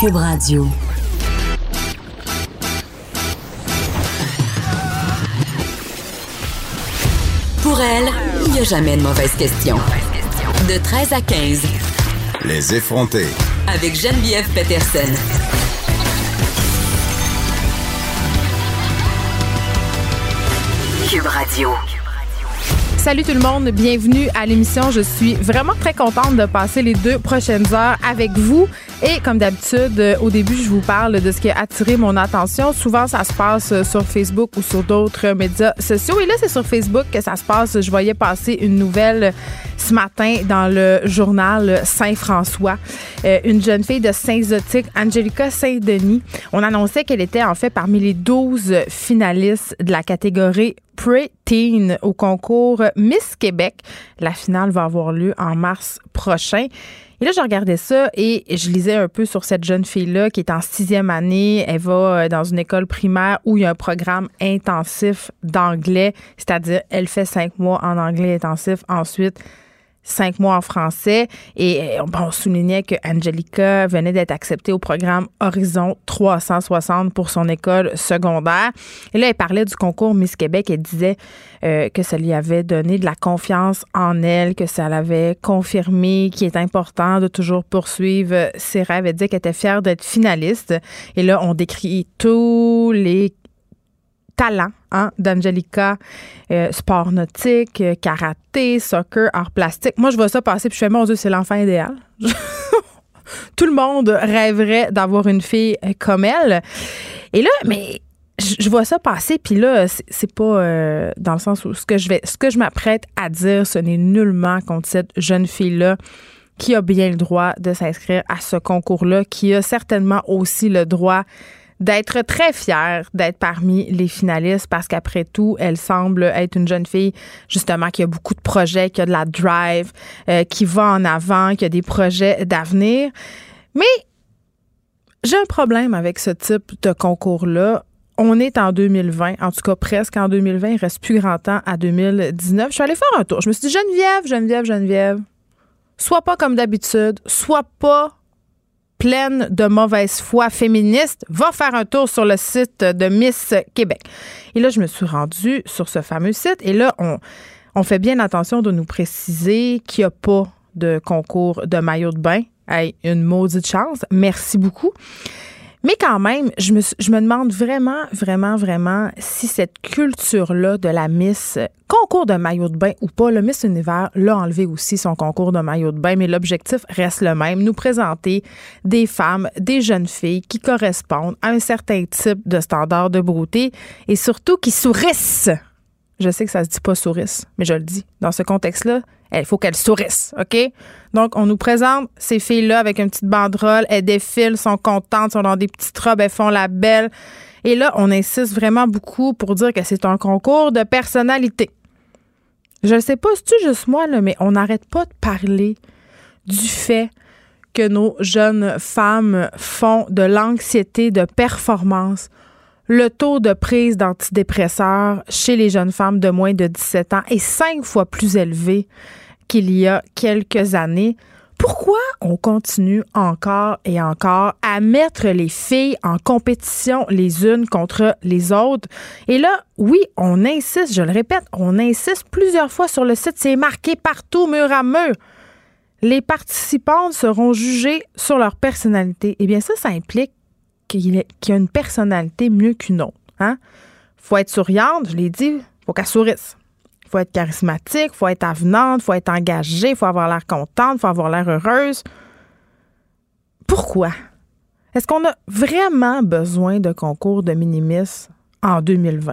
Cube Radio. Pour elle, il n'y a jamais de mauvaise question. De 13 à 15. Les effronter. Avec Geneviève Peterson. Cube Radio. Salut tout le monde, bienvenue à l'émission. Je suis vraiment très contente de passer les deux prochaines heures avec vous. Et comme d'habitude, euh, au début, je vous parle de ce qui a attiré mon attention. Souvent, ça se passe euh, sur Facebook ou sur d'autres médias sociaux. Et là, c'est sur Facebook que ça se passe. Je voyais passer une nouvelle ce matin dans le journal Saint-François. Euh, une jeune fille de Saint-Zotique, Angelica Saint-Denis. On annonçait qu'elle était en fait parmi les 12 finalistes de la catégorie Pre-Teen au concours Miss Québec. La finale va avoir lieu en mars prochain. Et là, je regardais ça et je lisais un peu sur cette jeune fille-là qui est en sixième année. Elle va euh, dans une école primaire où il y a un programme intensif d'anglais, c'est-à-dire elle fait cinq mois en anglais intensif. Ensuite, cinq mois en français. Et euh, on soulignait que Angelica venait d'être acceptée au programme Horizon 360 pour son école secondaire. Et là, elle parlait du concours Miss Québec. Elle disait euh, que ça lui avait donné de la confiance en elle, que ça l'avait confirmé qu'il est important de toujours poursuivre ses rêves. Elle disait qu'elle était fière d'être finaliste. Et là, on décrit tous les talent hein, d'Angelica, euh, sport nautique, euh, karaté, soccer, art plastique. Moi, je vois ça passer, puis je fais, mon Dieu, c'est l'enfant idéal. Tout le monde rêverait d'avoir une fille euh, comme elle. Et là, mais je vois ça passer, puis là, c'est pas dans le sens où ce que je vais, ce que je m'apprête à dire, ce n'est nullement contre cette jeune fille-là qui a bien le droit de s'inscrire à ce concours-là, qui a certainement aussi le droit d'être très fière d'être parmi les finalistes parce qu'après tout, elle semble être une jeune fille justement qui a beaucoup de projets, qui a de la drive, euh, qui va en avant, qui a des projets d'avenir. Mais j'ai un problème avec ce type de concours-là. On est en 2020, en tout cas presque en 2020. Il reste plus grand temps à 2019. Je suis allée faire un tour. Je me suis dit, Geneviève, Geneviève, Geneviève, sois pas comme d'habitude, sois pas pleine de mauvaise foi féministe, va faire un tour sur le site de Miss Québec. Et là, je me suis rendue sur ce fameux site et là, on, on fait bien attention de nous préciser qu'il n'y a pas de concours de maillot de bain. Hey, une maudite chance. Merci beaucoup. Mais quand même, je me, je me demande vraiment, vraiment, vraiment si cette culture-là de la Miss concours de maillot de bain ou pas, le Miss Univers l'a enlevé aussi son concours de maillot de bain, mais l'objectif reste le même, nous présenter des femmes, des jeunes filles qui correspondent à un certain type de standard de beauté et surtout qui sourissent. Je sais que ça se dit pas sourisse, mais je le dis. Dans ce contexte-là, il faut qu'elles sourissent, OK? Donc, on nous présente ces filles-là avec une petite banderole. Elles défilent, sont contentes, sont dans des petites robes, elles font la belle. Et là, on insiste vraiment beaucoup pour dire que c'est un concours de personnalité. Je ne sais pas si tu juste moi, mais on n'arrête pas de parler du fait que nos jeunes femmes font de l'anxiété de performance. Le taux de prise d'antidépresseurs chez les jeunes femmes de moins de 17 ans est cinq fois plus élevé qu'il y a quelques années. Pourquoi on continue encore et encore à mettre les filles en compétition les unes contre les autres? Et là, oui, on insiste, je le répète, on insiste plusieurs fois sur le site, c'est marqué partout, mur à mur. Les participantes seront jugées sur leur personnalité. Eh bien, ça, ça implique qu'il y a une personnalité mieux qu'une autre. Hein? faut être souriante, je l'ai dit, faut qu'elle sourisse faut être charismatique, faut être avenante, faut être engagée, faut avoir l'air contente, faut avoir l'air heureuse. Pourquoi? Est-ce qu'on a vraiment besoin de concours de minimis en 2020?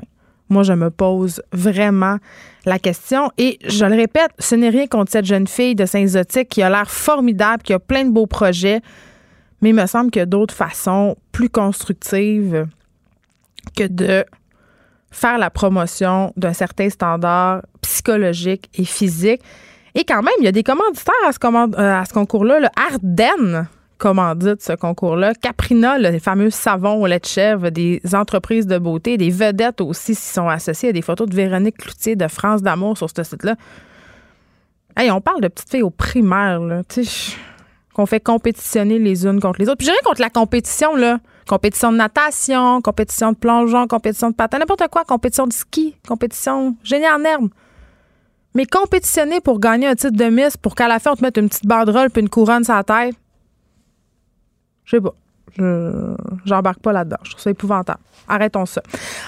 Moi, je me pose vraiment la question. Et je le répète, ce n'est rien contre cette jeune fille de Saint-Zotique qui a l'air formidable, qui a plein de beaux projets, mais il me semble qu'il y a d'autres façons plus constructives que de faire la promotion d'un certain standard psychologique et physique. Et quand même, il y a des commanditaires à ce, euh, concours-là. Le Ardennes commandite ce concours-là. Caprina, les fameux savons au lait de chèvre, des entreprises de beauté, des vedettes aussi s'y sont associées à des photos de Véronique Cloutier de France d'amour sur ce site-là. Hey, on parle de petites filles au primaire, là. Qu'on fait compétitionner les unes contre les autres. Puis je contre la compétition, là. Compétition de natation, compétition de plongeon, compétition de patin, n'importe quoi, compétition de ski, compétition génie en herbe. Mais compétitionner pour gagner un titre de Miss, pour qu'à la fin, on te mette une petite banderole puis une couronne sur la tête, je sais pas. Je j'embarque pas là-dedans. Je trouve ça épouvantable. Arrêtons ça.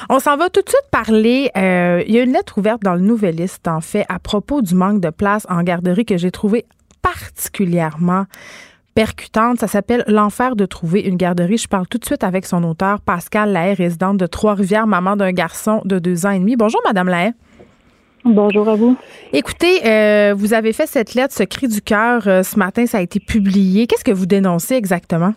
On s'en va tout de suite parler. Euh, il y a une lettre ouverte dans le Nouvelliste, en fait, à propos du manque de place en garderie que j'ai trouvé particulièrement percutante. Ça s'appelle L'enfer de trouver une garderie. Je parle tout de suite avec son auteur, Pascal Lahaye, résidente de Trois-Rivières, maman d'un garçon de deux ans et demi. Bonjour, Madame Lahaye. Bonjour à vous. Écoutez, euh, vous avez fait cette lettre, ce cri du cœur, euh, ce matin, ça a été publié. Qu'est-ce que vous dénoncez exactement?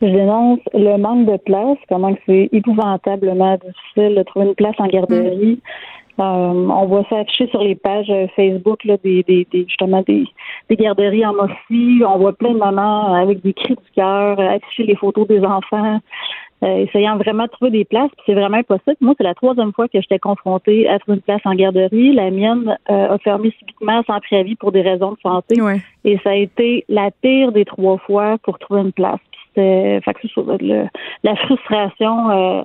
Je dénonce le manque de place, comment c'est épouvantablement difficile de trouver une place en garderie. Mm. Euh, on voit ça afficher sur les pages Facebook là, des, des, justement des, des garderies en Mossie. On voit plein de mamans avec des cris du cœur, afficher les photos des enfants. Euh, essayant vraiment de trouver des places, puis c'est vraiment impossible. Moi, c'est la troisième fois que j'étais confrontée à trouver une place en garderie. La mienne euh, a fermé subitement sans préavis pour des raisons de santé. Et ça a été la pire des trois fois pour trouver une place. C'était, fait que la frustration euh,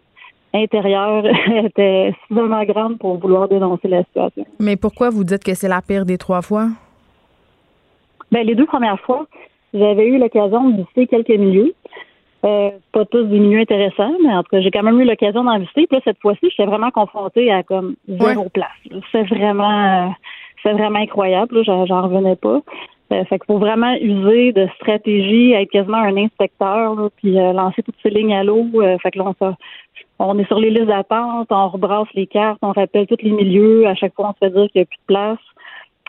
intérieure était suffisamment grande pour vouloir dénoncer la situation. Mais pourquoi vous dites que c'est la pire des trois fois? Ben, les deux premières fois, j'avais eu l'occasion de visiter quelques milieux. Euh, pas tous des milieux intéressants, mais en tout cas, j'ai quand même eu l'occasion d'en visiter. Puis là, cette fois-ci, j'étais vraiment confrontée à comme zéro place. C'est vraiment, euh, c'est vraiment incroyable. J'en revenais pas. Euh, fait qu'il faut vraiment user de stratégie, être quasiment un inspecteur, puis lancer toutes ces lignes à l'eau. fait que là, on, on est sur les listes d'attente, on rebrasse les cartes, on rappelle tous les milieux. À chaque fois, on se fait dire qu'il n'y a plus de place.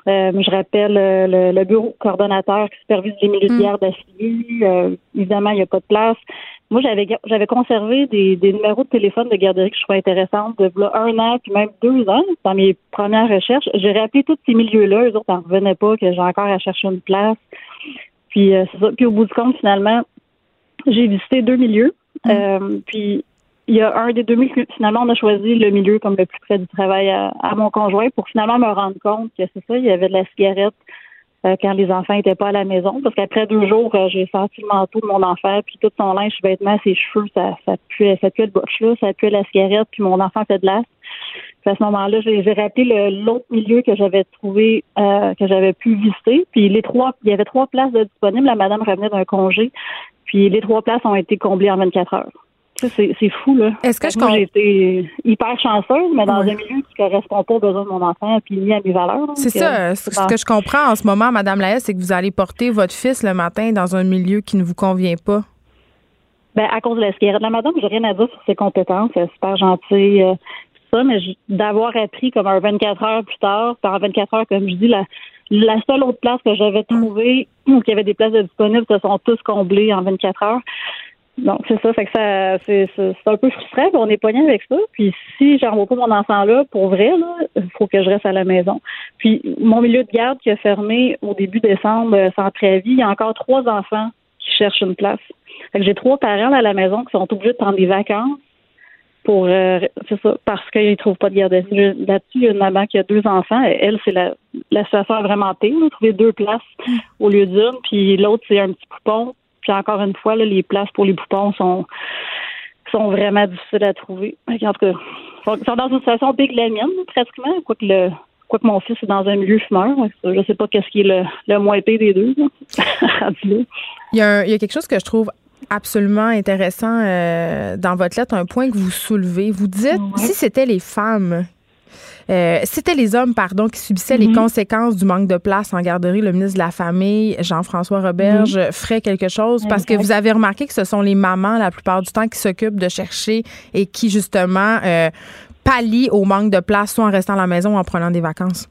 Euh, je rappelle euh, le, bureau coordonnateur qui supervise les milieux de mm. garde euh, évidemment, il n'y a pas de place. Moi, j'avais j'avais conservé des, numéros de téléphone de garderie que je trouvais intéressants de un an, puis même deux ans, dans mes premières recherches. J'ai rappelé tous ces milieux-là. Eux autres n'en revenaient pas, que j'ai encore à chercher une place. Puis, c'est ça. Puis, au bout du compte, finalement, j'ai visité deux milieux. Mm. puis, il y a un des deux milieux, finalement, on a choisi le milieu comme le plus près du travail à, mon conjoint pour finalement me rendre compte que c'est ça, il y avait de la cigarette euh, quand les enfants n'étaient pas à la maison. Parce qu'après deux jours, euh, j'ai senti le manteau de mon enfant, puis tout son linge, vêtements, ses cheveux, ça, ça puait, ça puait le bouche là, ça puait la cigarette, puis mon enfant fait de l'as. à ce moment-là, j'ai rappelé l'autre milieu que j'avais trouvé, euh, que j'avais pu visiter. Puis les trois, il y avait trois places disponibles. La madame revenait d'un congé. Puis les trois places ont été comblées en 24 heures. C'est fou, là. Est-ce que je J'ai été hyper chanceuse, mais dans un milieu qui ne correspond pas aux besoins de mon enfant puis ni à mes valeurs. C'est ça. Ce que je comprends en ce moment, Madame Laès, c'est que vous allez porter votre fils le matin dans un milieu qui ne vous convient pas. Ben, à cause de la cigarette. La madame, j'ai rien à dire sur ses compétences. Elle est super gentille. Euh, ça, mais d'avoir appris comme un 24 heures plus tard, par 24 heures, comme je dis, la, la seule autre place que j'avais trouvée où il y avait des places disponibles se sont tous comblées en 24 heures. Donc, c'est ça. Fait que ça, c'est, un peu frustrant. On est poigné avec ça. Puis, si j'envoie pas mon enfant là, pour vrai, il faut que je reste à la maison. Puis, mon milieu de garde qui a fermé au début décembre euh, sans préavis, il y a encore trois enfants qui cherchent une place. Fait que j'ai trois parents à la maison qui sont obligés de prendre des vacances pour, euh, c'est ça, parce qu'ils ne trouvent pas de garde. Là-dessus, il y a une maman qui a deux enfants. Elle, c'est la, la situation vraiment pire. Trouver deux places au lieu d'une. Puis, l'autre, c'est un petit coupon puis encore une fois, les places pour les poupons sont sont vraiment difficiles à trouver. En tout cas, ils sont dans une situation pire que la mienne, pratiquement, quoique le quoique mon fils est dans un milieu fumeur. Je ne sais pas qu'est-ce qui est le, le moins pire des deux. il, y a il y a quelque chose que je trouve absolument intéressant euh, dans votre lettre, un point que vous soulevez. Vous dites, si c'était les femmes euh, c'était les hommes, pardon, qui subissaient les mhm. conséquences du manque de place en garderie. Le ministre de la Famille, Jean-François Roberge, mhm. ferait quelque chose parce que vous avez remarqué que ce sont les mamans, la plupart du temps, qui s'occupent de chercher et qui, justement, euh, pallient au manque de place, soit en restant à la maison ou en prenant des vacances.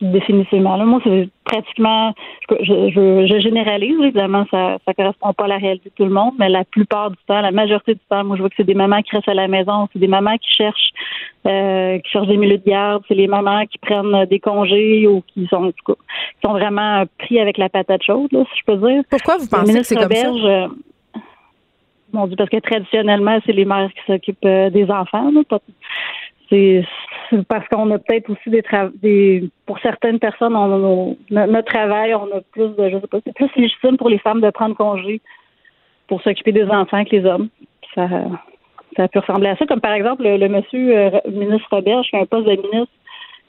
Définitivement. Là, moi, c'est pratiquement, je, je, généralise, évidemment, ça ne correspond pas à la réalité de tout le monde, mais la plupart du temps, la majorité du temps, moi, je vois que c'est des mamans qui restent à la maison, c'est des mamans qui cherchent, euh, qui cherchent des milieux de garde, c'est les mamans qui prennent des congés ou qui sont, qui sont vraiment pris avec la patate chaude, là, si je peux dire. Pourquoi vous pensez que c'est comme ça? Euh, mon Dieu, parce que traditionnellement, c'est les mères qui s'occupent euh, des enfants. Là, c'est parce qu'on a peut-être aussi des, des pour certaines personnes, on, notre travail, on a plus de, je sais pas, c'est plus légitime pour les femmes de prendre congé pour s'occuper des enfants que les hommes. Ça, ça peut ressembler à ça, comme par exemple le, monsieur euh, ministre Robert, qui a un poste de ministre.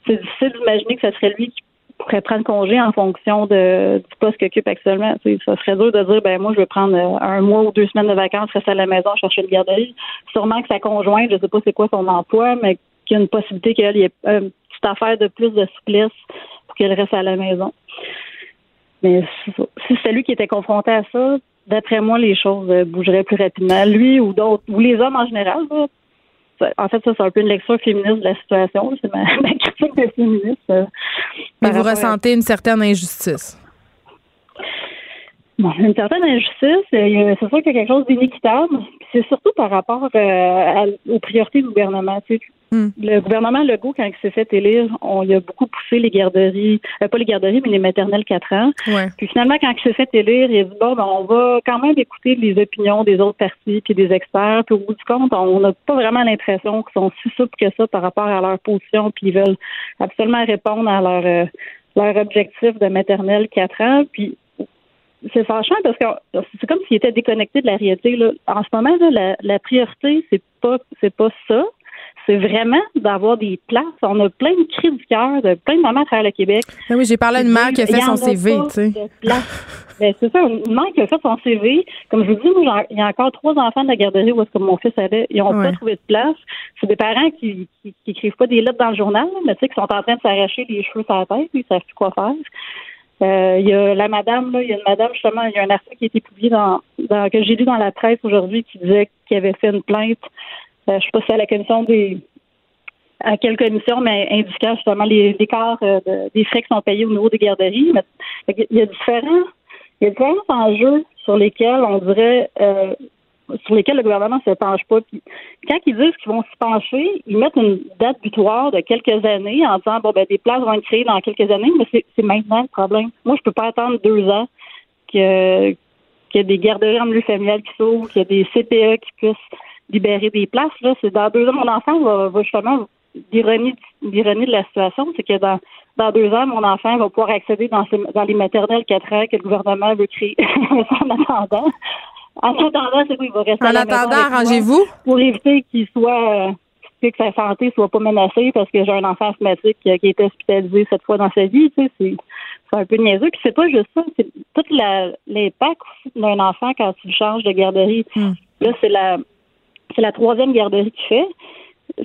C'est difficile d'imaginer que ce serait lui qui pourrait prendre congé en fonction de, du poste qu'il occupe actuellement. ça serait dur de dire, ben moi, je vais prendre euh, un mois ou deux semaines de vacances, rester à la maison, chercher une garderie. Sûrement que sa conjointe, je sais pas c'est quoi son emploi, mais qu'il y a une possibilité qu'elle ait une petite affaire de plus de souplesse pour qu'elle reste à la maison. Mais si c'est lui qui était confronté à ça, d'après moi, les choses euh, bougeraient plus rapidement. Lui ou d'autres, ou les hommes en général, en fait, ça, c'est un peu une lecture féministe de la situation. C'est ma, critique de féministe. Euh, Mais vous ressentez une certaine injustice. Bon, une certaine injustice. C'est sûr qu'il y a quelque chose d'inéquitable. C'est surtout par rapport euh, aux priorités du gouvernement. Hmm. Le gouvernement Legault, quand il s'est fait élire, on il a beaucoup poussé les garderies, euh, pas les garderies, mais les maternelles 4 ans. Puis finalement, quand il s'est fait élire, il a dit bon, ben, on va quand même écouter les opinions des autres partis puis des experts. Puis au bout du compte, on n'a pas vraiment l'impression qu'ils sont si souples que ça par rapport à leur position, puis ils veulent absolument répondre à leur euh, leur objectif de maternelle 4 ans. Puis c'est fâchant parce que c'est comme s'ils étaient déconnectés de la réalité. Là. En ce moment, là, la, la priorité, c'est pas c'est pas ça c'est vraiment d'avoir des places. On a plein de cris du cœur de plein de mamans à travers le Québec. Ben oui, j'ai parlé d'une mère qui a fait son CV, tu sais. Ben, c'est ça, une mère qui a fait son CV. Comme je vous dis, il y a encore trois enfants de la garderie où est-ce que mon fils allait. Ils n'ont pas trouvé de place. C'est des parents qui, qui, écrivent pas des lettres dans le journal, mais tu sais, qui sont en train de s'arracher les cheveux sur la tête, ils savent plus quoi faire. Euh, il y a la madame, là, il y a une madame, justement, il y a un article qui a été publié dans, dans que j'ai lu dans la presse aujourd'hui qui disait qu'il avait fait une plainte euh, je ne sais pas si à la commission des à quelle commission, mais indiquant justement les écarts euh, des frais qui sont payés au niveau des garderies. il y a différents il y a différents enjeux sur lesquels on dirait euh, sur lesquels le gouvernement ne se penche pas. Puis, quand ils disent qu'ils vont se pencher, ils mettent une date butoir de quelques années en disant bon ben des places vont être créées dans quelques années, mais c'est maintenant le problème. Moi, je peux pas attendre deux ans que qu'il y ait des garderies en milieu familial qui s'ouvrent, qu'il y ait des CPE qui puissent libérer des places. Là, c'est dans deux ans, mon enfant va, va justement l'ironie de la situation, c'est que dans, dans deux ans, mon enfant va pouvoir accéder dans, dans les maternelles quatre ans que le gouvernement veut créer. en attendant, en attendant, c'est il va rester en attendant, arrangez-vous pour éviter qu'il soit euh, que sa santé soit pas menacée parce que j'ai un enfant asthmatique qui a été hospitalisé cette fois dans sa vie. Tu sais, c'est c'est un peu niaiseux. Puis c'est pas juste ça, c'est tout l'impact d'un enfant quand tu changes de garderie. Hmm. Là, c'est la c'est la troisième garderie qu'il fait.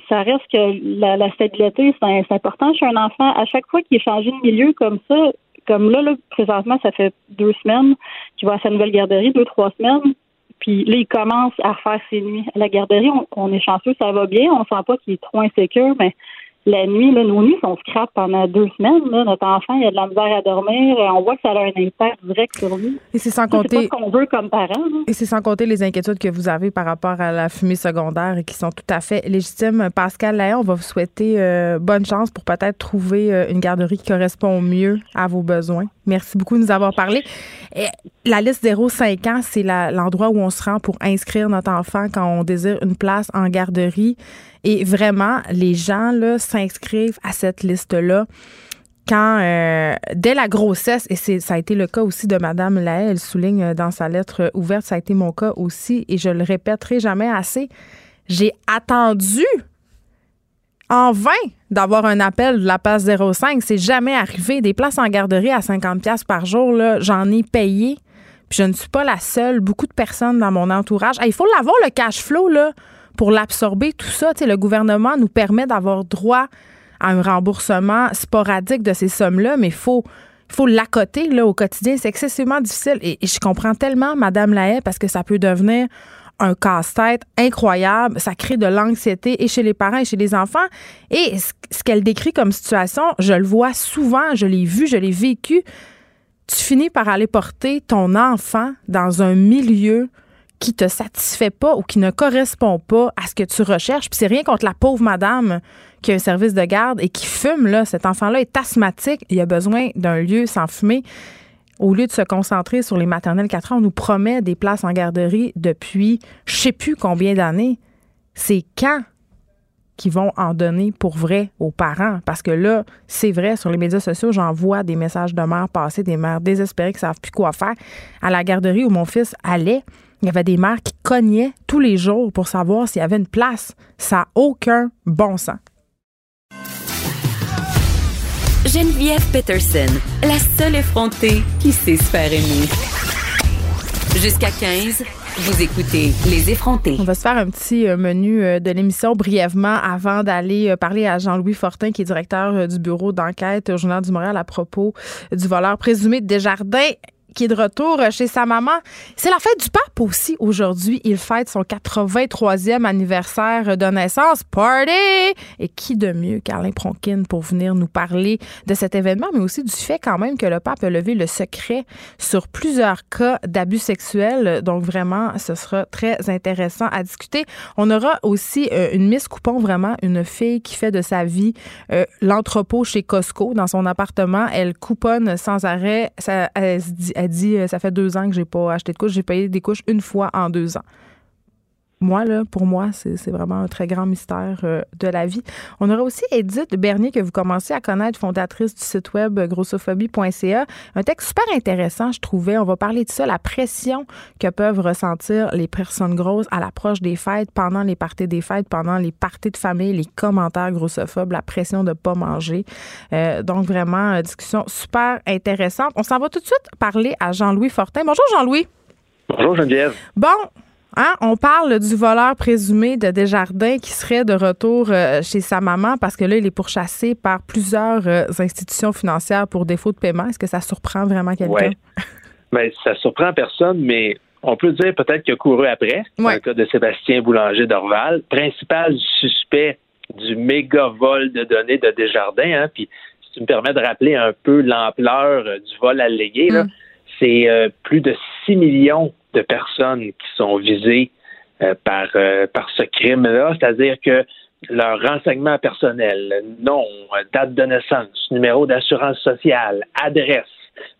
Ça reste que la, stabilité, c'est important chez un enfant. À chaque fois qu'il est changé de milieu comme ça, comme là, là présentement, ça fait deux semaines qu'il va à sa nouvelle garderie, deux, trois semaines. Puis là, il commence à refaire ses nuits. À la garderie, on, on est chanceux, ça va bien. On sent pas qu'il est trop insécure, mais la nuit, là, nos nuits sont scrap pendant deux semaines. Là. Notre enfant, il a de la misère à dormir. On voit que ça a un impact direct sur lui. Et c'est sans compter. ce qu'on veut comme parents. Et c'est sans compter les inquiétudes que vous avez par rapport à la fumée secondaire et qui sont tout à fait légitimes. Pascal Layon, on va vous souhaiter euh, bonne chance pour peut-être trouver euh, une garderie qui correspond mieux à vos besoins. Merci beaucoup de nous avoir parlé. Et la liste 0-5 ans, c'est l'endroit où on se rend pour inscrire notre enfant quand on désire une place en garderie. Et vraiment, les gens s'inscrivent à cette liste-là quand euh, dès la grossesse, et c'est ça a été le cas aussi de Madame Lahaye, elle souligne euh, dans sa lettre ouverte, ça a été mon cas aussi, et je le répéterai jamais assez. J'ai attendu en vain d'avoir un appel de la passe 05. C'est jamais arrivé. Des places en garderie à 50 pièces par jour, j'en ai payé. Puis je ne suis pas la seule. Beaucoup de personnes dans mon entourage. il faut l'avoir le cash flow là pour l'absorber, tout ça. le gouvernement nous permet d'avoir droit à un remboursement sporadique de ces sommes-là, mais il faut, faut l'accoter au quotidien. C'est excessivement difficile. Et, je comprends tellement Madame Lahaye parce que ça peut devenir un casse-tête incroyable. Ça crée de l'anxiété et chez les parents et chez les enfants. Et ce qu'elle décrit comme situation, je le vois souvent, je l'ai vu, je l'ai vécu. Tu finis par aller porter ton enfant dans un milieu qui te satisfait pas ou qui ne correspond pas à ce que tu recherches. Puis c'est rien contre la pauvre madame qui a un service de garde et qui fume, là. Cet enfant-là est asthmatique. Il a besoin d'un lieu sans fumer. Au lieu de se concentrer sur les maternelles 4 ans, on nous promet des places en garderie depuis je sais plus combien d'années. C'est quand? qui vont en donner pour vrai aux parents? Parce que là, c'est vrai, sur les médias sociaux, j'en vois des messages de mères passer, des mères désespérées qui ne savent plus quoi faire. À la garderie où mon fils allait, il y avait des mères qui cognaient tous les jours pour savoir s'il y avait une place. Ça n'a aucun bon sens. Geneviève Peterson, la seule effrontée qui sait se faire aimer. Jusqu'à 15, vous écoutez Les effrontés. On va se faire un petit euh, menu euh, de l'émission brièvement avant d'aller euh, parler à Jean-Louis Fortin, qui est directeur du bureau d'enquête au Journal du Montréal à propos du voleur présumé de Desjardins qui est de retour chez sa maman. C'est la fête du pape aussi aujourd'hui. Il fête son 83e anniversaire de naissance. Party! Et qui de mieux qu'Alain Pronkin pour venir nous parler de cet événement, mais aussi du fait quand même que le pape a levé le secret sur plusieurs cas d'abus sexuels. Donc vraiment, ce sera très intéressant à discuter. On aura aussi euh, une Miss Coupon, vraiment une fille qui fait de sa vie euh, l'entrepôt chez Costco dans son appartement. Elle couponne sans arrêt. Dit euh, ça fait deux ans que j'ai pas acheté de couches, j'ai payé des couches une fois en deux ans moi, là, pour moi, c'est vraiment un très grand mystère euh, de la vie. On aura aussi Edith Bernier, que vous commencez à connaître, fondatrice du site web grossophobie.ca. Un texte super intéressant, je trouvais. On va parler de ça, la pression que peuvent ressentir les personnes grosses à l'approche des fêtes, pendant les parties des fêtes, pendant les parties de famille, les commentaires grossophobes, la pression de ne pas manger. Euh, donc, vraiment, discussion super intéressante. On s'en va tout de suite parler à Jean-Louis Fortin. Bonjour, Jean-Louis. Bonjour, Geneviève. Bon, Hein? On parle du voleur présumé de Desjardins qui serait de retour euh, chez sa maman parce que là, il est pourchassé par plusieurs euh, institutions financières pour défaut de paiement. Est-ce que ça surprend vraiment quelqu'un? Oui. Ben, ça surprend personne, mais on peut dire peut-être qu'il a couru après, dans le cas de Sébastien Boulanger d'Orval, principal suspect du méga vol de données de Desjardins. Hein, puis, si tu me permets de rappeler un peu l'ampleur euh, du vol allégué, mm. c'est plus de 6 millions de personnes qui sont visées euh, par, euh, par ce crime-là, c'est-à-dire que leur renseignement personnel, nom, date de naissance, numéro d'assurance sociale, adresse,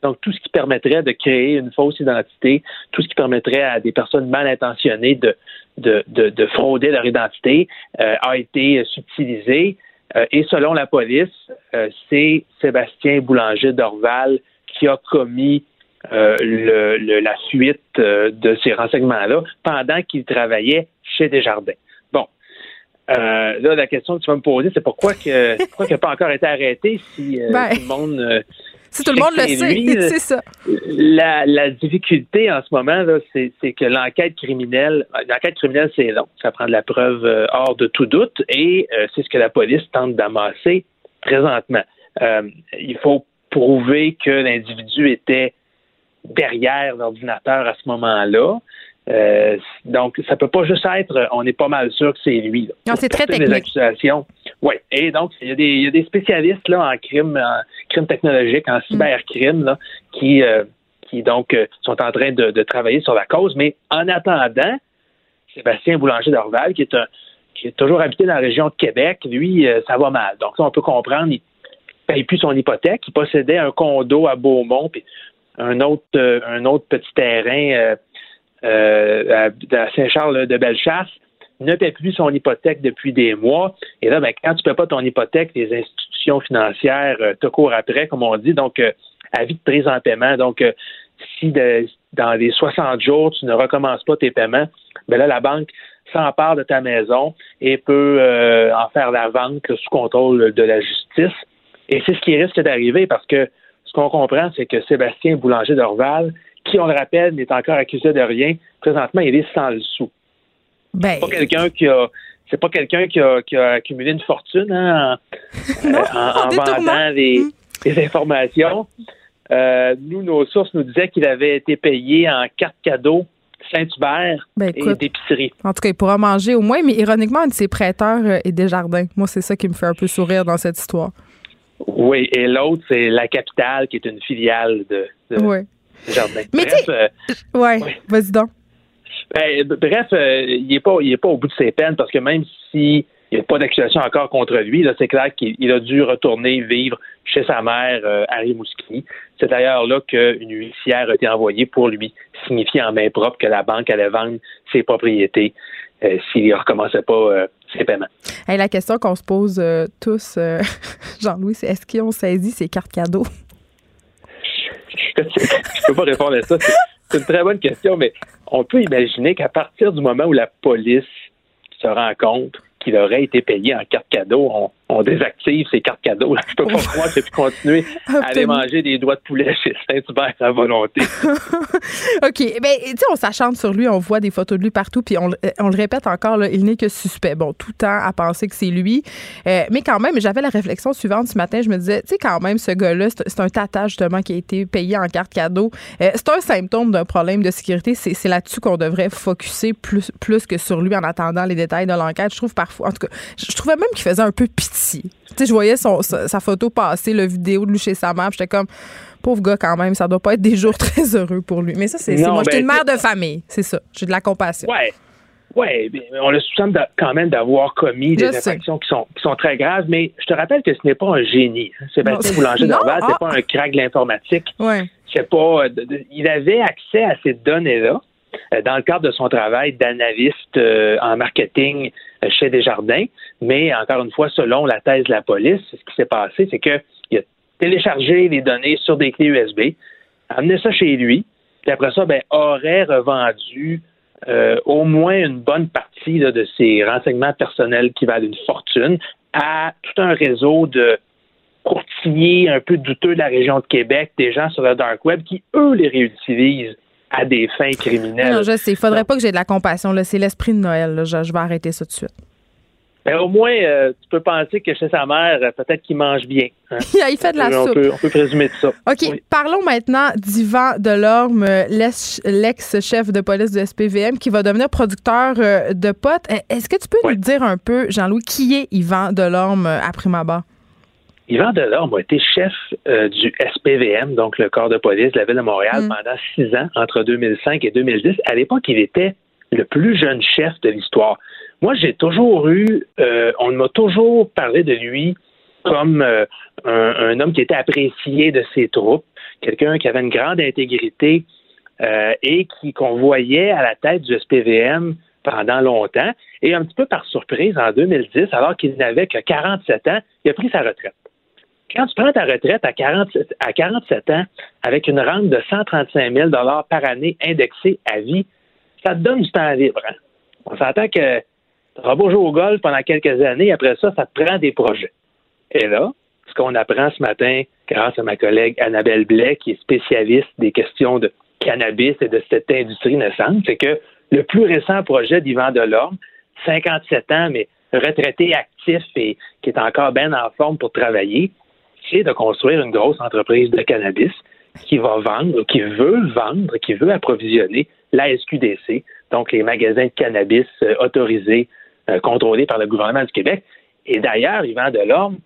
donc, tout ce qui permettrait de créer une fausse identité, tout ce qui permettrait à des personnes mal intentionnées de, de, de, frauder leur identité euh, a été subtilisé. et selon la police, c'est Sébastien Boulanger d'Orval qui a commis euh, le, la fuite euh, de ces renseignements-là pendant qu'il travaillait chez Desjardins. Bon. Euh, là, la question que tu vas me poser, c'est pourquoi que pourquoi qu'il n'a pas encore été arrêté si ben, tout le monde si tout le monde le sait, c'est ça. La, la, difficulté en ce moment, c'est, que l'enquête criminelle, l'enquête criminelle, c'est long. Ça prend de la preuve hors de tout doute et c'est ce que la police tente d'amasser présentement. il faut prouver que l'individu était derrière l'ordinateur à ce moment-là. Euh, donc, ça peut pas juste être, on est pas mal sûr que c'est lui. Non, c'est très technique. accusations. Oui. Et donc, il y, a des, il y, a des, spécialistes là en crime, en crime technologique, en cybercrime, là, qui, euh, qui donc euh, sont en train de, de, travailler sur la cause. Mais en attendant, Sébastien Boulanger d'Orval, qui est un qui est toujours habité dans la région de Québec, lui, ça va mal. Donc, ça, on peut comprendre, il paye plus son hypothèque. Il possédait un condo à Beaumont, puis un autre, euh, un autre petit terrain euh, euh, à, Saint-Charles de Bellechasse ne paie plus son hypothèque depuis des mois. Et là, ben, quand tu ne paies pas ton hypothèque, les institutions financières te courent après, comme on dit. Donc, avis de prise en paiement. Donc, si dans les 60 jours, tu ne recommences pas tes paiements, ben là, la banque s'empare de ta maison et peut en faire la vente sous contrôle de la justice. Et c'est ce qui risque d'arriver parce que qu'on comprend, c'est que Sébastien Boulanger d'Orval, qui, on le rappelle, n'est encore accusé de rien, présentement, il est sans le sou. Ben, c'est pas quelqu'un qui a. C'est pas quelqu'un qui a, qui a, accumulé une fortune hein, en, euh, vendant des, mm. informations. Euh, nous, nos sources nous disaient qu'il avait été payé en carte cadeau Saint-Hubert ben, et d'épicerie. En tout cas, il pourra manger au moins, mais ironiquement, un de ses prêteurs euh, est Desjardins. Moi, c'est ça qui me fait un peu sourire dans cette histoire. Oui, et l'autre, c'est la capitale, qui est une filiale de, de Jardin. Mais bref, euh, ouais, vas-y donc. Ben, bref, euh, il n'est pas, pas au bout de ses peines parce que même s'il n'y a pas d'accusation encore contre lui, c'est clair qu'il a dû retourner vivre chez sa mère, euh, Harry Mouskini. C'est d'ailleurs là qu'une huissière a été envoyée pour lui signifier en main propre que la banque allait vendre ses propriétés s'il ne recommençait pas ses paiements. la question qu'on se pose euh, tous, euh, Jean-Louis, c'est est-ce qu'ils ont saisi ces cartes cadeaux? je ne peux pas répondre à ça. C'est une très bonne question, mais on peut imaginer qu'à partir du moment où la police se rend compte qu'il aurait été payé en carte cadeau, on, on désactive ces cartes cadeaux. Je peux pas croire qu'il pu continuer à aller manger des doigts de poulet chez Saint-Hubert à volonté. OK. Ben, tu sais, on s'achante sur lui, on voit des photos de lui partout, puis on, le répète encore, là, il n'est que suspect. Bon, tout le temps à penser que c'est lui. Euh, mais quand même, j'avais la réflexion suivante ce matin. Je me disais, tu sais, quand même, ce gars-là, c'est un tata, justement, qui a été payé en carte cadeau. Euh, c'est un symptôme d'un problème de sécurité. C'est là-dessus qu'on devrait focuser plus, plus que sur lui en attendant les détails de l'enquête. Je trouve parfois, en tout cas, je trouvais même qu'il faisait un peu pitié tu sais, je voyais son, sa, photo passer, le vidéo de lui chez sa mère. J'étais comme, pauvre gars quand même, ça doit pas être des jours très heureux pour lui. Mais ça, c'est moi. J'étais une ben, mère de famille, c'est ça. J'ai de la compassion. Ouais. Oui, on le soupçonne quand même d'avoir commis des infractions qui sont, qui sont très graves, mais je te rappelle que ce n'est pas un génie. Sébastien Boulanger d'Orval, c'est ah. pas un crack de l'informatique. Ouais. C'est pas. Il avait accès à ces données-là euh, dans le cadre de son travail d'analyste euh, en marketing euh, chez Desjardins. Mais encore une fois, selon la thèse de la police, ce qui s'est passé, c'est qu'il a téléchargé les données sur des clés USB, amené ça chez lui, puis après ça, ben, aurait revendu euh, au moins une bonne partie de ses renseignements personnels qui valent une fortune à tout un réseau de courtiers un peu douteux de la région de Québec, des gens sur le dark web qui, eux, les réutilisent à des fins criminelles. Non, je sais. Il faudrait pas que j'ai de la compassion. C'est l'esprit de Noël. Je, vais arrêter ça tout de suite. Ben, au moins, euh, tu peux penser que chez sa mère, euh, peut-être qu'il mange bien. Hein. il fait de la on soupe. Peut, on peut présumer de ça. OK. Parlons maintenant d'Yvan Delorme, l'ex-chef de police du SPVM, qui va devenir producteur euh, de potes. Est-ce que tu peux nous dire un peu, Jean-Louis, qui est Yvan Delorme à prime abord? Yvan Delorme a été chef euh, du SPVM, donc le corps de police de la ville de Montréal, mm. pendant six ans, entre 2005 et 2010. À l'époque, il était le plus jeune chef de l'histoire. Moi, j'ai toujours eu, euh, on m'a toujours parlé de lui comme euh, un, homme qui était apprécié de ses troupes, quelqu'un qui avait une grande intégrité et qui qu'on voyait à la tête du SPVM pendant longtemps. Et un petit peu par surprise, en 2010, alors qu'il n'avait que 47 ans, il a pris sa retraite. Quand tu prends ta retraite à, 47, à 47 ans avec une rente de 135 000 par année indexée à vie, ça te donne du temps libre. Hein? On s'entend que tu auras beau jouer au golf pendant quelques années, après ça, ça te prend des projets. Et là, ce qu'on apprend ce matin, grâce à ma collègue Annabelle Blais, qui est spécialiste des questions de cannabis et de cette industrie naissante, c'est que le plus récent projet d'Yvan Delorme, 57 ans, mais retraité actif et qui est encore bien en forme pour travailler, c'est de construire une grosse entreprise de cannabis qui va vendre, qui veut vendre, qui veut approvisionner la SQDC, donc les magasins de cannabis euh, autorisés, euh, contrôlés par le gouvernement du Québec. Et d'ailleurs, Yvan Delorme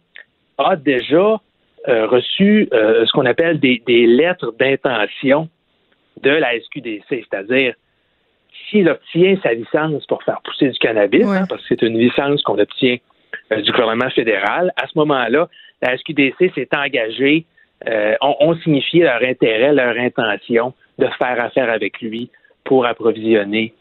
a déjà euh, reçu ce qu'on appelle des, lettres d'intention de la SQDC, c'est-à-dire s'il obtient sa licence pour faire pousser du cannabis, hein, parce que c'est une licence qu'on obtient du gouvernement fédéral, à ce moment-là, la SQDC s'est engagée, euh, ont, signifié leur intérêt, leur intention de faire affaire avec lui pour approvisionner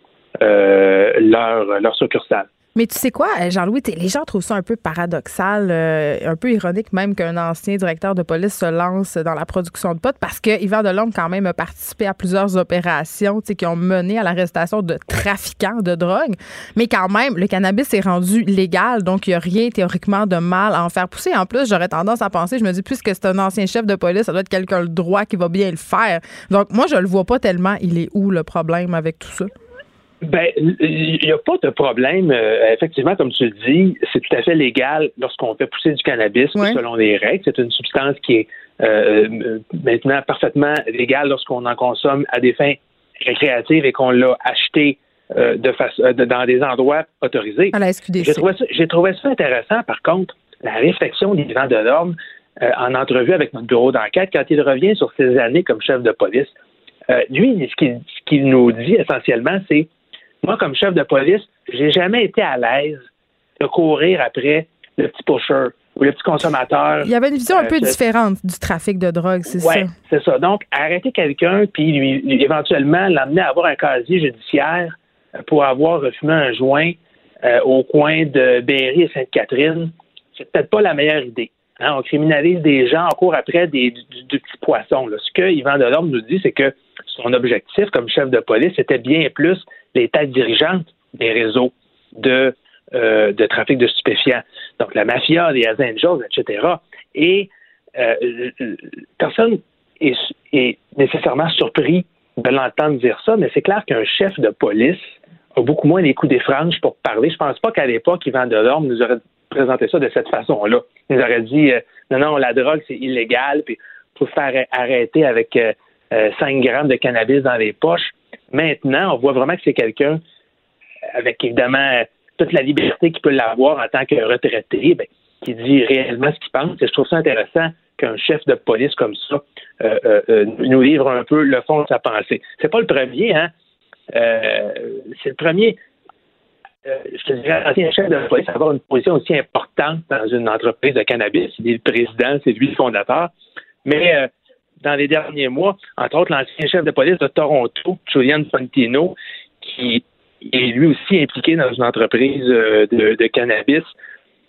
euh, leur, leur succursale. Mais tu sais quoi, euh, Jean-Louis, les gens trouvent ça un peu paradoxal, euh, un peu ironique même qu'un ancien directeur de police se lance dans la production de potes parce que Yvan Delorme quand même a participé à plusieurs opérations qui ont mené à l'arrestation de trafiquants de drogue. Mais quand même, le cannabis est rendu légal, donc il n'y a rien théoriquement de mal à en faire pousser. En plus, j'aurais tendance à penser, je me dis, puisque c'est un ancien chef de police, ça doit être quelqu'un le droit qui va bien le faire. Donc moi, je le vois pas tellement. Il est où le problème avec tout ça? Ben, il n'y a pas de problème. Euh, effectivement, comme tu le dis, c'est tout à fait légal lorsqu'on fait pousser du cannabis selon les règles. C'est une substance qui est euh, maintenant parfaitement légale lorsqu'on en consomme à des fins récréatives et qu'on l'a acheté euh, de dans des endroits autorisés. À la SQDC. J'ai trouvé, ça, trouvé ça intéressant, par contre, la réflexion d'Yvan Delorme en entrevue avec notre bureau d'enquête quand il revient sur ses années comme chef de police. lui, ce qu'il nous dit essentiellement, c'est moi, comme chef de police, j'ai jamais été à l'aise de courir après le petit pusher ou le petit consommateur. Il y avait une vision un peu euh, différente du trafic de drogue, c'est ça? Oui, c'est ça. Donc, arrêter quelqu'un, puis lui, éventuellement l'amener à avoir un casier judiciaire pour avoir fumé un joint, euh, au coin de Berry et Sainte-Catherine, c'est peut-être pas la meilleure idée. Hein? on criminalise des gens en cours après des, du, petit poisson. Ce que Yvan Delorme nous dit, c'est que son objectif comme chef de police, c'était bien plus les têtes dirigeantes des réseaux de, euh, de trafic de stupéfiants. Donc la mafia, les Angels, etc. Et euh, personne est, nécessairement surpris de l'entendre dire ça, mais c'est clair qu'un chef de police a beaucoup moins les coups des franges pour parler. Je pense pas qu'à l'époque, Yvan Delorme nous aurait présenté ça de cette façon-là. Il nous aurait dit euh, non, non, la drogue, c'est illégal, puis pour faire arrêter avec 5 euh, grammes de cannabis dans les poches. Maintenant, on voit vraiment que c'est quelqu'un avec évidemment toute la liberté qu'il peut l'avoir en tant que retraité, ben, qui dit réellement ce qu'il pense. Et je trouve ça intéressant qu'un chef de police comme ça euh, euh, nous livre un peu le fond de sa pensée. C'est pas le premier, hein? c'est le premier. je te dirais, ancien chef de police, avoir une position aussi importante dans une entreprise de cannabis. Il est le président, c'est lui le fondateur. Mais dans les derniers mois, entre autres, l'ancien chef de police de Toronto, Julian Fontino, qui est lui aussi impliqué dans une entreprise de, cannabis,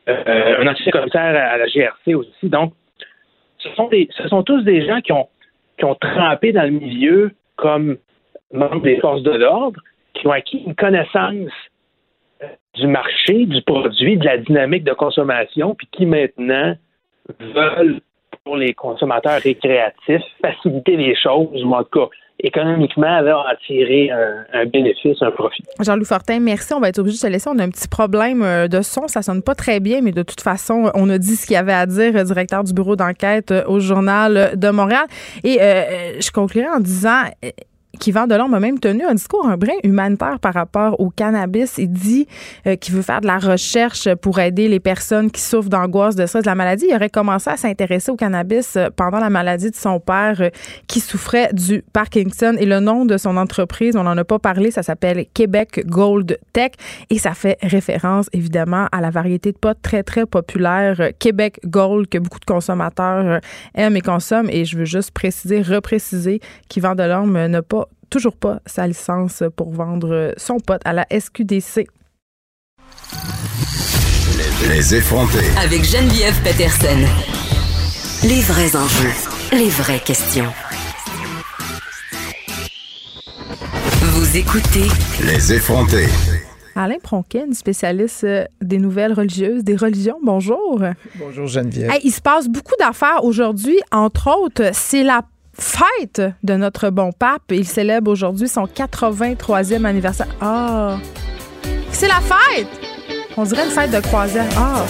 un ancien commissaire à la GRC aussi. Donc, ce sont, ce sont tous des gens qui ont, qui ont trempé dans le milieu comme membres des forces de l'ordre, qui ont acquis une connaissance euh, du marché, du produit, de la dynamique de consommation, puis qui maintenant veulent, pour les consommateurs récréatifs, faciliter les choses, ou en tout cas économiquement, là, en tirer un, bénéfice, un profit. Jean-Louis Fortin, merci. On va être obligé de se laisser. On a un petit problème euh, de son. Ça sonne pas très bien, mais de toute façon, on a dit ce qu'il y avait à dire, euh, directeur du bureau d'enquête euh, au Journal de Montréal. Et je conclurai en disant qui vend de l'homme a même tenu un discours un brin humanitaire par rapport au cannabis. Il dit euh, qu'il veut faire de la recherche pour aider les personnes qui souffrent d'angoisse, de stress, de la maladie. Il aurait commencé à s'intéresser au cannabis euh, pendant la maladie de son père euh, qui souffrait du Parkinson. Et le nom de son entreprise, on n'en a pas parlé, ça s'appelle Québec Gold Tech et ça fait référence évidemment à la variété de potes très, très populaire Québec Gold que beaucoup de consommateurs aiment et consomment. Et je veux juste préciser, repréciser qu'Yvan Delorme n'a pas toujours pas sa licence pour vendre son pote à la SQDC. Les effronter. Avec Geneviève Peterson. Les vrais enjeux, les vraies questions. Vous écoutez Les effronter. Alain Pronkin, spécialiste euh, des nouvelles religieuses, des religions. Bonjour. Bonjour Geneviève. il se passe beaucoup d'affaires aujourd'hui. Entre autres, c'est la fête de notre bon pape. Il célèbre aujourd'hui son 83e anniversaire. Ah! C'est la fête! On dirait une fête de croisière. Ah!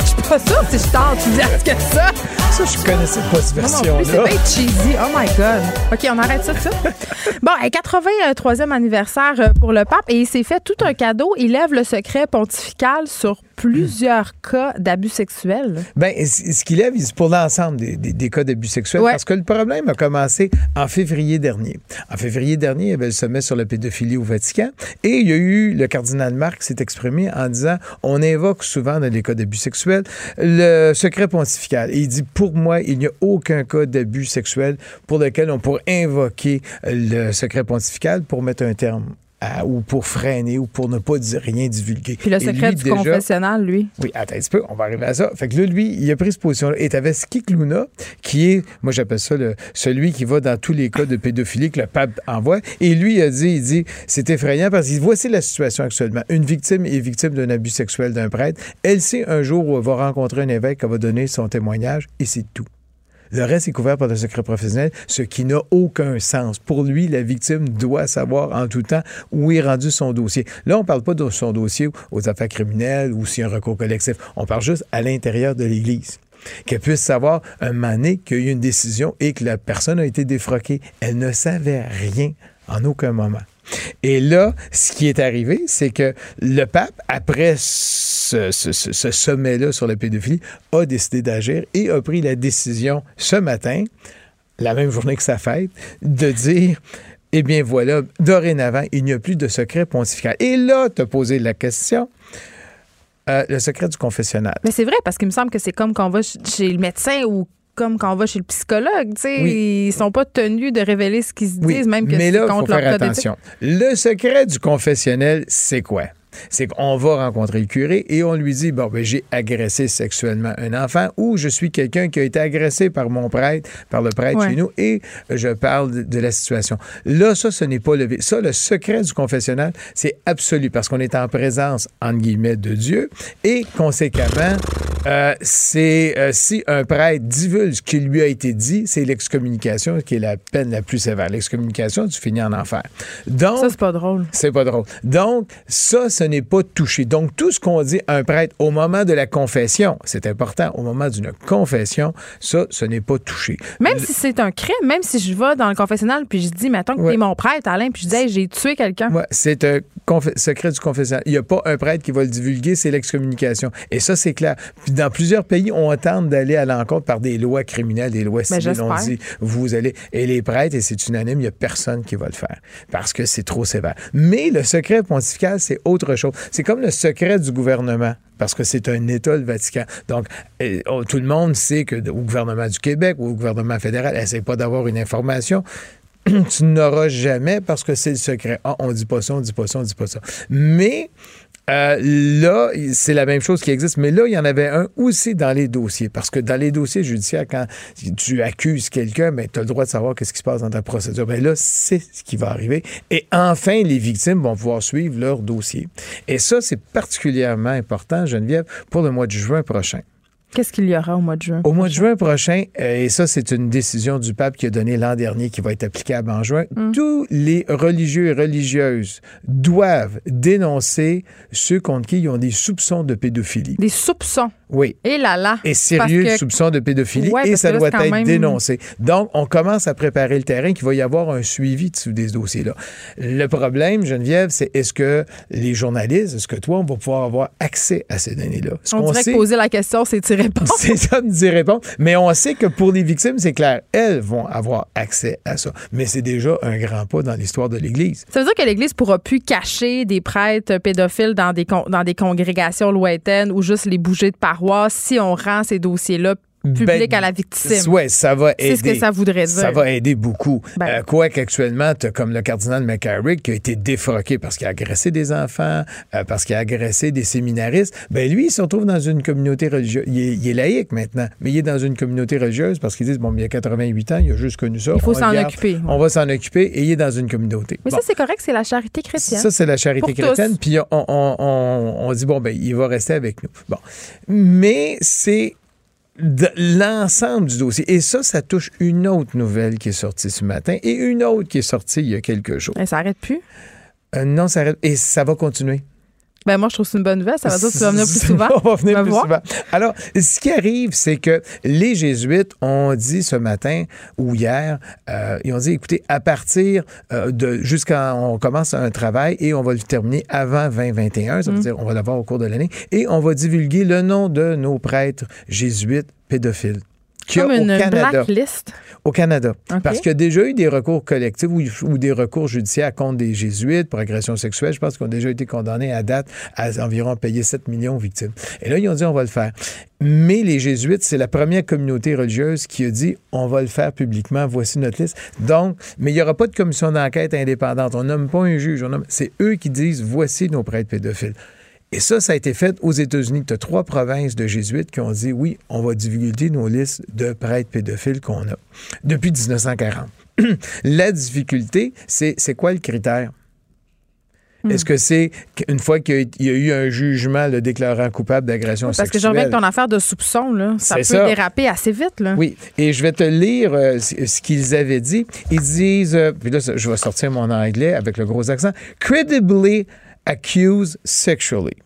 Je suis pas sûre si je tente, tu dis que ça. Ça, je connaissais pas cette version-là. C'est bien cheesy. Oh my God. OK, on arrête ça, ça. bon, 83e anniversaire euh, pour le pape et il s'est fait tout un cadeau. Il lève le secret pontifical sur plusieurs cas d'abus sexuels? Ben, ce qu'il lève, c'est pour l'ensemble des, cas d'abus sexuels. Parce que le problème a commencé en février dernier. En février dernier, il y avait le sommet sur la pédophilie au Vatican. Et il y a eu le cardinal Marc qui s'est exprimé en disant on invoque souvent dans les cas d'abus sexuels le secret pontifical. Et il dit pour moi, il n'y a aucun cas d'abus sexuel pour lequel on pourrait invoquer le secret pontifical pour mettre un terme ou pour freiner ou pour ne pas dire rien divulguer. Puis le secret du confessionnal, lui? Oui, attends un petit peu, on va arriver à ça. Fait que là, lui, il a pris cette position-là. Et t'avais Skik Luna, qui est, moi j'appelle ça le, celui qui va dans tous les cas de pédophilie que le pape envoie. Et lui, il a dit, il dit, c'est effrayant parce que voici la situation actuellement. Une victime est victime d'un abus sexuel d'un prêtre. Elle sait un jour où elle va rencontrer un évêque, elle va donner son témoignage et c'est tout. Le reste est couvert par le secret professionnel, ce qui n'a aucun sens. Pour lui, la victime doit savoir en tout temps où est rendu son dossier. Là, on ne parle pas de son dossier aux affaires criminelles ou s'il y a un recours collectif. On parle juste à l'intérieur de l'Église qu'elle puisse savoir un mané qu'il y a eu une décision et que la personne a été défroquée. Elle ne savait rien en aucun moment. Et là, ce qui est arrivé, c'est que le pape, après ce, sommet-là sur la pédophilie, a décidé d'agir et a pris la décision ce matin, la même journée que sa fête, de dire eh bien voilà, dorénavant, il n'y a plus de secret pontifical. Et là, tu as posé la question. Euh, le secret du confessionnal. Mais c'est vrai, parce qu'il me semble que c'est comme quand on va chez le médecin ou comme quand on va chez le psychologue, tu sais, ils sont pas tenus de révéler ce qu'ils se Oui, disent, même que mais c'est là, contre faut leur faire attention. Le secret du confessionnel, c'est quoi? C'est qu'on va rencontrer le curé et on lui dit Bon, ben, j'ai agressé sexuellement un enfant ou je suis quelqu'un qui a été agressé par mon prêtre, par le prêtre Ouais. chez nous et je parle de, de la situation. Là, ça, ce n'est pas levé. Ça, le secret du confessionnal, c'est absolu parce qu'on est en présence, entre guillemets, de Dieu et conséquemment, euh, c'est euh, si un prêtre divulgue ce qui lui a été dit, c'est l'excommunication qui est la peine la plus sévère. L'excommunication, tu finis en enfer. Donc, Ça, c'est pas drôle. c'est pas drôle. Donc, ça, ce n'est pas touché. Donc, tout ce qu'on dit à un prêtre au moment de la confession, c'est important, au moment d'une confession, ça, ce n'est pas touché. Même si c'est un crime, même si je vais dans le confessionnal puis je dis, mettons que Ouais. t'es mon prêtre, Alain, puis je dis, Hey, j'ai tué quelqu'un. Ouais, c'est un secret du confessionnal. Il n'y a pas un prêtre qui va le divulguer, c'est l'excommunication. Et ça, c'est clair. Puis dans plusieurs pays, on tente d'aller à l'encontre par des lois criminelles, des lois Ben, civiles. on dit, vous allez. Et les prêtres, et c'est unanime, il n'y a personne qui va le faire parce que c'est trop sévère. Mais le secret pontifical, c'est autre C'est comme le secret du gouvernement. Parce que c'est un État, le Vatican. Donc, oh, tout le monde sait que au gouvernement du Québec ou au gouvernement fédéral, essaie pas d'avoir une information tu n'auras jamais parce que c'est le secret. Ah, on dit pas ça, on dit pas ça, on dit pas ça. Mais euh, là, c'est la même chose qui existe. Mais là, il y en avait un aussi dans les dossiers. Parce que dans les dossiers judiciaires, quand tu accuses quelqu'un, mais tu as le droit de savoir qu'est-ce qui se passe dans ta procédure. Mais là, c'est ce qui va arriver. Et enfin, les victimes vont pouvoir suivre leur dossier. Et ça, c'est particulièrement important, Geneviève, pour le mois de juin prochain. Qu'est-ce qu'il y aura au mois de juin? Au mois de juin prochain, euh, et ça, c'est une décision du pape qui a donnée l'an dernier qui va être applicable en juin, Mm. tous les religieux et religieuses doivent dénoncer ceux contre qui ils ont des soupçons de pédophilie. Des soupçons? Oui. Et là là. Et sérieux que- soupçons de pédophilie Ouais, et ça là, doit être même- dénoncé. Donc, on commence à préparer le terrain qu'il va y avoir un suivi de des dossiers-là. Le problème, Geneviève, c'est est-ce que les journalistes, est-ce que toi, on va pouvoir avoir accès à ces données-là? Ce On qu'on dirait sait- que poser la question, c'est y répondre. c'est ça dit répondre. Mais on sait que pour les victimes, c'est clair, elles vont avoir accès à ça. Mais c'est déjà un grand pas dans l'histoire de l'Église. Ça veut dire que l'Église pourra plus cacher des prêtres pédophiles dans des, con- dans des congrégations lointaines ou juste les bouger de si on rend ces dossiers-là publics Ben, à la victime. Ouais, ça va aider. C'est ce que ça voudrait dire. Ça va aider beaucoup. Ben. Euh, quoi qu'actuellement, comme le cardinal McCarrick qui a été défroqué parce qu'il a agressé des enfants, euh, parce qu'il a agressé des séminaristes. Ben lui, il se retrouve dans une communauté religieuse. Il est, il est laïque maintenant, mais il est dans une communauté religieuse parce qu'ils disent, bon, il a 88 ans, il a juste connu ça. Il faut s'en occuper, ouais. On va s'en occuper et il est dans une communauté. Mais Bon. ça, c'est correct, c'est la charité chrétienne. Ça, c'est la charité Pour tous. chrétienne. Puis on, on- on- on dit, bon, ben, il va rester avec nous. Bon. Mais c'est l'ensemble du dossier. Et ça, ça touche une autre nouvelle qui est sortie ce matin et une autre qui est sortie il y a quelques jours. Ça arrête plus? Euh, non, ça arrête. Et ça va continuer. Ben moi, je trouve que c'est une bonne nouvelle. Ça veut dire que tu vas venir plus souvent. On va venir Va plus voir. souvent. Alors, ce qui arrive, c'est que les Jésuites ont dit ce matin ou hier, euh, ils ont dit, écoutez, à partir euh, de jusqu'à on commence un travail et on va le terminer avant 2021, Mm. ça veut dire on va l'avoir au cours de l'année, et on va divulguer le nom de nos prêtres jésuites pédophiles. Qu'il y a Comme une au Canada. blacklist. Au Canada. Parce qu'il y a déjà eu des recours collectifs ou, ou des recours judiciaires contre des jésuites pour agression sexuelle. Je pense qu'ils ont déjà été condamnés à date à environ payer 7 millions aux victimes. Et là, ils ont dit on va le faire. Mais les jésuites, c'est la première communauté religieuse qui a dit on va le faire publiquement, voici notre liste. Donc, mais il n'y aura pas de commission d'enquête indépendante. On nomme pas un juge, on nomme- c'est eux qui disent voici nos prêtres pédophiles. Et ça, ça a été fait aux États-Unis. Tu as trois provinces de jésuites qui ont dit oui, on va divulguer nos listes de prêtres pédophiles qu'on a depuis 1940. La difficulté, c'est c'est quoi le critère? Est-ce que c'est une fois qu'il y a eu un jugement le déclarant coupable d'agression Parce sexuelle? que je reviens avec ton affaire de soupçon, là. Ça peut ça. déraper assez vite, là. Oui, et je vais te lire euh, ce qu'ils avaient dit. Ils disent, euh, puis là, je vais sortir mon anglais avec le gros accent, credibly accused sexually.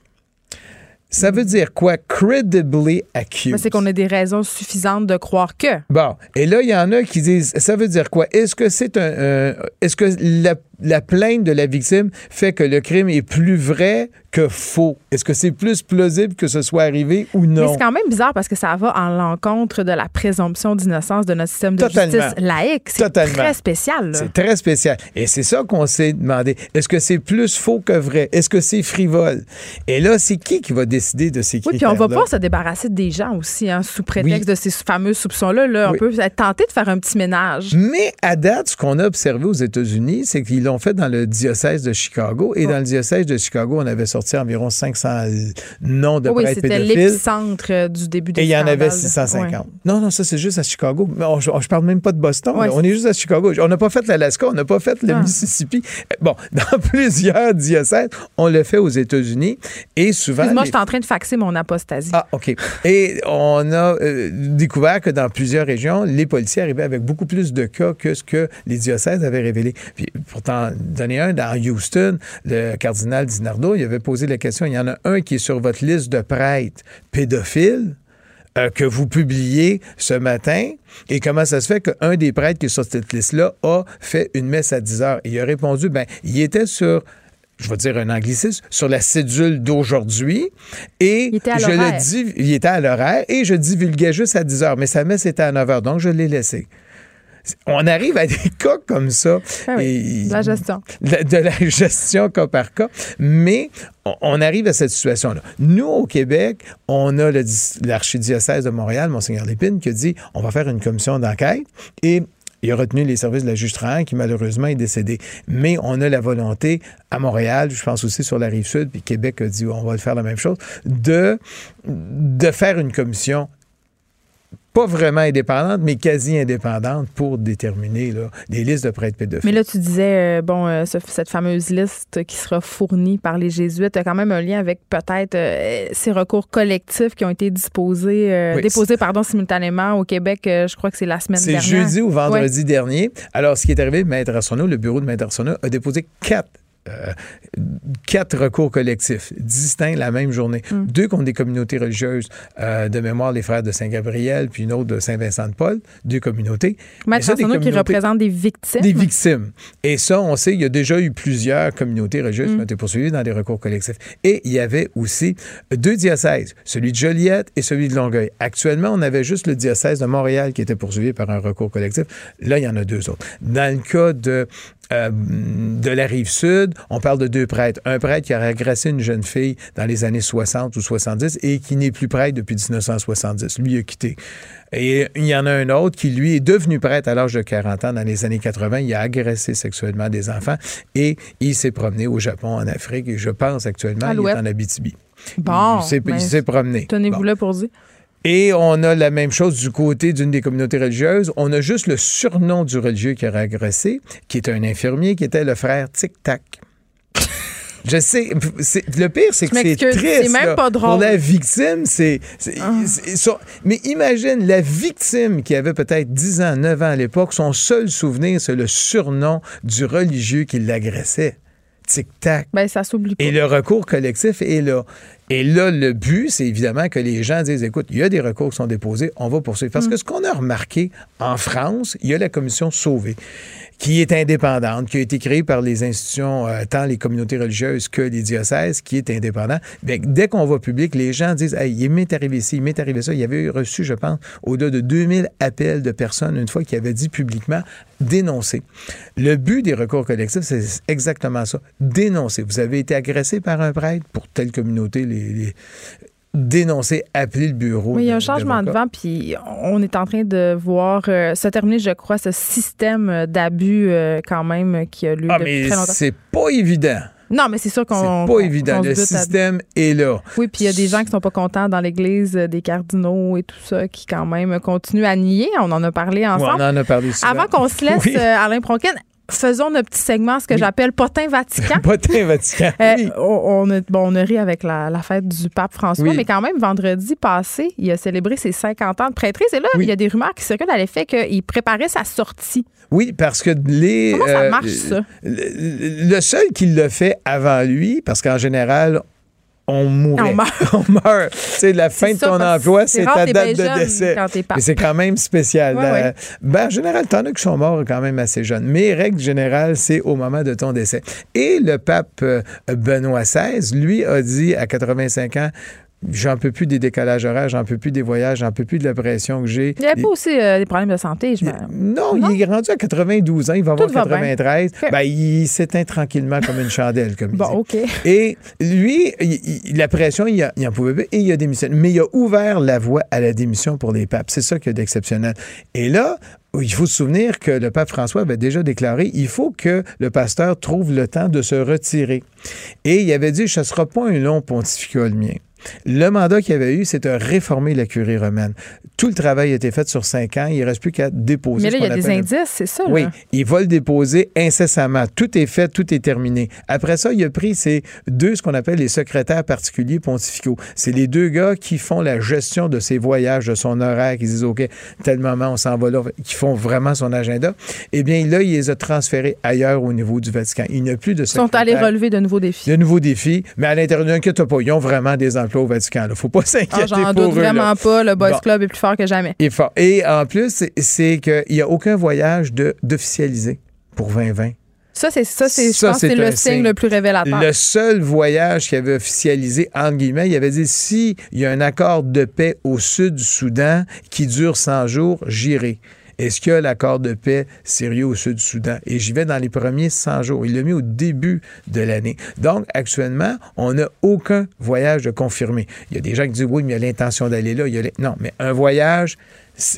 Ça veut dire quoi? Credibly accused. Mais c'est qu'on a des raisons suffisantes de croire que. Bon, et là, il y en a qui disent, ça veut dire quoi? Est-ce que c'est un, euh, est-ce que la- la plainte de la victime fait que le crime est plus vrai que faux. Est-ce que c'est plus plausible que ce soit arrivé ou non? Mais c'est quand même bizarre parce que ça va en l'encontre de la présomption d'innocence de notre système de justice laïque. C'est très spécial. C'est très spécial. Et c'est ça qu'on s'est demandé. Est-ce que c'est plus faux que vrai? Est-ce que c'est frivole? Et là, c'est qui qui va décider de ces critères Oui, puis on va pas se débarrasser des gens aussi, hein, sous prétexte de ces fameux soupçons-là. Là, On peut être tenté de faire un petit ménage. Mais à date, ce qu'on a observé aux États-Unis, c'est qu'ils l'ont fait dans le diocèse de Chicago. Et dans le diocèse de Chicago, on avait sorti environ 500 noms de oui, prêtres pédophiles. c'était l'épicentre euh, du début des Et il y en avait 650. Non, non, ça, c'est juste à Chicago. je, ne parle même pas de Boston. on est juste à Chicago. On n'a pas fait l'Alaska, on n'a pas fait le ah. Mississippi. Bon, dans plusieurs diocèses, on le fait aux États-Unis. Et souvent. Moi, je suis en train de faxer mon apostasie. Ah, OK. Et on a euh, découvert que dans plusieurs régions, les policiers arrivaient avec beaucoup plus de cas que ce que les diocèses avaient révélé. Puis, pourtant, donner un, dans Houston, le cardinal Dinardo, il avait posé la question il y en a un qui est sur votre liste de prêtres pédophiles. Euh, que vous publiez ce matin et comment ça se fait qu'un des prêtres qui est sur cette liste-là a fait une messe à 10 heures? Et il a répondu, ben, il était sur je vais dire un anglicisme, sur la cédule d'aujourd'hui. Et je le dis, il était à l'horaire et je divulguais juste à 10 heures, mais sa messe était à 9 heures, donc je l'ai laissé on arrive à des cas comme ça. Ah de la gestion. De, la gestion cas par cas. Mais on, arrive à cette situation-là. Nous, au Québec, on a l'archidiocèse de Montréal, Monseigneur Lépine, qui a dit on va faire une commission d'enquête et il a retenu les services de la juge qui malheureusement est décédé. Mais on a la volonté à Montréal, je pense aussi sur la rive sud, puis Québec a dit on va faire la même chose, de, de faire une commission pas vraiment indépendante, mais quasi indépendante pour déterminer là, des listes de prêtres pédophiles. Mais là, tu disais, euh, bon, euh, cette fameuse liste qui sera fournie par les jésuites a quand même un lien avec peut-être euh, ces recours collectifs qui ont été disposés, déposés pardon, simultanément au Québec. je crois que c'est la semaine dernière. C'est jeudi ou vendredi dernier. Alors, ce qui est arrivé, Maître Arsenault, le bureau de Maître Arsenault a déposé quatre euh, quatre recours collectifs distincts la même journée. Mm. Deux contre des communautés religieuses euh, de mémoire, les frères de Saint-Gabriel, puis une autre de Saint-Vincent-de-Paul, deux communautés. Maître qui représente des victimes. Des victimes. Et ça, on sait, il y a déjà eu plusieurs communautés religieuses qui mm. ont été poursuivies dans des recours collectifs. Et il y avait aussi deux diocèses, celui de Joliette et celui de Longueuil. Actuellement, on avait juste le diocèse de Montréal qui était poursuivi par un recours collectif. Là, il y en a deux autres. Dans le cas de euh, de la rive sud, on parle de deux prêtres. Un prêtre qui a agressé une jeune fille dans les années 60 ou 70 et qui n'est plus prêtre depuis 1970. Lui a quitté. Et il y en a un autre qui, lui, est devenu prêtre à l'âge de 40 ans dans les années 80. Il a agressé sexuellement des enfants et il s'est promené au Japon, en Afrique et je pense actuellement qu'il est en Abitibi. Bon. Il s'est promené. Tenez-vous là pour dire. Et on a la même chose du côté d'une des communautés religieuses. On a juste le surnom du religieux qui a agressé, qui est un infirmier, qui était le frère Tic-Tac. Je sais. Le pire, c'est que c'est triste. C'est même pas drôle. Pour la victime, c'est. Ah. Mais imagine la victime qui avait peut-être 10 ans, 9 ans à l'époque, son seul souvenir, c'est le surnom du religieux qui l'agressait tic-tac. Ben, ça s'oublie pas. Et le recours collectif est là. Et là, le but, c'est évidemment que les gens disent, écoute, il y a des recours qui sont déposés, on va poursuivre. Parce mm. que ce qu'on a remarqué en France, il y a la commission Sauvée qui est indépendante, qui a été créée par les institutions, euh, tant les communautés religieuses que les diocèses, qui est indépendant. Bien, dès qu'on va public, les gens disent hey, il m'est arrivé ici, il m'est arrivé ça. Il y avait reçu, je pense, au-delà de 2000 appels de personnes une fois qui avaient dit publiquement dénoncer. Le but des recours collectifs, c'est exactement ça. Dénoncer. Vous avez été agressé par un prêtre pour telle communauté, les, dénoncer, appeler le bureau. Oui, il y a un changement de vent, puis on est en train de voir euh, se terminer, je crois, ce système d'abus euh, quand même qui a lieu ah, depuis très longtemps. C'est pas évident. Non, mais c'est sûr qu'on. C'est pas évident. Le système est là. Oui, puis il y a des gens qui sont pas contents dans l'Église euh, des cardinaux et tout ça, qui quand même continuent à nier. On en a parlé ensemble. on en a parlé souvent. Avant qu'on se laisse, Alain Pronkin, faisons notre petit segment, ce que j'appelle Potin Vatican. Potin Vatican. Euh, on, a, bon, on a ri avec la, fête du pape François, mais quand même, vendredi passé, il a célébré ses 50 ans de prêtrise. Et là, il y a des rumeurs qui circulent à l'effet qu'il préparait sa sortie. Oui, parce que les. Comment ça euh, marche, ça? Le, le seul qui l'a fait avant lui, parce qu'en général, on meurt. on meurt. C'est la fin de ça, ton emploi, c'est ta date de décès. Mais c'est quand même spécial. Ouais, La- ouais. Ben, en général, t'en as qui sont morts quand même assez jeunes. Mais règle générale, c'est au moment de ton décès. Et le pape euh, Benoît XVI, lui, a dit à 85 ans, J'en peux plus des décalages horaires, j'en peux plus des voyages, j'en peux plus de la pression que j'ai. Il n'y avait pas aussi euh, des problèmes de santé, je me... Non, Non? il est rendu à 92 ans, il va avoir Tout bien. 93. OK. Ben, il s'éteint tranquillement comme une chandelle, comme il Bon, dit. OK. Et lui, il- il- la pression, il, a- il en pouvait plus et il a démissionné. Mais il a ouvert la voie à la démission pour les papes. C'est ça qui est d'exceptionnel. Et là, il faut se souvenir que le pape François avait déjà déclaré il faut que le pasteur trouve le temps de se retirer. Et il avait dit ce ne sera pas un long pontificat le mien. Le mandat qu'il avait eu, c'est de réformer la curie romaine. Tout le travail a été fait sur cinq ans. Il ne reste plus qu'à déposer. Mais là, il y a des indices, c'est ça, là? oui, il va le déposer incessamment. Tout est fait, tout est terminé. Après ça, il a pris ces deux, ce qu'on appelle les secrétaires particuliers pontificaux. C'est les deux gars qui font la gestion de ses voyages, de son horaire, qui disent, OK, tel moment, on s'en va là, qui font vraiment son agenda. Eh bien, là, il les a transférés ailleurs au niveau du Vatican. Il n'y a plus de Ils sont allés relever de nouveaux défis. de nouveaux défis, mais à l'intérieur, n'inquiète pas, ils ont vraiment des emplois au Vatican. Il ne faut pas Ah, s'inquiéter J'en pour doute eux. là. vraiment pas. Le Boys Bon. Club est plus fort que jamais. Il est fort. Et en plus, c'est- qu'il n'y a aucun voyage d'officialisé pour 2020. Ça, c'est ça, c'est, je pense que c'est le signe signe. le plus révélateur. Le seul voyage qu'il avait officialisé, entre guillemets, il avait dit si il y a un accord de paix au sud du Soudan qui dure 100 jours, j'irai. Est-ce qu'il y a l'accord de paix sérieux au sud du Soudan? Et j'y vais dans les premiers 100 jours. Il l'a mis au début de l'année. Donc, actuellement, on n'a aucun voyage confirmé. Il y a des gens qui disent oui, mais il y a l'intention d'aller là. Non, mais un voyage,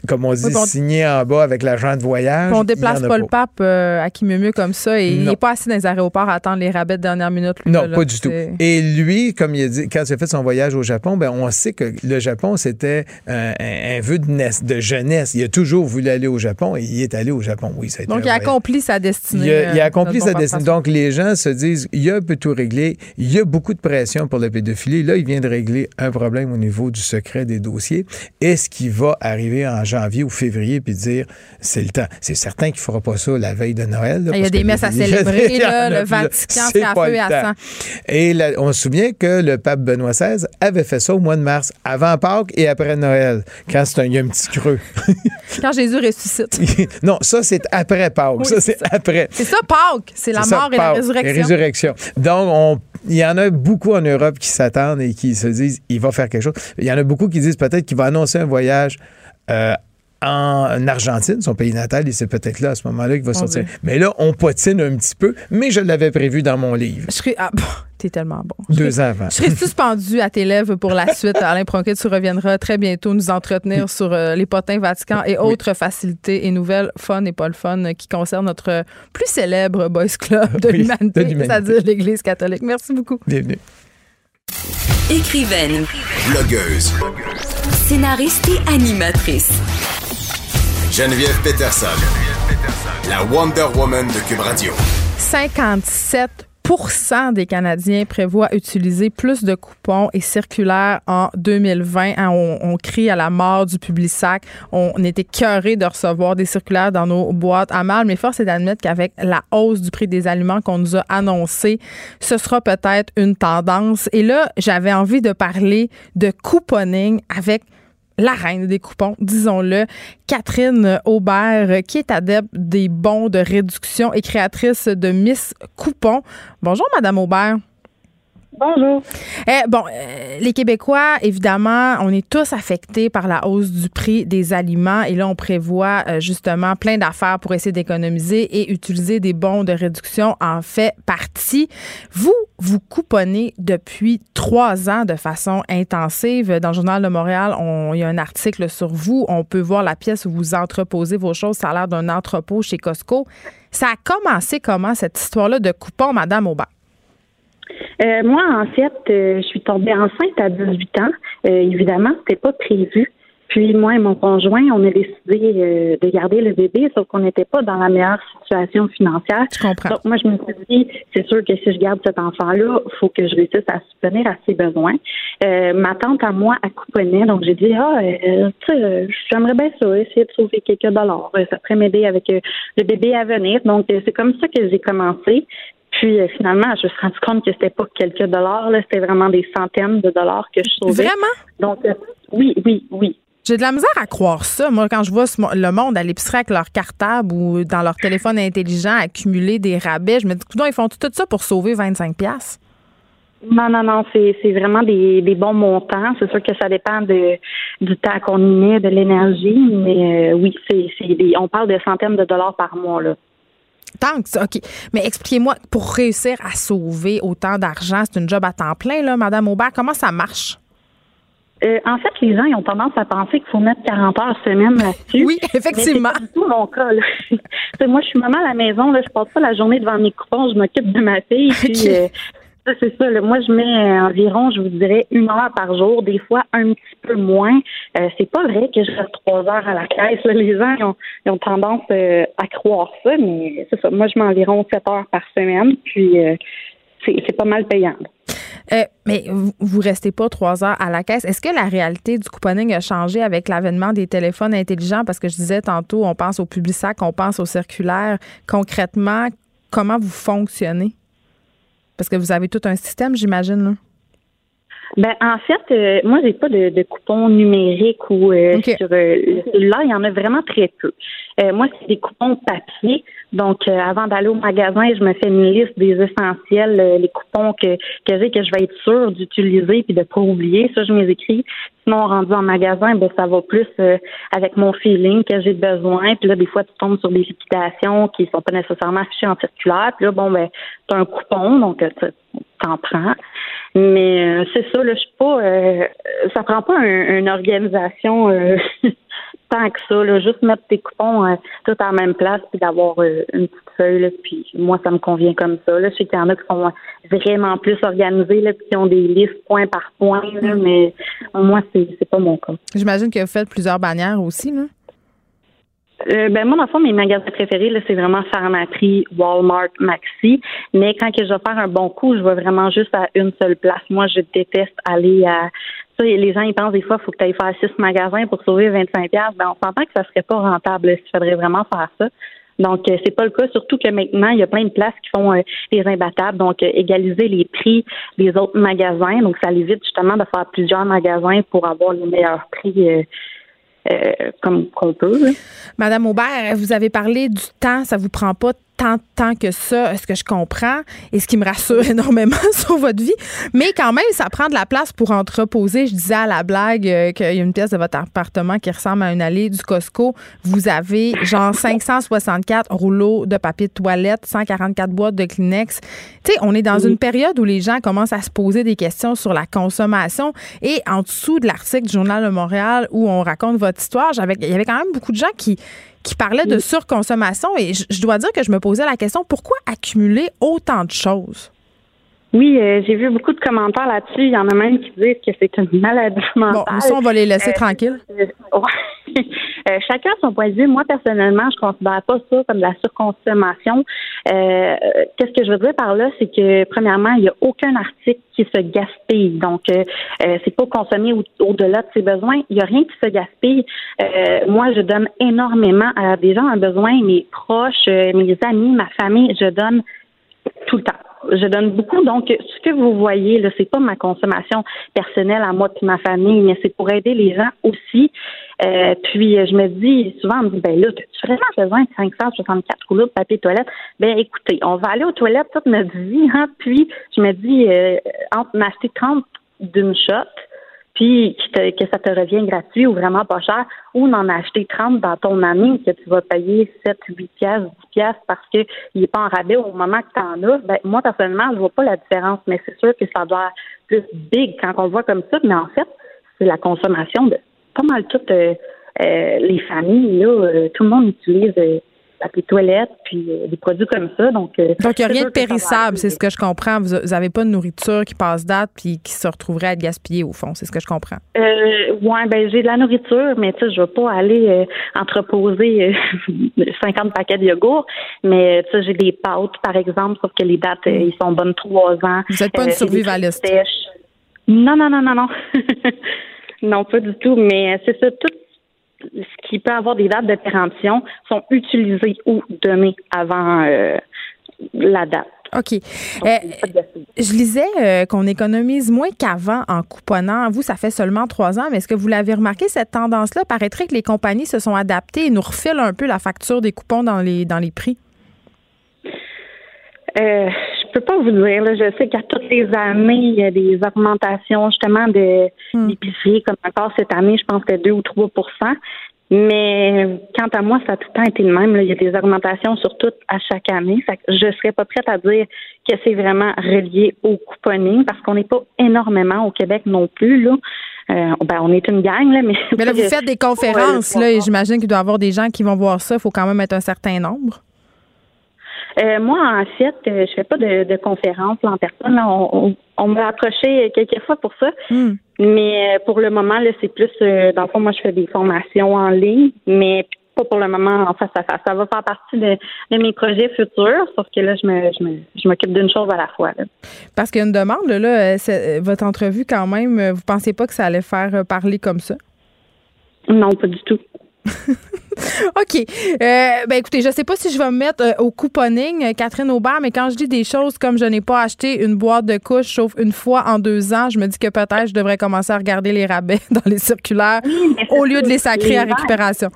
comme on dit, Oui, signé en bas avec l'agent de voyage. Puis on il déplace pas le pape euh, à qui mieux mieux comme ça et il Non. n'est pas assis dans les aéroports à attendre les rabais de dernière minute. lui, Non, là, pas du tout. Et lui, comme il a dit, quand il a fait son voyage au Japon, ben, on sait que le Japon, c'était un, un- un vœu de, naisse- de jeunesse. Il a toujours voulu aller au Japon et il est allé au Japon. Oui, ça a été Donc, il a accompli sa destinée. Il a, il a euh, accompli sa destinée. Donc, les gens se disent, il a un peu tout réglé. Il y a beaucoup de pression pour la pédophilie. Là, il vient de régler un problème au niveau du secret des dossiers. Est-ce qu'il va arriver en janvier ou février puis dire, c'est le temps? C'est certain qu'il ne fera pas ça la veille de Noël. là, Il y a des messes à célébrer, en là, le. Vatican, C'est à feu et à sang. Et là, on se souvient que le pape Benoît XVI avait fait ça au mois de mars, avant Pâques et après Noël, quand c'est un- il y a un petit creux. Quand Jésus ressuscite. non, ça, c'est après Pâques. Oui, ça, c'est après. C'est ça, Pâques. C'est la ça, mort et la résurrection. et résurrection. Donc, on- il y en a beaucoup en Europe qui s'attendent et qui se disent il va faire quelque chose. Il y en a beaucoup qui disent peut-être qu'il va annoncer un voyage. Euh, en Argentine, son pays natal, et c'est peut-être là, à ce moment-là, qu'il va sortir. Dieu. Mais là, on potine un petit peu, mais je l'avais prévu dans mon livre, Je serais. Ah, bon, t'es tellement bon. Je deux serais- ans avant. Je serai suspendu à tes lèvres pour la suite. Alain Pronquet, tu reviendras très bientôt nous entretenir sur euh, les potins Vatican et autres facilités et nouvelles fun et pas le fun qui concernent notre plus célèbre boys club de Oui, l'humanité, de l'humanité. c'est-à-dire l'Église catholique. Merci beaucoup. Bienvenue. Écrivaine, Blogueuse. Scénariste et animatrice. Geneviève Peterson. La Wonder Woman de Cube Radio. 57 des Canadiens prévoient utiliser plus de coupons et circulaires en 2020. Hein, on, on crie à la mort du Publisac. On était cœurés de recevoir des circulaires dans nos boîtes à mal, mais force est d'admettre qu'avec la hausse du prix des aliments qu'on nous a annoncé, ce sera peut-être une tendance. Et là, j'avais envie de parler de couponing avec la reine des coupons, disons-le, Catherine Aubert, qui est adepte des bons de réduction et créatrice de Miss Coupon. Bonjour, Madame Aubert. Bonjour. Eh, bon, euh, les Québécois, évidemment, on est tous affectés par la hausse du prix des aliments et là, on prévoit euh, justement plein d'affaires pour essayer d'économiser et utiliser des bons de réduction en fait partie. Vous, vous couponnez depuis trois ans de façon intensive. Dans le Journal de Montréal, on- il y a un article sur vous. On peut voir la pièce où vous entreposez vos choses. Ça a l'air d'un entrepôt chez Costco. Ça a commencé comment cette histoire-là de coupons, Madame Aubert? Euh, moi, en fait, euh, je suis tombée enceinte à 18 ans. Euh, évidemment, c'était pas prévu. Puis moi et mon conjoint, on a décidé euh, de garder le bébé, sauf qu'on n'était pas dans la meilleure situation financière. Je comprends. Donc moi, je me suis dit, c'est sûr que si je garde cet enfant-là, il faut que je réussisse à subvenir à ses besoins. Euh, ma tante à moi, elle couponnait, donc j'ai dit, ah, euh, tu sais, j'aimerais bien ça, essayer de sauver quelques dollars. Ça pourrait m'aider avec le bébé à venir. Donc c'est comme ça que j'ai commencé. Puis finalement, je me suis rendu compte que c'était pas quelques dollars, là, c'était vraiment des centaines de dollars que je sauvais. Vraiment? Donc oui, oui, oui. J'ai de la misère à croire ça. Moi, quand je vois le monde à l'épicerie avec leur cartable ou dans leur téléphone intelligent accumuler des rabais, je me dis, ils font tout ça pour sauver 25 pièces. Non, non, non, c'est, vraiment des, bons montants. C'est sûr que ça dépend de, du temps qu'on y met, de l'énergie, mais euh, oui, c'est, c'est on parle de centaines de dollars par mois. Là. Tant que ça, OK. Mais expliquez-moi, pour réussir à sauver autant d'argent, c'est une job à temps plein, là, Madame Aubert, comment ça marche? Euh, en fait, les gens ils ont tendance à penser qu'il faut mettre 40 heures semaine là-dessus. Oui, effectivement. C'est tout mon cas. moi, je suis maman à la maison. Là, je passe pas la journée devant mes coupons. Je m'occupe de ma fille. Puis, euh, c'est ça. moi, je mets euh, environ, je vous dirais, une heure par jour, des fois un petit peu moins. Euh, c'est pas vrai que je reste trois heures à la caisse. Les gens ont, tendance à croire ça, mais c'est ça. Moi, je mets environ sept heures par semaine, puis c'est pas mal payant. Euh, mais vous restez pas trois heures à la caisse. Est-ce que la réalité du couponing a changé avec l'avènement des téléphones intelligents? Parce que je disais tantôt, on pense au Publisac, on pense au circulaire. Concrètement, comment vous fonctionnez? Parce que vous avez tout un système, j'imagine. Ben en fait, euh, moi j'ai pas de, de coupons numériques ou euh, sur le cellulaire, il y en a vraiment très peu. moi, c'est des coupons papier. Donc, euh, avant d'aller au magasin, je me fais une liste des essentiels, euh, les coupons que, que j'ai, que je vais être sûre d'utiliser puis de pas oublier. Ça, je m'écris. Sinon, rendu en magasin, ben ça va plus euh, avec mon feeling que j'ai besoin. Puis là, des fois, tu tombes sur des liquidations qui sont pas nécessairement affichées en circulaire. Puis là, bon, ben, tu as un coupon, donc t'en prends. Mais c'est ça, là, je suis pas ça prend pas une organisation tant que ça, là, juste mettre tes coupons euh, tout en même place puis d'avoir euh, une petite feuille, là, puis moi, ça me convient comme ça. Là. Je sais qu'il y en a qui sont vraiment plus organisés, là, puis qui ont des listes point par point, là, mm. mais moi, c'est, c'est pas mon cas. J'imagine que vous faites plusieurs bannières aussi, là? Euh, ben moi, dans le fond, mes magasins préférés, là, c'est vraiment Pharmaprix, Walmart, Maxi. Mais quand que je vais faire un bon coup, je vais vraiment juste à une seule place. Moi, je déteste aller à ça, les gens ils pensent des fois qu'il faut que tu ailles faire six magasins pour sauver 25 Ben on s'entend que ça serait pas rentable s'il faudrait vraiment faire ça. Donc, euh, c'est pas le cas, surtout que maintenant, il y a plein de places qui font euh, les imbattables, donc euh, égaliser les prix des autres magasins. Donc, ça évite justement de faire plusieurs magasins pour avoir les meilleurs prix euh, comme qu'on peut. Madame Aubert, vous avez parlé du temps, ça vous prend pas tant que ça, ce que je comprends, et ce qui me rassure énormément sur votre vie. Mais quand même, ça prend de la place pour entreposer. Je disais à la blague euh, qu'il y a une pièce de votre appartement qui ressemble à une allée du Costco. Vous avez genre 564 rouleaux de papier de toilette, 144 boîtes de Kleenex. Tu sais, on est dans une période où les gens commencent à se poser des questions sur la consommation. Et en dessous de l'article du Journal de Montréal où on raconte votre histoire, il y avait quand même beaucoup de gens qui qui parlait de surconsommation et je, dois dire que je me posais la question pourquoi accumuler autant de choses? Oui, euh, j'ai vu beaucoup de commentaires là-dessus. Il y en a même qui disent que c'est une maladie mentale. Bon, ça, on va les laisser euh, tranquilles. Euh, chacun son point de vue. Moi, personnellement, je considère pas ça comme de la surconsommation. Qu'est-ce que je veux dire par là, c'est que premièrement, il n'y a aucun article qui se gaspille. Donc, c'est pas consommer au-delà de ses besoins. Il n'y a rien qui se gaspille. moi, je donne énormément à des gens un besoin, mes proches, mes amis, ma famille. Je donne tout le temps je donne beaucoup. Donc, ce que vous voyez, là, c'est pas ma consommation personnelle à moi et ma famille, mais c'est pour aider les gens aussi. Euh, puis, je me dis, souvent, on me dit, ben là, tu vraiment besoin de 564 rouleaux de papier toilette? Ben, écoutez, on va aller aux toilettes toute notre vie, hein, puis je me dis, euh, entre m'acheter 30 d'une shot, puis que ça te revient gratuit ou vraiment pas cher, ou d'en acheter 30 dans ton ami que tu vas payer 7, 8 piastres, 10 piastres parce qu'il n'est pas en rabais au moment que tu en as, ben, moi, personnellement, je vois pas la différence, mais c'est sûr que ça doit être plus big quand on le voit comme ça, mais en fait, c'est la consommation de pas mal toutes euh, euh, les familles, là, euh, tout le monde utilise papier toilette, puis euh, des produits comme ça. Donc, euh, donc il n'y a rien de périssable, c'est ce que je comprends. Vous n'avez pas de nourriture qui passe date puis qui se retrouverait à être gaspillée, au fond. C'est ce que je comprends. Euh, oui, ben, j'ai de la nourriture, mais tu sais, je ne vais pas aller entreposer 50 paquets de yogourt. Mais tu sais, j'ai des pâtes, par exemple, sauf que les dates, ils sont bonnes trois ans. Vous n'êtes pas une survivaliste. Non, non, non, non, non. non, pas du tout. Mais c'est ça, tout ce qui peut avoir des dates de péremption sont utilisées ou données avant euh, la date. OK. je lisais qu'on économise moins qu'avant en couponnant. Vous, ça fait seulement trois ans, mais est-ce que vous l'avez remarqué, cette tendance-là? Paraîtrait que les compagnies se sont adaptées et nous refilent un peu la facture des coupons dans les, dans les prix. Euh, peux pas vous dire. Je sais qu'à toutes les années, il y a des augmentations justement de d'épicerie, comme encore cette année, je pense que c'était 2 ou 3% mais quant à moi, ça a tout le temps été le même. Il y a des augmentations sur tout à chaque année. je ne serais pas prête à dire que c'est vraiment relié au couponing parce qu'on n'est pas énormément au Québec non plus. Là. Euh, ben, on est une gang, là, mais. Mais là, vous faites des conférences, là, et j'imagine qu'il doit y avoir des gens qui vont voir ça. Il faut quand même être un certain nombre. Euh, moi, en fait, euh, je fais pas de, de conférences en personne. On, on, m'a approché quelques fois pour ça. Hmm. Mais euh, pour le moment, là, c'est plus dans le fond, moi je fais des formations en ligne, mais pas pour le moment en face à face. Ça va faire partie de, mes projets futurs, sauf que là, je me, je m'occupe d'une chose à la fois. Parce qu'il y a une demande, là, votre entrevue quand même, vous pensez pas que ça allait faire parler comme ça? Non, pas du tout. OK. Euh, ben écoutez, je sais pas si je vais me mettre euh, au couponing, euh, Catherine Aubert, mais quand je dis des choses comme je n'ai pas acheté une boîte de couches sauf une fois en deux ans, je me dis que peut-être je devrais commencer à regarder les rabais dans les circulaires au lieu de les sacrer à récupération.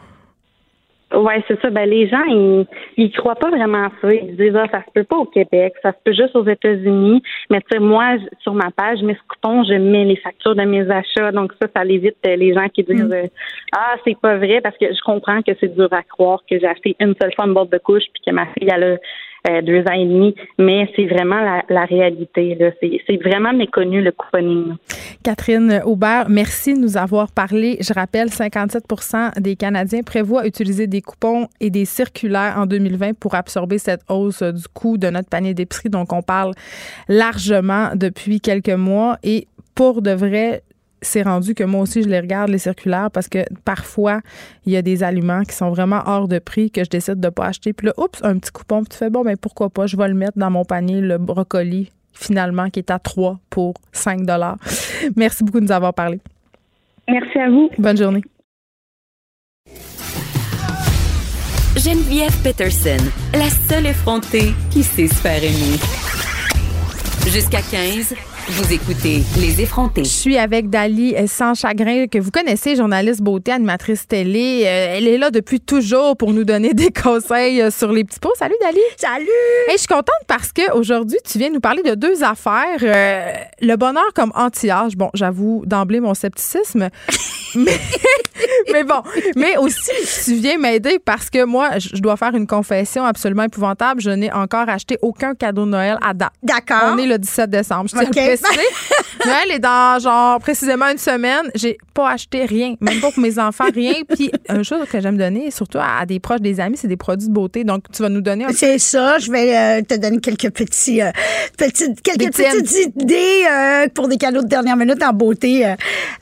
Oui, c'est ça. Ben, les gens, ils, ils croient pas vraiment à ça. Ils disent, ah, ça se peut pas au Québec, ça se peut juste aux États-Unis. Mais tu sais, moi, sur ma page, mes coupons, je mets les factures de mes achats. Donc ça, ça évite euh, les gens qui disent, mm. euh, ah, c'est pas vrai, parce que je comprends que c'est dur à croire que j'ai acheté une seule fois une boîte de couche puis que ma fille, elle a euh, deux ans et demi, mais c'est vraiment la, réalité. C'est vraiment méconnu le couponing. Catherine Aubert, merci de nous avoir parlé. Je rappelle, 57% des Canadiens prévoient utiliser des coupons et des circulaires en 2020 pour absorber cette hausse du coût de notre panier d'épicerie. Donc, on parle largement depuis quelques mois et pour de vrai, c'est rendu que moi aussi, je les regarde, les circulaires, parce que parfois, il y a des aliments qui sont vraiment hors de prix que je décide de ne pas acheter. Puis là, oups, un petit coupon. Puis tu fais, bon, mais ben, pourquoi pas, je vais le mettre dans mon panier, le brocoli, finalement, qui est à 3 pour 5 Merci beaucoup de nous avoir parlé. Merci à vous. Bonne journée. Geneviève Peterson, la seule effrontée qui sait se faire aimer. Jusqu'à 15. Vous écoutez Les effrontés. Je suis avec Dali euh, Sans Chagrin, que vous connaissez, journaliste beauté, animatrice télé. Euh, elle est là depuis toujours pour nous donner des conseils euh, sur les petits pots. Salut Dali. Salut. je suis contente parce qu'aujourd'hui, tu viens nous parler de deux affaires. le bonheur comme anti-âge. Bon, j'avoue d'emblée mon scepticisme. Mais, mais bon, mais aussi, tu viens m'aider parce que moi, je dois faire une confession absolument épouvantable. Je n'ai encore acheté aucun cadeau de Noël à date. D'accord. On est le 17 décembre. Je Noël est dans genre précisément une semaine. J'ai pas acheté rien, même pas pour mes enfants, rien. Puis une chose que j'aime donner, surtout à, des proches, des amis, c'est des produits de beauté. Donc tu vas nous donner un C'est ça. Je vais euh, te donner quelques petits, euh, petites, quelques petites idées euh, pour des cadeaux de dernière minute en beauté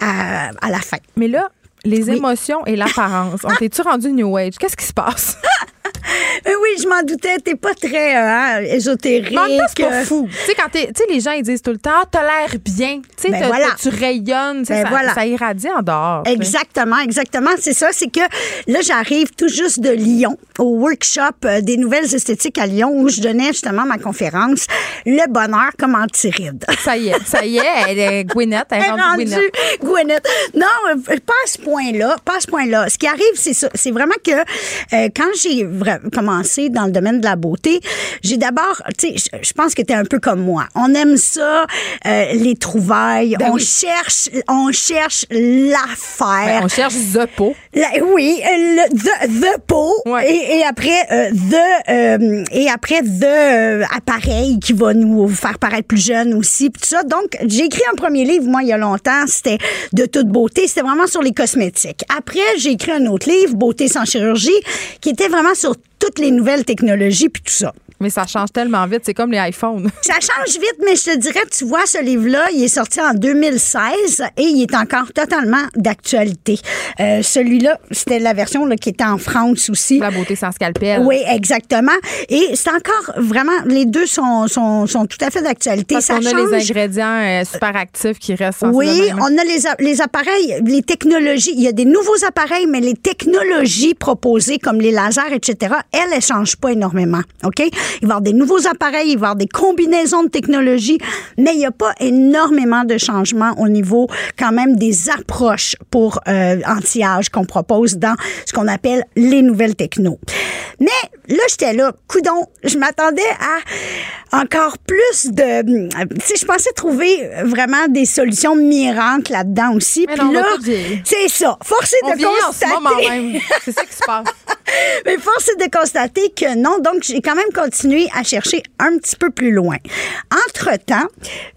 à, la fin. Mais là, les émotions et l'apparence. On t'es-tu rendu New Age? Qu'est-ce qui se passe? oui, je m'en doutais. T'es pas très euh, hein, ésotérique. c'est pas euh. fou. Tu sais, quand t'es, les gens, ils disent tout le temps, t'as l'air bien. Tu sais, ben tu rayonnes. Ben ça, ça, irradie en dehors. Exactement, exactement. C'est ça. C'est que là, j'arrive tout juste de Lyon, au workshop euh, des nouvelles esthétiques à Lyon, où je donnais justement ma conférence, Le bonheur comme anti-ride. Ça y est, ça y est. Elle est Gwyneth. Elle est rendue Gwyneth. Non, pas à ce point-là. Pas à ce point-là. Ce qui arrive, c'est ça. C'est vraiment que quand j'ai commencé dans le domaine de la beauté, j'ai d'abord, tu sais, je pense que tu es un peu comme moi. On aime ça, euh, les trouvailles. Ben on cherche, on cherche l'affaire. Ben, on cherche the pot. oui, le the, the pot. Et, et, après euh, the euh, et après the appareil qui va nous faire paraître plus jeunes aussi, tout ça. Donc j'ai écrit un premier livre moi il y a longtemps, c'était de toute beauté, c'était vraiment sur les cosmétiques. Après j'ai écrit un autre livre, Beauté sans chirurgie, qui était vraiment sur toutes les nouvelles technologies puis tout ça. Mais ça change tellement vite, c'est comme les iPhones. ça change vite, mais je te dirais, tu vois, ce livre-là, il est sorti en 2016 et il est encore totalement d'actualité. Euh, celui-là, c'était la version là, qui était en France aussi. La beauté sans scalpel. Oui, exactement. Et c'est encore vraiment, les deux sont, sont, sont tout à fait d'actualité. Parce qu'on a les ingrédients euh, super actifs qui restent Oui, on a les, les appareils, les technologies. Il y a des nouveaux appareils, mais les technologies proposées comme les lasers, etc., elles, elles changent pas énormément. OK? Il va y avoir des nouveaux appareils, il va y avoir des combinaisons de technologies, mais il n'y a pas énormément de changements au niveau quand même des approches pour euh, anti-âge qu'on propose dans ce qu'on appelle les nouvelles techno. Mais là, j'étais là, coudon, je m'attendais à encore plus de... Tu sais, je pensais trouver vraiment des solutions miracles là-dedans aussi. Mais Puis non, là, c'est ça. Force est On de ce constater... C'est ça qui se passe. Mais force est de constater que non. Donc, j'ai quand même à chercher un petit peu plus loin. Entre-temps,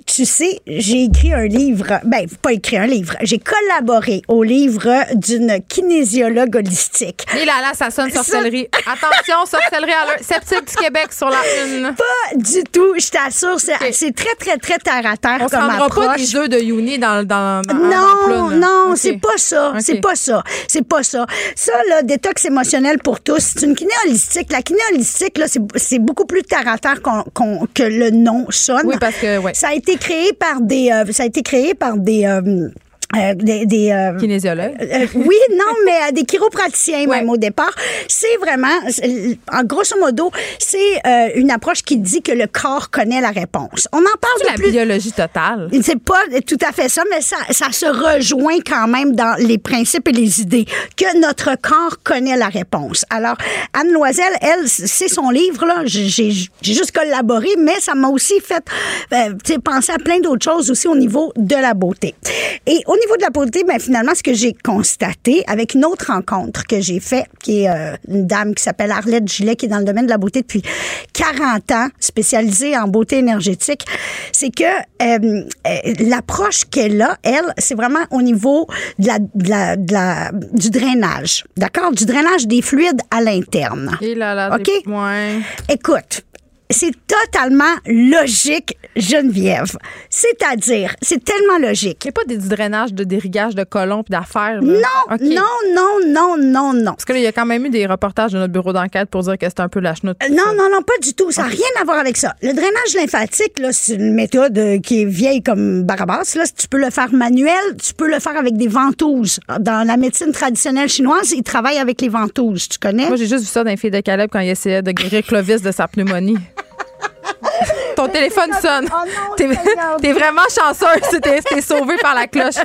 tu sais, j'ai écrit un livre. Ben, pas écrit un livre. J'ai collaboré au livre d'une kinésiologue holistique. Et là, là, ça sonne sorcellerie. Attention, sorcellerie à l'heure. Sceptique du Québec sur la une. Pas du tout, je t'assure. C'est très, très, très terre à terre On comme rendra pas approche. des œufs de Uni dans, dans, dans Non, dans non, c'est pas ça. C'est pas ça. C'est pas ça. Ça, là, détox émotionnel pour tous, c'est une kiné holistique. La kiné holistique, là, c'est c'est beaucoup plus terre à terre qu'on- qu'on- que le nom sonne. Oui, parce que, ouais. Ça a été créé par des, euh, ça a été créé par des, euh, euh, des, des, euh, Kinésiologue. euh, oui, non, mais euh, des chiropraticiens Ouais. même au départ. C'est vraiment, en grosso modo, c'est euh, une approche qui dit que le corps connaît la réponse. On en parle C'est de la plus biologie totale. c'est pas tout à fait ça, mais ça, ça se rejoint quand même dans les principes et les idées que notre corps connaît la réponse. Alors, Anne Loisel, elle, c'est son livre, là. J'ai juste collaboré, mais ça m'a aussi fait euh, penser à plein d'autres choses aussi au niveau de la beauté. Et au niveau de la beauté, ben, finalement, ce que j'ai constaté avec une autre rencontre que j'ai fait, qui est euh, une dame qui s'appelle Arlette Gillet, qui est dans le domaine de la beauté depuis 40 ans, spécialisée en beauté énergétique, c'est que euh, euh, l'approche qu'elle a, elle, c'est vraiment au niveau de la, de la- de la- du drainage, d'accord? Du drainage des fluides à l'interne. Et là, là. OK? des- Ouais. Écoute, c'est totalement logique, Geneviève. C'est-à-dire, c'est tellement logique. Il n'y a pas des, du drainage, de dérigage de colons puis d'affaires. Non, non, non, non, non, non. Parce que là, il y a quand même eu des reportages de notre bureau d'enquête pour dire que c'est un peu la chenoute. Euh, Non, non, non, pas du tout. Ça n'a rien à voir avec ça. Le drainage lymphatique, là, c'est une méthode euh, qui est vieille comme Barabas. Là, tu peux le faire manuel, tu peux le faire avec des ventouses. Dans la médecine traditionnelle chinoise, ils travaillent avec les ventouses. Tu connais? Moi, j'ai juste vu ça dans les filles de Caleb quand il essayait de guérir Clovis de sa pneumonie. Ton téléphone sonne. Oh non, T'es vraiment chanceuse. T'es t'es sauvé par la cloche.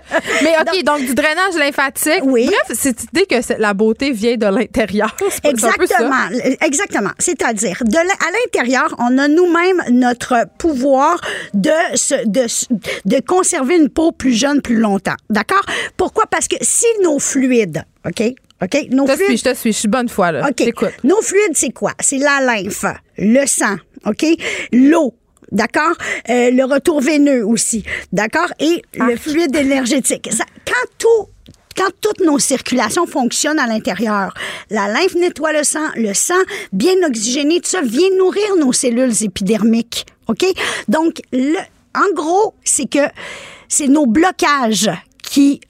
Mais OK, donc, du drainage lymphatique. Oui. Bref, cette idée que la beauté vient de l'intérieur. Exactement, exactement. C'est-à-dire, de à l'intérieur, on a nous-mêmes notre pouvoir de, se- de, de conserver une peau plus jeune plus longtemps. D'accord? Pourquoi? Parce que si nos fluides, OK? OK? Nos Je te suis, fluides. je te suis. Je suis bonne foi, là. OK. Nos fluides, c'est quoi? C'est la lymphe, le sang, OK? L'eau. D'accord? Euh, le retour veineux aussi. D'accord? Et le fluide énergétique. Ça- quand tout quand toutes nos circulations fonctionnent à l'intérieur, la lymphe nettoie le sang, le sang bien oxygéné, tout ça vient nourrir nos cellules épidermiques. OK? Donc, le, en gros, c'est que c'est nos blocages qui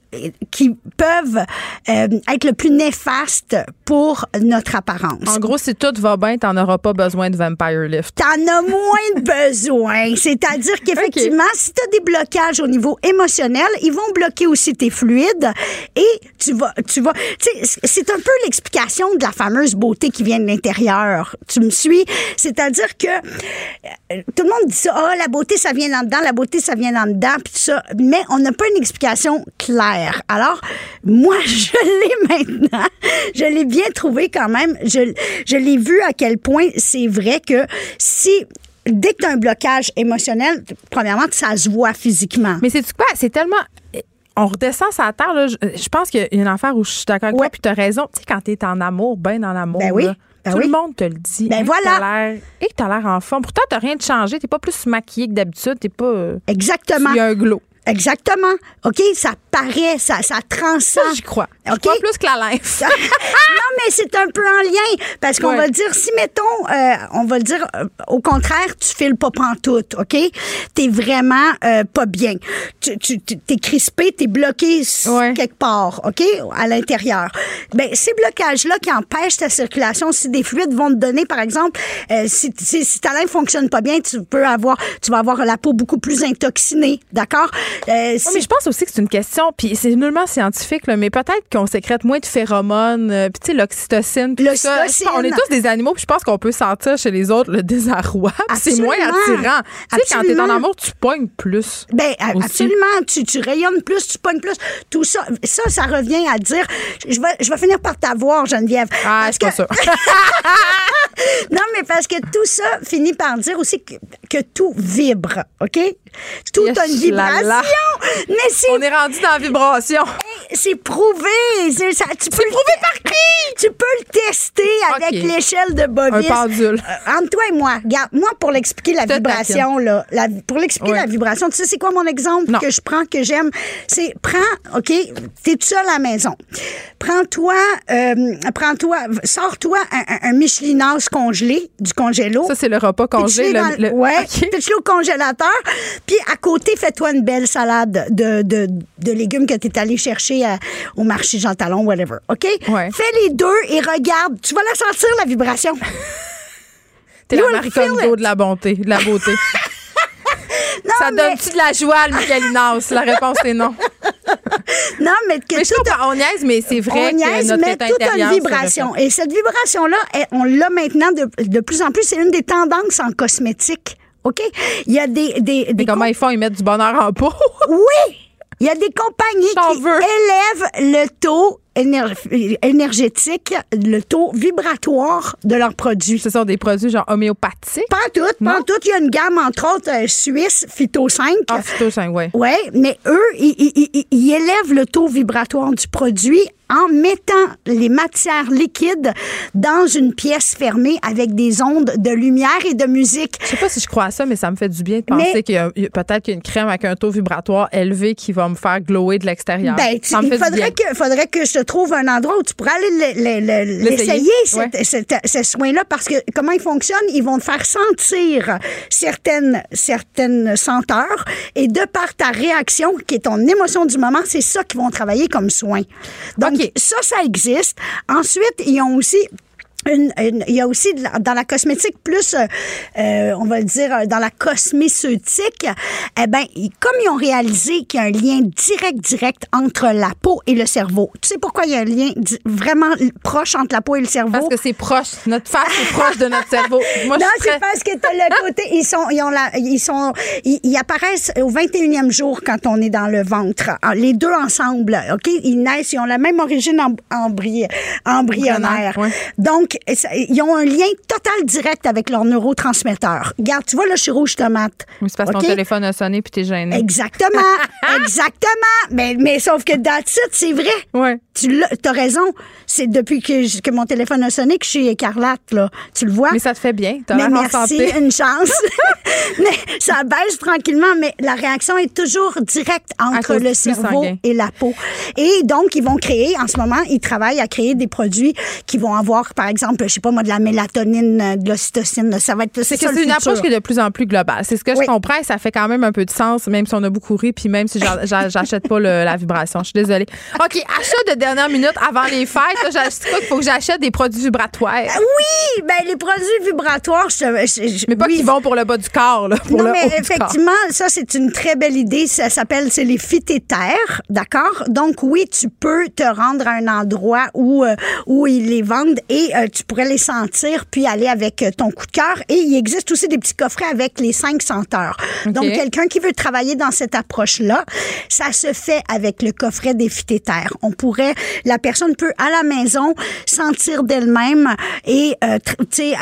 qui peuvent euh, être le plus néfastes pour notre apparence. En gros, si tout va bien, t'en auras pas besoin de Vampire Lift. T'en as moins besoin. C'est-à-dire qu'effectivement, si tu as des blocages au niveau émotionnel, ils vont bloquer aussi tes fluides et tu vas, tu vas, c'est un peu l'explication de la fameuse beauté qui vient de l'intérieur. Tu me suis? C'est-à-dire que euh, tout le monde dit ça, ah, la beauté, ça vient en dedans, la beauté, ça vient en dedans, puis tout ça. Mais on n'a pas une explication claire. Alors, moi, je l'ai maintenant. Je l'ai bien trouvé quand même. Je, je l'ai vu à quel point c'est vrai que si dès que tu as un blocage émotionnel, premièrement, ça se voit physiquement. Mais c'est quoi? C'est tellement. On redescend sa terre, là. Je, je pense qu'il y a une affaire où je suis d'accord avec Ouais. toi, puis tu as raison. Tu sais, quand tu es en amour, bien en amour, Ben oui. là, Ben tout oui. le monde te le dit. Ben voilà. Et que tu as l'air en forme. Pourtant, tu rien de changé. Tu pas plus maquillée que d'habitude. Tu pas. euh, Exactement. Il y a un glow. Exactement. OK? Ça paraît, ça, ça transcend. Ça, j'y crois. Je OK? crois plus que la lymphe. non, mais c'est un peu en lien. Parce qu'on Ouais. va le dire, si, mettons, euh, on va le dire, euh, au contraire, tu files pas pantoute, OK? T'es vraiment euh, pas bien. Tu, tu, t'es crispé, t'es bloqué Ouais. quelque part, OK? À l'intérieur. Ben, ces blocages-là qui empêchent ta circulation, si des fluides vont te donner, par exemple, si, si, si ta lymphe fonctionne pas bien, tu peux avoir, tu vas avoir la peau beaucoup plus intoxinée, d'accord? Ouais, mais je pense aussi que c'est une question puis c'est nullement scientifique, là, mais peut-être qu'on sécrète moins de phéromones, euh, puis tu sais, l'oxytocine. tout ça. On est tous des animaux, puis je pense qu'on peut sentir chez les autres le désarroi. C'est moins attirant. Tu sais, quand t'es en amour, tu pognes plus. Ben, aussi. absolument. Tu, tu rayonnes plus, tu pognes plus. Tout ça, ça, ça revient à dire, je vais, je vais finir par t'avoir, Geneviève. Ah, Parce c'est pas ça. Non, mais parce que tout ça finit par dire aussi que, que tout vibre, OK? Tout Yes, a une vibration. Mais On est rendu dans vibration. c'est prouvé. C'est ça, tu peux prouvé par qui? Tu peux le tester avec l'échelle de Un Bovis. pendule. Euh, entre toi et moi, regarde, moi, pour l'expliquer la vibration, là, la- pour l'expliquer la vibration, tu sais, c'est quoi mon exemple Non. que je prends, que j'aime? C'est, prends, OK, t'es tout seul à la maison. Prends-toi, euh, prends-toi, sors-toi un, un, un Michelinas congelé, du congélo. Ça, c'est le repas congelé. Le- le- ouais, OK. pitche-le au congélateur. Puis à côté, fais-toi une belle salade de, de, de légumes que tu es allé chercher à- au marché Jean Talon, whatever. OK? Ouais. Fais les deux et regarde. Tu vas la sentir, la vibration. T'es la Marie de la bonté, de la beauté. Non, Ça mais, donne-tu de la joie, le Michelinas? La réponse est non. non, mais que Mais je tout a- on niaise, mais c'est vrai on niaise, que notre mais tout a une vibration. Et cette vibration-là, elle, on l'a maintenant de, de plus en plus. C'est une des tendances en cosmétique. OK? Il y a des. des, des Mais comment ils font? Ils mettent du bonheur en peau? Oui! Il y a des compagnies qui veux. élèvent le taux énergétique, le taux vibratoire de leurs produits. Ce sont des produits genre homéopathiques? Pas tout, pas tout. Il y a une gamme, entre autres, euh, suisse, Phyto 5. Ah, phyto 5, ouais. Oui, mais eux, ils, ils- ils- ils élèvent le taux vibratoire du produit en mettant les matières liquides dans une pièce fermée avec des ondes de lumière et de musique. Je sais pas si je crois à ça, mais ça me fait du bien de penser qu'il y a peut-être qu'il y a une crème avec un taux vibratoire élevé qui va me faire glower de l'extérieur. Ben, il faudrait que, faudrait que je te trouve un endroit où tu pourrais aller le- le- le- L'essayer. Ouais. ce soin-là, parce que comment il fonctionne, ils vont te faire sentir certaines, certaines senteurs, et de par ta réaction, qui est ton émotion du moment, c'est ça qu'ils vont travailler comme soin. Donc, ça, ça existe. Ensuite, ils ont aussi une- une- il y a aussi la- dans la cosmétique plus, euh, euh, on va le dire, euh, dans la cosméceutique, eh ben, ils- comme ils ont réalisé qu'il y a un lien direct, direct entre la peau et le cerveau. Tu sais pourquoi il y a un lien vraiment proche entre la peau et le cerveau? Parce que c'est proche. Notre face est proche de notre cerveau. Moi, non, c'est très... parce que t'as le côté, ils sont, ils ont la, ils sont, ils, ils apparaissent au 21e jour quand on est dans le ventre. Ah, Les deux ensemble, OK? Ils naissent, ils ont la même origine em- embry- embryonnaire. Ouais. Donc, ils ont un lien total direct avec leurs neurotransmetteurs. Regarde, tu vois, là, je suis rouge tomate. Oui, c'est parce que OK? ton téléphone a sonné puis t'es gêné. Exactement, exactement. Mais, mais sauf que that's it, c'est vrai. Ouais. Tu as raison. C'est depuis que, que mon téléphone a sonné que je suis écarlate, là. Tu le vois? Mais ça te fait bien. T'as l'air merci, une chance. mais ça baisse tranquillement, mais la réaction est toujours directe entre le cerveau et la peau. Et donc, ils vont créer, en ce moment, ils travaillent à créer des produits qui vont avoir, par exemple, je sais pas moi, de la mélatonine, euh, de l'ocytocine. Ça va être C'est une futur. approche qui est de plus en plus globale. C'est ce que Oui. je comprends et ça fait quand même un peu de sens, même si on a beaucoup ri, puis même si j'a- j'a- j'achète pas le- la vibration. Je suis désolée. OK, achat de dernière minute avant les fêtes. là, qu'il faut que j'achète des produits vibratoires? Ah Oui, ben les produits vibratoires, je, je- je- Mais pas oui. qui vont pour le bas du corps, là, pour non, le haut mais du corps. effectivement, ça, c'est une très belle idée. Ça s'appelle, c'est les phytétères, d'accord? Donc, oui, tu peux te rendre à un endroit où, euh, où ils les vendent et euh, tu pourrais les sentir puis aller avec euh, ton coup de cœur. Et il existe aussi des petits coffrets avec les cinq senteurs. Donc, quelqu'un qui veut travailler dans cette approche-là, ça se fait avec le coffret des phytétères. On pourrait, la personne peut à la maison sentir d'elle-même et, euh, tu sais,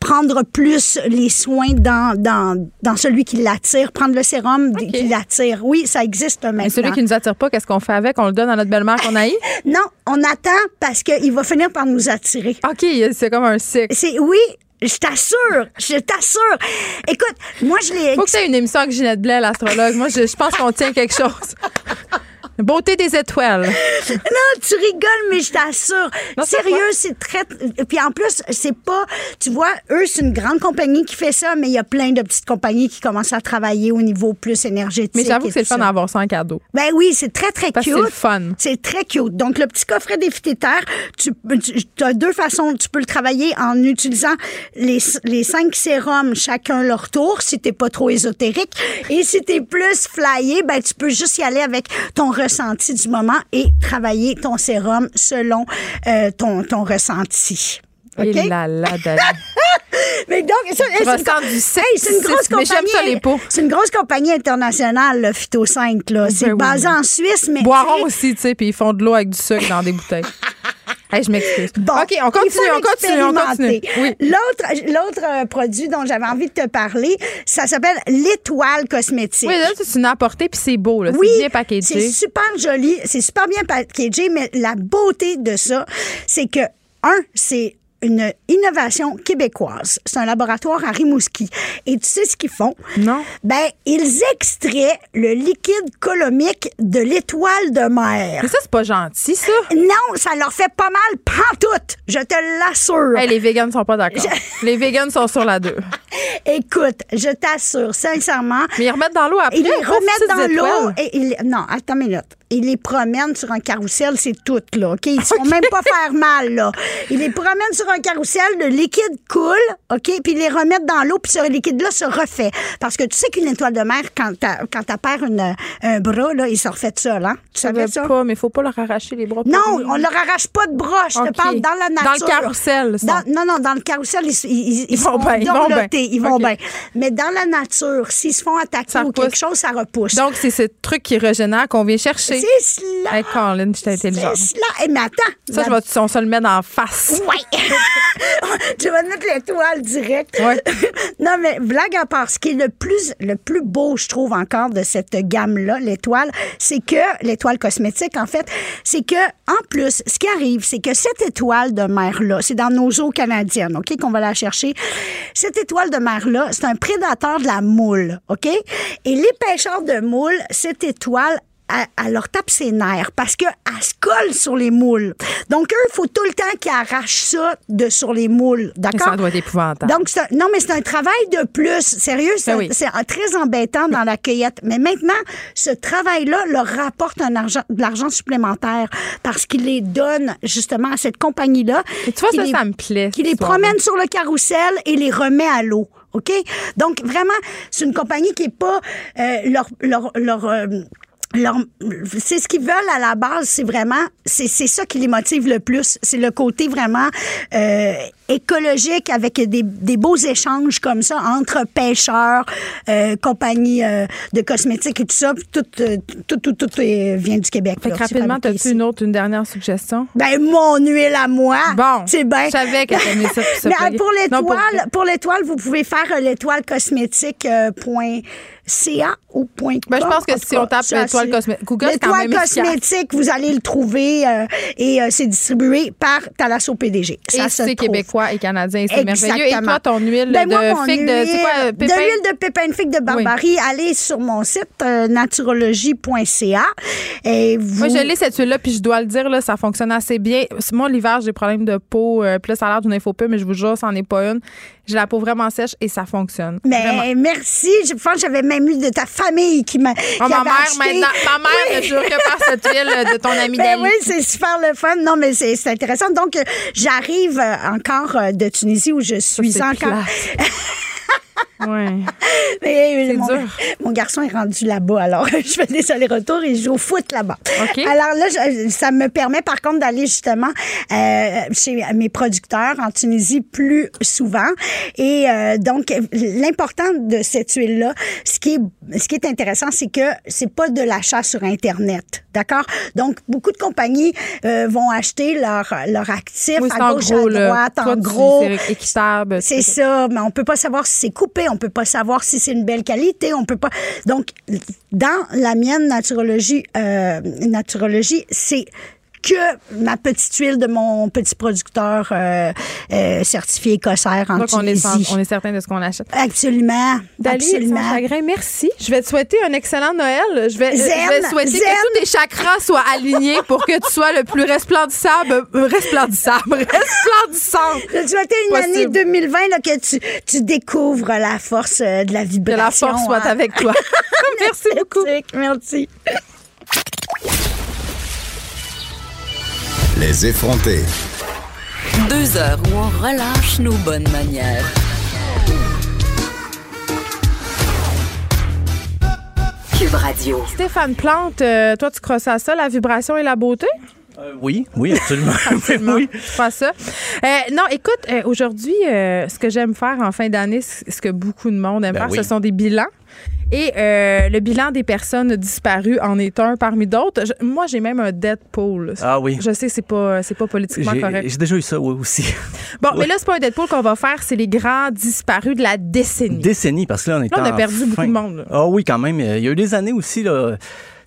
prendre plus les soins dans, dans, dans celui qui l'attire, prendre le sérum qui l'attire. Oui, ça existe maintenant. Mais celui qui nous attire pas, qu'est-ce qu'on fait avec? On le donne à notre belle-mère qu'on a eu? Non, on attend parce qu'il va finir par nous attirer. OK, c'est comme un cycle. C'est oui, je t'assure, je t'assure. Écoute, moi je l'ai Faut que tu aies une émission avec Ginette Blais, l'astrologue. Moi, je, je pense qu'on tient quelque chose. Beauté des étoiles. Non, tu rigoles, mais je t'assure. Sérieux, c'est très. Puis en plus, c'est pas. Tu vois, eux, c'est une grande compagnie qui fait ça, mais il y a plein de petites compagnies qui commencent à travaer au niveau plus énergétique. Mais j'avoue que c'est le fun d'avoir ça en cadeau. Ben oui, c'est très, très Parce cute. c'est fun. C'est très cute. Donc, le petit coffret phytétères, tu, tu as deux façons. Tu peux le travailler en utilisant les, les cinq sérums, chacun leur tour, si t'es pas trop ésotérique. Et si t'es plus flyé, ben, tu peux juste y aller avec ton ressenti ressenti du moment et travailler ton sérum selon euh, ton, ton ressenti. OK? Et là, là. Mais donc, ça, Tu c'est une, du Hey, c'est une grosse mais j'aime compagnie. ça, les pots. C'est une grosse compagnie internationale, le Phyto 5. Là. C'est Ben oui. basé en Suisse, mais. Boiron aussi, tu sais, puis ils font de l'eau avec du sucre dans des bouteilles. Hey, je m'excuse. Bon, OK, on continue, on continue, on continue. Oui. L'autre, l'autre euh, produit dont j'avais envie de te parler, ça s'appelle l'étoile cosmétique. Oui, là, c'est une apportée, puis c'est beau, là. Oui, c'est bien c'est packagé. super joli, c'est super bien packagé, mais la beauté de ça, c'est que, un, c'est une innovation québécoise. C'est un laboratoire à Rimouski. Et tu sais ce qu'ils font? Non. Ben, ils extraient le liquide colomique de l'étoile de mer. Mais ça, c'est pas gentil, ça. Non, ça leur fait pas mal pantoute, je te l'assure. Hey, les vegans sont pas d'accord. Les vegans sont sur la 2. Écoute, je t'assure, sincèrement, Mais ils remettent dans l'eau après. Ils les remettent dans l'eau étoiles. et ils, non, attends une minute. Ils les promènent sur un carrousel, c'est tout, là, OK? Ils se font même pas faire mal, là. Ils les promènent sur un carrousel, le liquide coule, OK? Puis ils les remettent dans l'eau, puis ce liquide-là se refait. Parce que tu sais qu'une étoile de mer, quand t'as, quand t'as perdu une- un bras, là, il se refait de ça, là. Tu savais ça? pas, mais faut pas leur arracher les bras. Non, on leur arrache pas de bras. Je te OK. parle dans la Dans nature. le carrousel, ça. Dans- non, non, dans le carrousel, ils, ils, ils, vont sont bien, ils vont bien. Ils vont OK. bien. Mais dans la nature, s'ils se font attaquer Ça ou repousse. quelque chose, ça repousse. Donc, c'est ce truc qui régénère qu'on vient chercher. C'est cela. Hey, Colin, j'étais intelligente. C'est cela. Eh, mais attends. Ça, je vais, on se le met en face. Ouais. je vais mettre l'étoile direct. Ouais. non, mais blague à part, ce qui est le plus, le plus beau, je trouve, encore de cette gamme-là, l'étoile, c'est que, l'étoile cosmétique, en fait, c'est que, en plus, ce qui arrive, c'est que cette étoile de mer-là, c'est dans nos eaux canadiennes, OK, qu'on va la chercher. Cette étoile de mer-là, c'est un prédateur de la moule, OK? Et les pêcheurs de moules, cette étoile, elle, elle leur tape ses nerfs parce qu'elle se colle sur les moules. Donc, eux, il faut tout le temps qu'ils arrachent ça de sur les moules. D'accord? ça doit être épouvantable. Donc, un- non, mais c'est un travail de plus. Sérieux, c'est Ben oui. c'est un- très embêtant dans la cueillette. Mais maintenant, ce travail-là leur rapporte un argent, de l'argent supplémentaire parce qu'il les donne justement à cette compagnie-là. Et tu vois, ça, les- ça me plaît. Qui les promène sur le carrousel et les remet à l'eau. OK? Donc, vraiment, c'est une compagnie qui est pas euh, leur. leur, leur euh, leur- c'est ce qu'ils veulent à la base, c'est vraiment, c'est ça qui les motive le plus. C'est le côté vraiment euh, écologique avec des, des beaux échanges comme ça entre pêcheurs, euh, compagnies euh, de cosmétiques et tout ça. Tout, euh, tout, tout, tout, euh, vient du Québec. Fait là. que rapidement, t'as-tu une autre, une dernière suggestion? Ben, mon huile à moi. Bon. C'est bien. Je savais qu'elle aimait ça. pour Mais euh, pour l'étoile, pour l'étoile, vous pouvez faire euh, l'étoile cosmétique euh, point .ca ou point Ben, je pense que tout si cas, on tape l'étoile cosmétique, Google, L'étoile efficace. cosmétique, vous allez le trouver euh, et euh, c'est distribué par Talasso PDG. Et Ça se c'est trouve. Québécois et canadien, c'est merveilleux. Et toi, ton huile Ben, moi, de figue de, quoi, pépin? de l'huile de pépin de figue de Barbarie, allez sur mon site euh, naturologie.ca et vous Moi, je l'ai cette huile-là, puis je dois le dire, là, ça fonctionne assez bien. Moi, l'hiver, j'ai des problèmes de peau. Euh, puis là, ça a l'air d'une info peu, mais je vous jure, c'en est pas une. J'ai la peau vraiment sèche et ça fonctionne. Vraiment. Mais merci. Je pense que j'avais même eu de ta famille qui m'a. Oh, ma mère, acheté. maintenant, ma mère Oui. ne jure que par cette huile de ton ami Ben oui, c'est super le fun. Non, mais c'est intéressant. Donc, euh, j'arrive euh, encore euh, de Tunisie où je suis encore. Ouais. Mais, C'est mon, dur. mon garçon est rendu là-bas, alors je fais des allers-retours et je joue au foot là-bas. OK. Alors là, je- ça me permet par contre d'aller justement euh, chez mes producteurs en Tunisie plus souvent. Et euh, donc, l'important de cette huile-là, ce qui est, ce qui est intéressant, c'est que c'est pas de l'achat sur Internet. D'accord? Donc, beaucoup de compagnies euh, vont acheter leur, leur actif Oui, à gauche, gros, à droite, en gros. C'est équitable. C'est ça, mais on peut pas savoir si c'est coupé, on peut pas savoir si c'est une belle qualité, on peut pas. Donc, dans la mienne naturologie, euh, naturologie, c'est que ma petite huile de mon petit producteur euh, euh, certifié écossaire en Donc, on est, on est certain de ce qu'on achète. Absolument, Dali, absolument. chagrin, merci. Je vais te souhaiter un excellent Noël. Je vais, Zen, je vais souhaiter zen. que tous tes chakras soient alignés pour que tu sois le plus resplendissable, euh, resplendissable, resplendissant. Je te souhaite une Possible. année 2020 là, que tu, tu découvres la force euh, de la Que vibration. la force soit hein. avec toi. merci beaucoup. Merci. Les effrontés. Deux heures où on relâche nos bonnes manières. Cube Radio. Stéphane Plante, euh, toi, tu crosses à ça, la vibration et la beauté? Euh, oui, oui, absolument. Absolument. oui. Je crois ça. Euh, non, écoute, euh, aujourd'hui, euh, ce que j'aime faire en fin d'année, ce que beaucoup de monde aime Ben faire, oui. ce sont des bilans. Et euh, le bilan des personnes disparues en est un parmi d'autres. Je- moi, j'ai même un Deadpool. Ah oui. Je sais, c'est pas, c'est pas politiquement J'ai correct. j'ai déjà eu ça, oui, aussi. Bon, mais là, c'est pas un Deadpool qu'on va faire, c'est les grands disparus de la décennie. Décennie, parce que là, on est Là, on a en perdu beaucoup de monde, là. Ah oui, quand même. Il y a eu des années aussi, là.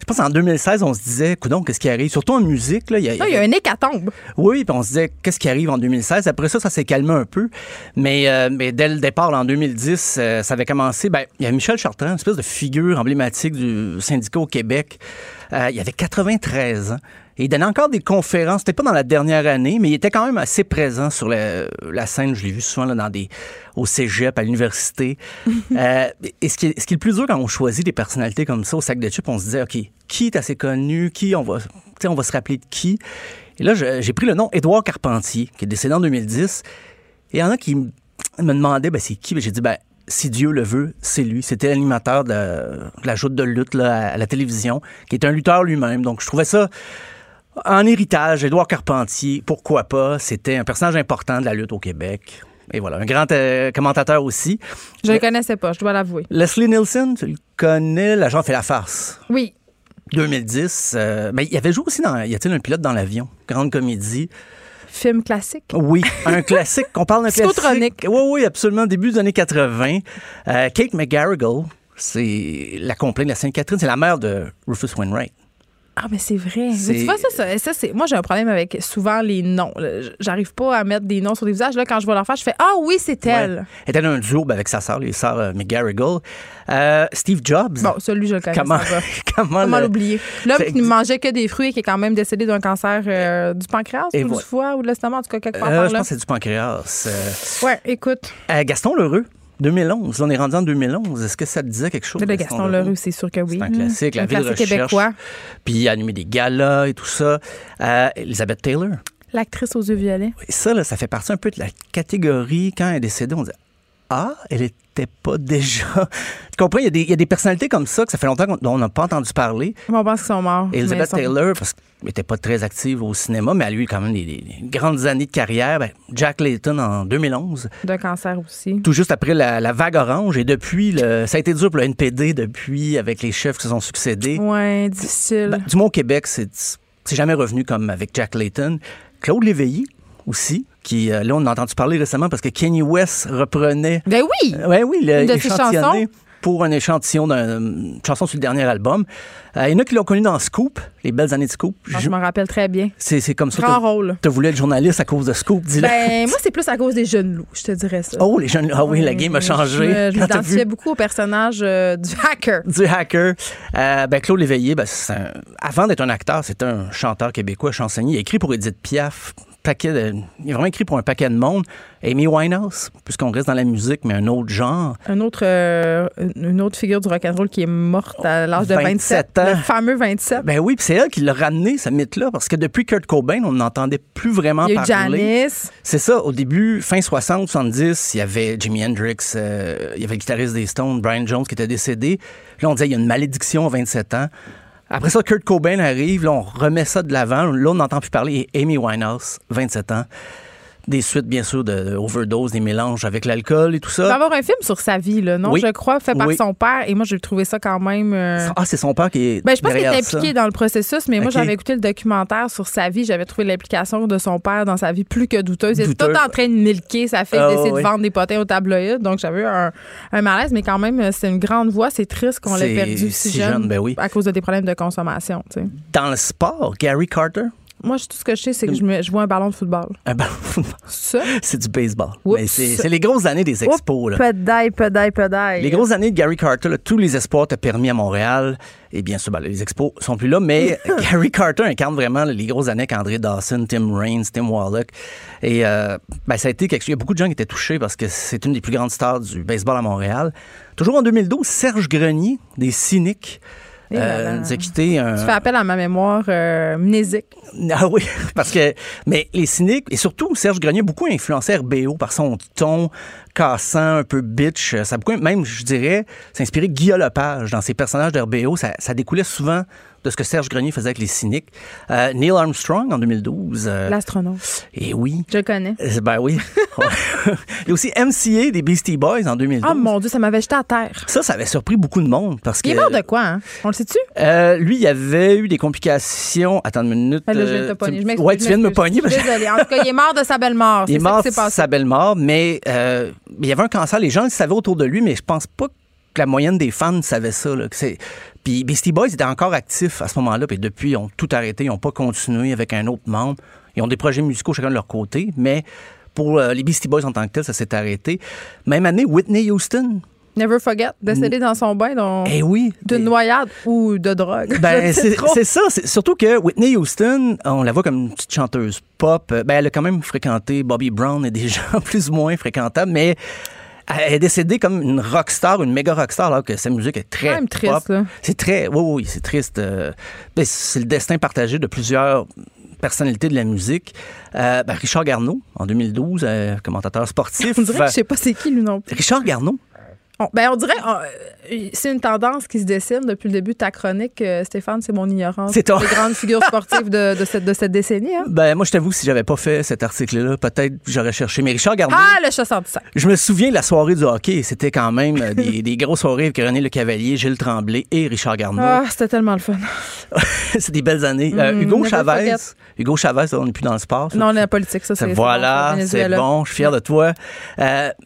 Je pense en 2016, on se disait, coudon, qu'est-ce qui arrive? Surtout en musique, là. il y a- Là, il y a un hécatombe. Oui, puis on se disait, qu'est-ce qui arrive en 2016? Après ça, ça s'est calmé un peu. Mais, euh, mais dès le départ, en 2010, euh, ça avait commencé. Ben, il y a Michel Chartrand, une espèce de figure emblématique du syndicat au Québec. Euh, il avait 93 ans. Et il donnait encore des conférences. C'était pas dans la dernière année, mais il était quand même assez présent sur la, la scène. Je l'ai vu souvent là, dans des, au cégep, à l'université. Euh, et ce qui, est, ce qui est le plus dur quand on choisit des personnalités comme ça au sac de chips, on se disait, OK, qui est assez connu? Qui? On va, tu sais, on va se rappeler de qui? Et là, j'ai pris le nom Édouard Carpentier, qui est décédé en 2010. Et il y en a qui me demandaient, ben, c'est qui? Ben, j'ai dit, ben, si Dieu le veut, c'est lui. C'était l'animateur de, de la joute de lutte là, à, la télévision, qui est un lutteur lui-même. Donc, je trouvais ça en héritage. Édouard Carpentier, pourquoi pas? C'était un personnage important de la lutte au Québec. Et voilà, un grand euh, commentateur aussi. Je le connaissais pas, je dois l'avouer. Leslie Nielsen, tu le connais, l'agent fait la farce. Oui. 2010. euh, ben, il avait joué aussi dans Y a-t-il un pilote dans l'avion? Grande comédie. Film classique? Oui, un classique. On parle d'un classique. Oui, oui, absolument. Début des années 80. Euh, Kate McGarrigle, c'est la complainte de la Sainte-Catherine. C'est la mère de Rufus Wainwright. Ah, mais c'est vrai. Mais tu vois, ça, ça, ça, c'est. Moi, j'ai un problème avec souvent les noms. J'arrive pas à mettre des noms sur des visages. Là, quand je vois leur face, je fais Ah oui, c'est elle. Ouais. Elle était dans un duo ben, avec sa sœur, les sœurs euh, McGarrigle. Euh, Steve Jobs. Bon, celui, je le connais. Comment, comment, l'oublier? L'homme qui ne mangeait que des fruits et qui est quand même décédé d'un cancer euh, du pancréas Et ou voilà. du foie ou de l'estomac, en tout cas, quelque part Euh, je pense que c'est du pancréas. Euh, Ouais, écoute, Gaston Leroux, 2011. Là, on est rendu en 2011. Est-ce que ça te disait quelque chose? le Gaston Leroux, c'est sûr que oui. C'est un classique, la Un vie de classique recherche. québécois. Puis il a animé des galas et tout ça. Euh, Elizabeth Taylor. L'actrice aux yeux violets. Et ça, là, ça fait partie un peu de la catégorie. Quand elle est décédée, on dit Ah, elle était pas déjà. tu comprends? Il y, a des, il y a des personnalités comme ça que ça fait longtemps qu'on- n'a pas entendu parler. On pense qu'ils sont morts. Et Elizabeth sont- Taylor, parce qu'elle n'était pas très active au cinéma, mais elle a eu quand même des, des- des grandes années de carrière. Ben, Jack Layton en 2011, D'un cancer aussi. tout juste après la, la vague orange. Et depuis, le- ça a été dur pour le NPD depuis, avec les chefs qui se sont succédés. Ouais, difficile. Ben, du moins au Québec, c'est c'est jamais revenu comme avec Jack Layton. Claude Léveillé aussi, qui, euh, là, on a entendu parler récemment parce que Kanye West reprenait. ben oui! Ouais, oui, le, Une de ses chansons. Pour un échantillon d'une chanson sur le dernier album. Euh, il y en a qui l'ont connu dans Scoop, les belles années de Scoop. Ah, je m'en rappelle très bien. C'est c'est comme ça. Grand rôle. T'as voulu être journaliste à cause de Scoop, dis-le. Ben, moi, c'est plus à cause des jeunes loups, je te dirais ça. oh, les jeunes. Ah oui, la game a changé. Je, m'identifiais beaucoup au personnage euh, du hacker. du hacker. Euh, ben, Claude Léveillé, ben, un- avant d'être un acteur, c'était un chanteur québécois, chansonnier. Il a écrit pour Edith Piaf. Paquet de- il a vraiment écrit pour un paquet de monde. Amy Winehouse, puisqu'on reste dans la musique, mais un autre genre. Un autre, euh, une autre figure du rock'n'roll qui est morte à l'âge de 27, 27 ans. Le fameux 27. Ben oui, puis c'est elle qui l'a ramené, ce mythe-là, parce que depuis Kurt Cobain, on n'entendait plus vraiment Il y a eu parler. Janice. C'est ça, au début, fin 60, 70, il y avait Jimi Hendrix, euh, il y avait le guitariste des Stones, Brian Jones, qui était décédé. Là, on disait, il y a une malédiction à 27 ans. Après ça, Kurt Cobain arrive, là, on remet ça de l'avant. Là, on n'entend plus parler. Amy Winehouse, 27 ans. Des suites, bien sûr, de, overdose, des mélanges avec l'alcool et tout Il va y ça. avoir un film sur sa vie, là, non? Oui. Je crois, fait par Oui. son père. Et moi, j'ai trouvé ça quand même. euh, Ah, c'est son père qui est. Ben, je pense qu'il est impliqué ça. dans le processus, mais moi, j'avais écouté le documentaire sur sa vie. J'avais trouvé l'implication de son père dans sa vie plus que douteuse. Il était tout en train de milquer sa fille, Ah, d'essayer de vendre des potins au tabloïd. Donc, j'avais un, un malaise, mais quand même, c'est une grande voix. C'est triste qu'on l'ait perdu si, jeune, ben oui. à cause de des problèmes de consommation. tu sais. Dans le sport, Gary Carter, Moi, je- tout ce que je sais, c'est que je, me- je vois un ballon de football. un ballon de football. C'est ça? c'est du baseball. Mais c'est les grosses années des expos. là. Pedaille, pedaille, pedaille. Les grosses années de Gary Carter, là, tous les espoirs étaient permis à Montréal. Et bien sûr, ben, les expos sont plus là, mais Gary Carter incarne vraiment les grosses années avec André Dawson, Tim Raines, Tim Wallach. Et euh, ben, ça a été quelque chose. Il y a beaucoup de gens qui étaient touchés parce que c'est une des plus grandes stars du baseball à Montréal. Toujours en 2012, Serge Grenier, des Cyniques, euh, là. nous a quitté un. Tu fais appel à ma mémoire euh, mnésique. Ah oui, parce que mais les cyniques et surtout Serge Grenier a beaucoup influencé RBO par son ton cassant, un peu bitch. Ça a beaucoup, même, je dirais, s'inspirer Guillaume Lepage dans ses personnages d'RBO. Ça, ça découlait souvent de ce que Serge Grenier faisait avec les cyniques. Euh, Neil Armstrong en 2012. Euh, L'astronaute. Et oui. Je connais. Euh, ben oui. Il y a aussi MCA des Beastie Boys en 2012. Oh mon Dieu, ça m'avait jeté à terre. Ça, ça avait surpris beaucoup de monde. Parce il est mort de quoi, hein? On le sait-tu? Euh, lui, il avait eu des complications. Attends une minute. Là, je viens de te pogner. Ouais, tu viens de me pogner. Désolée. En tout cas, il est mort de sa belle mort. Il est mort de sa belle mort, mais il y avait un cancer. Les gens le savaient autour de lui, mais je pense pas que la moyenne des fans savait ça. Là, que puis Beastie Boys étaient encore actifs à ce moment-là, puis depuis, ils ont tout arrêté, ils n'ont pas continué avec un autre membre. Ils ont des projets musicaux chacun de leur côté, mais pour euh, les Beastie Boys en tant que tel, ça s'est arrêté. Même année, Whitney Houston. Never forget, décédé dans son bain donc, eh oui, d'une noyade ou de drogue. Ben, c'est ça. Surtout que Whitney Houston, on la voit comme une petite chanteuse pop. Ben, elle a quand même fréquenté Bobby Brown et des gens plus ou moins fréquentables, mais elle est décédée comme une rockstar, une méga rockstar, alors que sa musique est très même triste, C'est très, oui, oui, c'est triste. Euh, ben, c'est le destin partagé de plusieurs personnalités de la musique. Euh, ben, Richard Garneau, en 2012, euh, commentateur sportif. On dirait que je sais pas c'est qui, lui non plus. Richard Garneau. On, ben on dirait, c'est une tendance qui se dessine depuis le début de ta chronique, euh, Stéphane, c'est mon ignorance. C'est toi. Les grandes figures sportives de, de, cette, de cette décennie. Hein? Ben, moi, je t'avoue, si j'avais pas fait cet article-là, peut-être j'aurais cherché. Mais Richard Garneau. Ah, le chasseur du sac. Je me souviens de la soirée du hockey. C'était quand même euh, des, des grosses soirées avec René Le Cavalier, Gilles Tremblay et Richard Garneau. Ah, c'était tellement le fun. c'est des belles années. Euh, Mm, Hugo Chavez. Hugo Chavez, on n'est plus dans le sport. Non, on est en politique, ça, c'est Voilà, c'est bon, je suis fier de toi.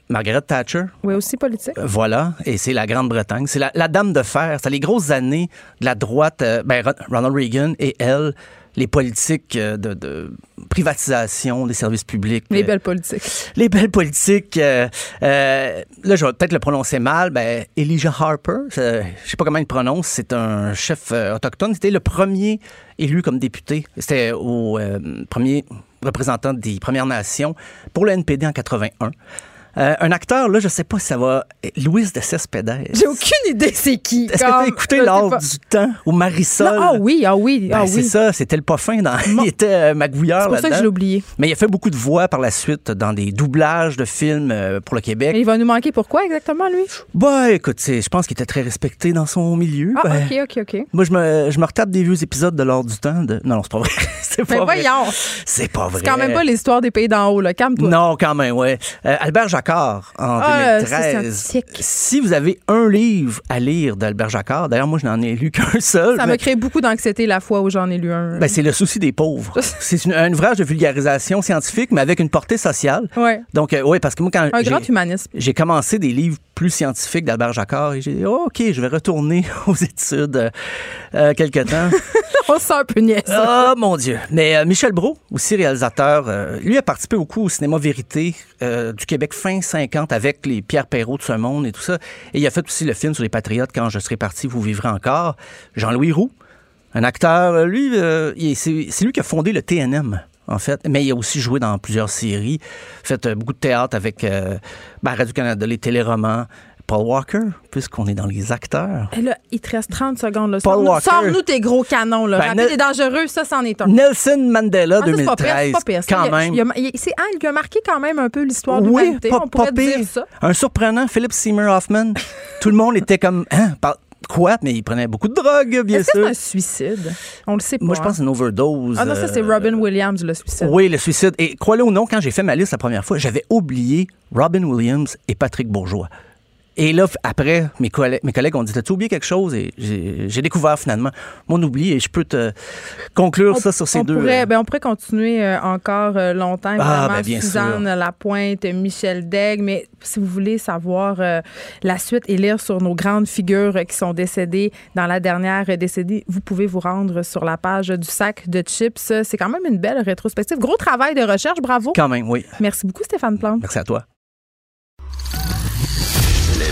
Margaret Thatcher. Oui, aussi politique. voilà, et c'est la Grande-Bretagne. C'est la, la dame de fer c'est les grosses années de la droite, euh, ben, Ronald Reagan et elle, les politiques euh, de, de, privatisation des services publics. Les belles politiques. Les belles politiques. Euh, euh, là, je vais peut-être le prononcer mal. Ben, Elijah Harper, je sais pas comment il prononce, c'est un chef autochtone. C'était le premier élu comme député. C'était au premier représentant des Premières Nations pour le NPD en 81. Euh, un acteur, là, je sais pas si ça va. Louise de Cespedes. J'ai aucune idée c'est qui. Est-ce que tu as écouté l'ordre du temps ou Marisol? ah oui, ah oui, ben, ah C'est ça, c'était le pas fin. Dans... Il était euh, magouilleur C'est pour ça que je l'ai oublié. Mais il a fait beaucoup de voix par la suite dans des doublages de films euh, pour le Québec. Et il va nous manquer pourquoi exactement, lui? Bah, écoute, je pense qu'il était très respecté dans son milieu. Ah, ben, OK, OK, OK. Moi, je me, je me retape des vieux épisodes de l'ordre du temps. De... Non, non, c'est pas vrai. c'est pas Mais vrai. C'est pas vrai. C'est quand même pas l'histoire des pays d'en haut, là. Calme-toi. Non, quand même, ouais. Albert Jacquard, en ah, 2013. Si vous avez un livre à lire d'Albert Jacquard, d'ailleurs, moi, je n'en ai lu qu'un seul. Ça mais... m'a créé beaucoup d'anxiété la fois où j'en ai lu un. Ben, c'est le souci des pauvres. c'est un ouvrage de vulgarisation scientifique, mais avec une portée sociale. Ouais. Donc, euh, oui, parce que moi, quand. Un grand humanisme. J'ai commencé des livres plus scientifiques d'Albert Jacquard et j'ai dit, oh, OK, je vais retourner aux études euh, euh, quelque temps. On se sent un peu niaiseux. Oh, mon Dieu. Mais euh, Michel Brault, aussi réalisateur, euh, lui a participé beaucoup au cinéma Vérité du Québec fin 50 avec les Pierre Perrault de ce monde et tout ça. Et il a fait aussi le film sur les Patriotes, Quand je serai parti, vous vivrez encore. Jean-Louis Roux, un acteur, lui, c'est lui qui a fondé le TNM en fait. Mais il a aussi joué dans plusieurs séries, fait beaucoup de théâtre avec ben, Radio-Canada, les téléromans. Paul Walker, puisqu'on est dans les acteurs. Et là, il te reste 30 secondes. Là. Paul Sors-nous, Walker. sors-nous tes gros canons. Là. Ben, Rapide Nel- et dangereux, ça, c'en est un. Nelson Mandela, Ah, ça, c'est pas pire, 2013. c'est pas pire. Quand même. il il- a marqué quand même un peu l'histoire de Oui, l'humanité. pas, On pourrait pas dire pire. ça. Un surprenant Philip Seymour Hoffman. Tout le monde était comme, hein, par- quoi? Mais il prenait beaucoup de drogue, bien que c'est sûr. un suicide? On le sait pas. Moi, je pense que c'est une overdose. Ah non, ça, c'est euh, Robin Williams, le suicide. Oui, le suicide. Et crois-le ou non, quand j'ai fait ma liste la première fois, j'avais oublié Robin Williams et Patrick Bourgeois. Et là, après, mes collègues, mes collègues ont dit T'as-tu oublié quelque chose? Et j'ai découvert finalement mon oubli et je peux te conclure ça sur ces on deux. Pourrait, euh, ben, on pourrait continuer euh, encore euh, longtemps. Ah, ben, bien Suzanne Lapointe, Michel Daigle. Mais si vous voulez savoir euh, la suite et lire sur nos grandes figures qui sont décédées dans la dernière décennie, vous pouvez vous rendre sur la page du sac de chips. C'est quand même une belle rétrospective. Gros travail de recherche. Bravo. Quand même, oui. Merci beaucoup, Stéphane Plante. Merci à toi.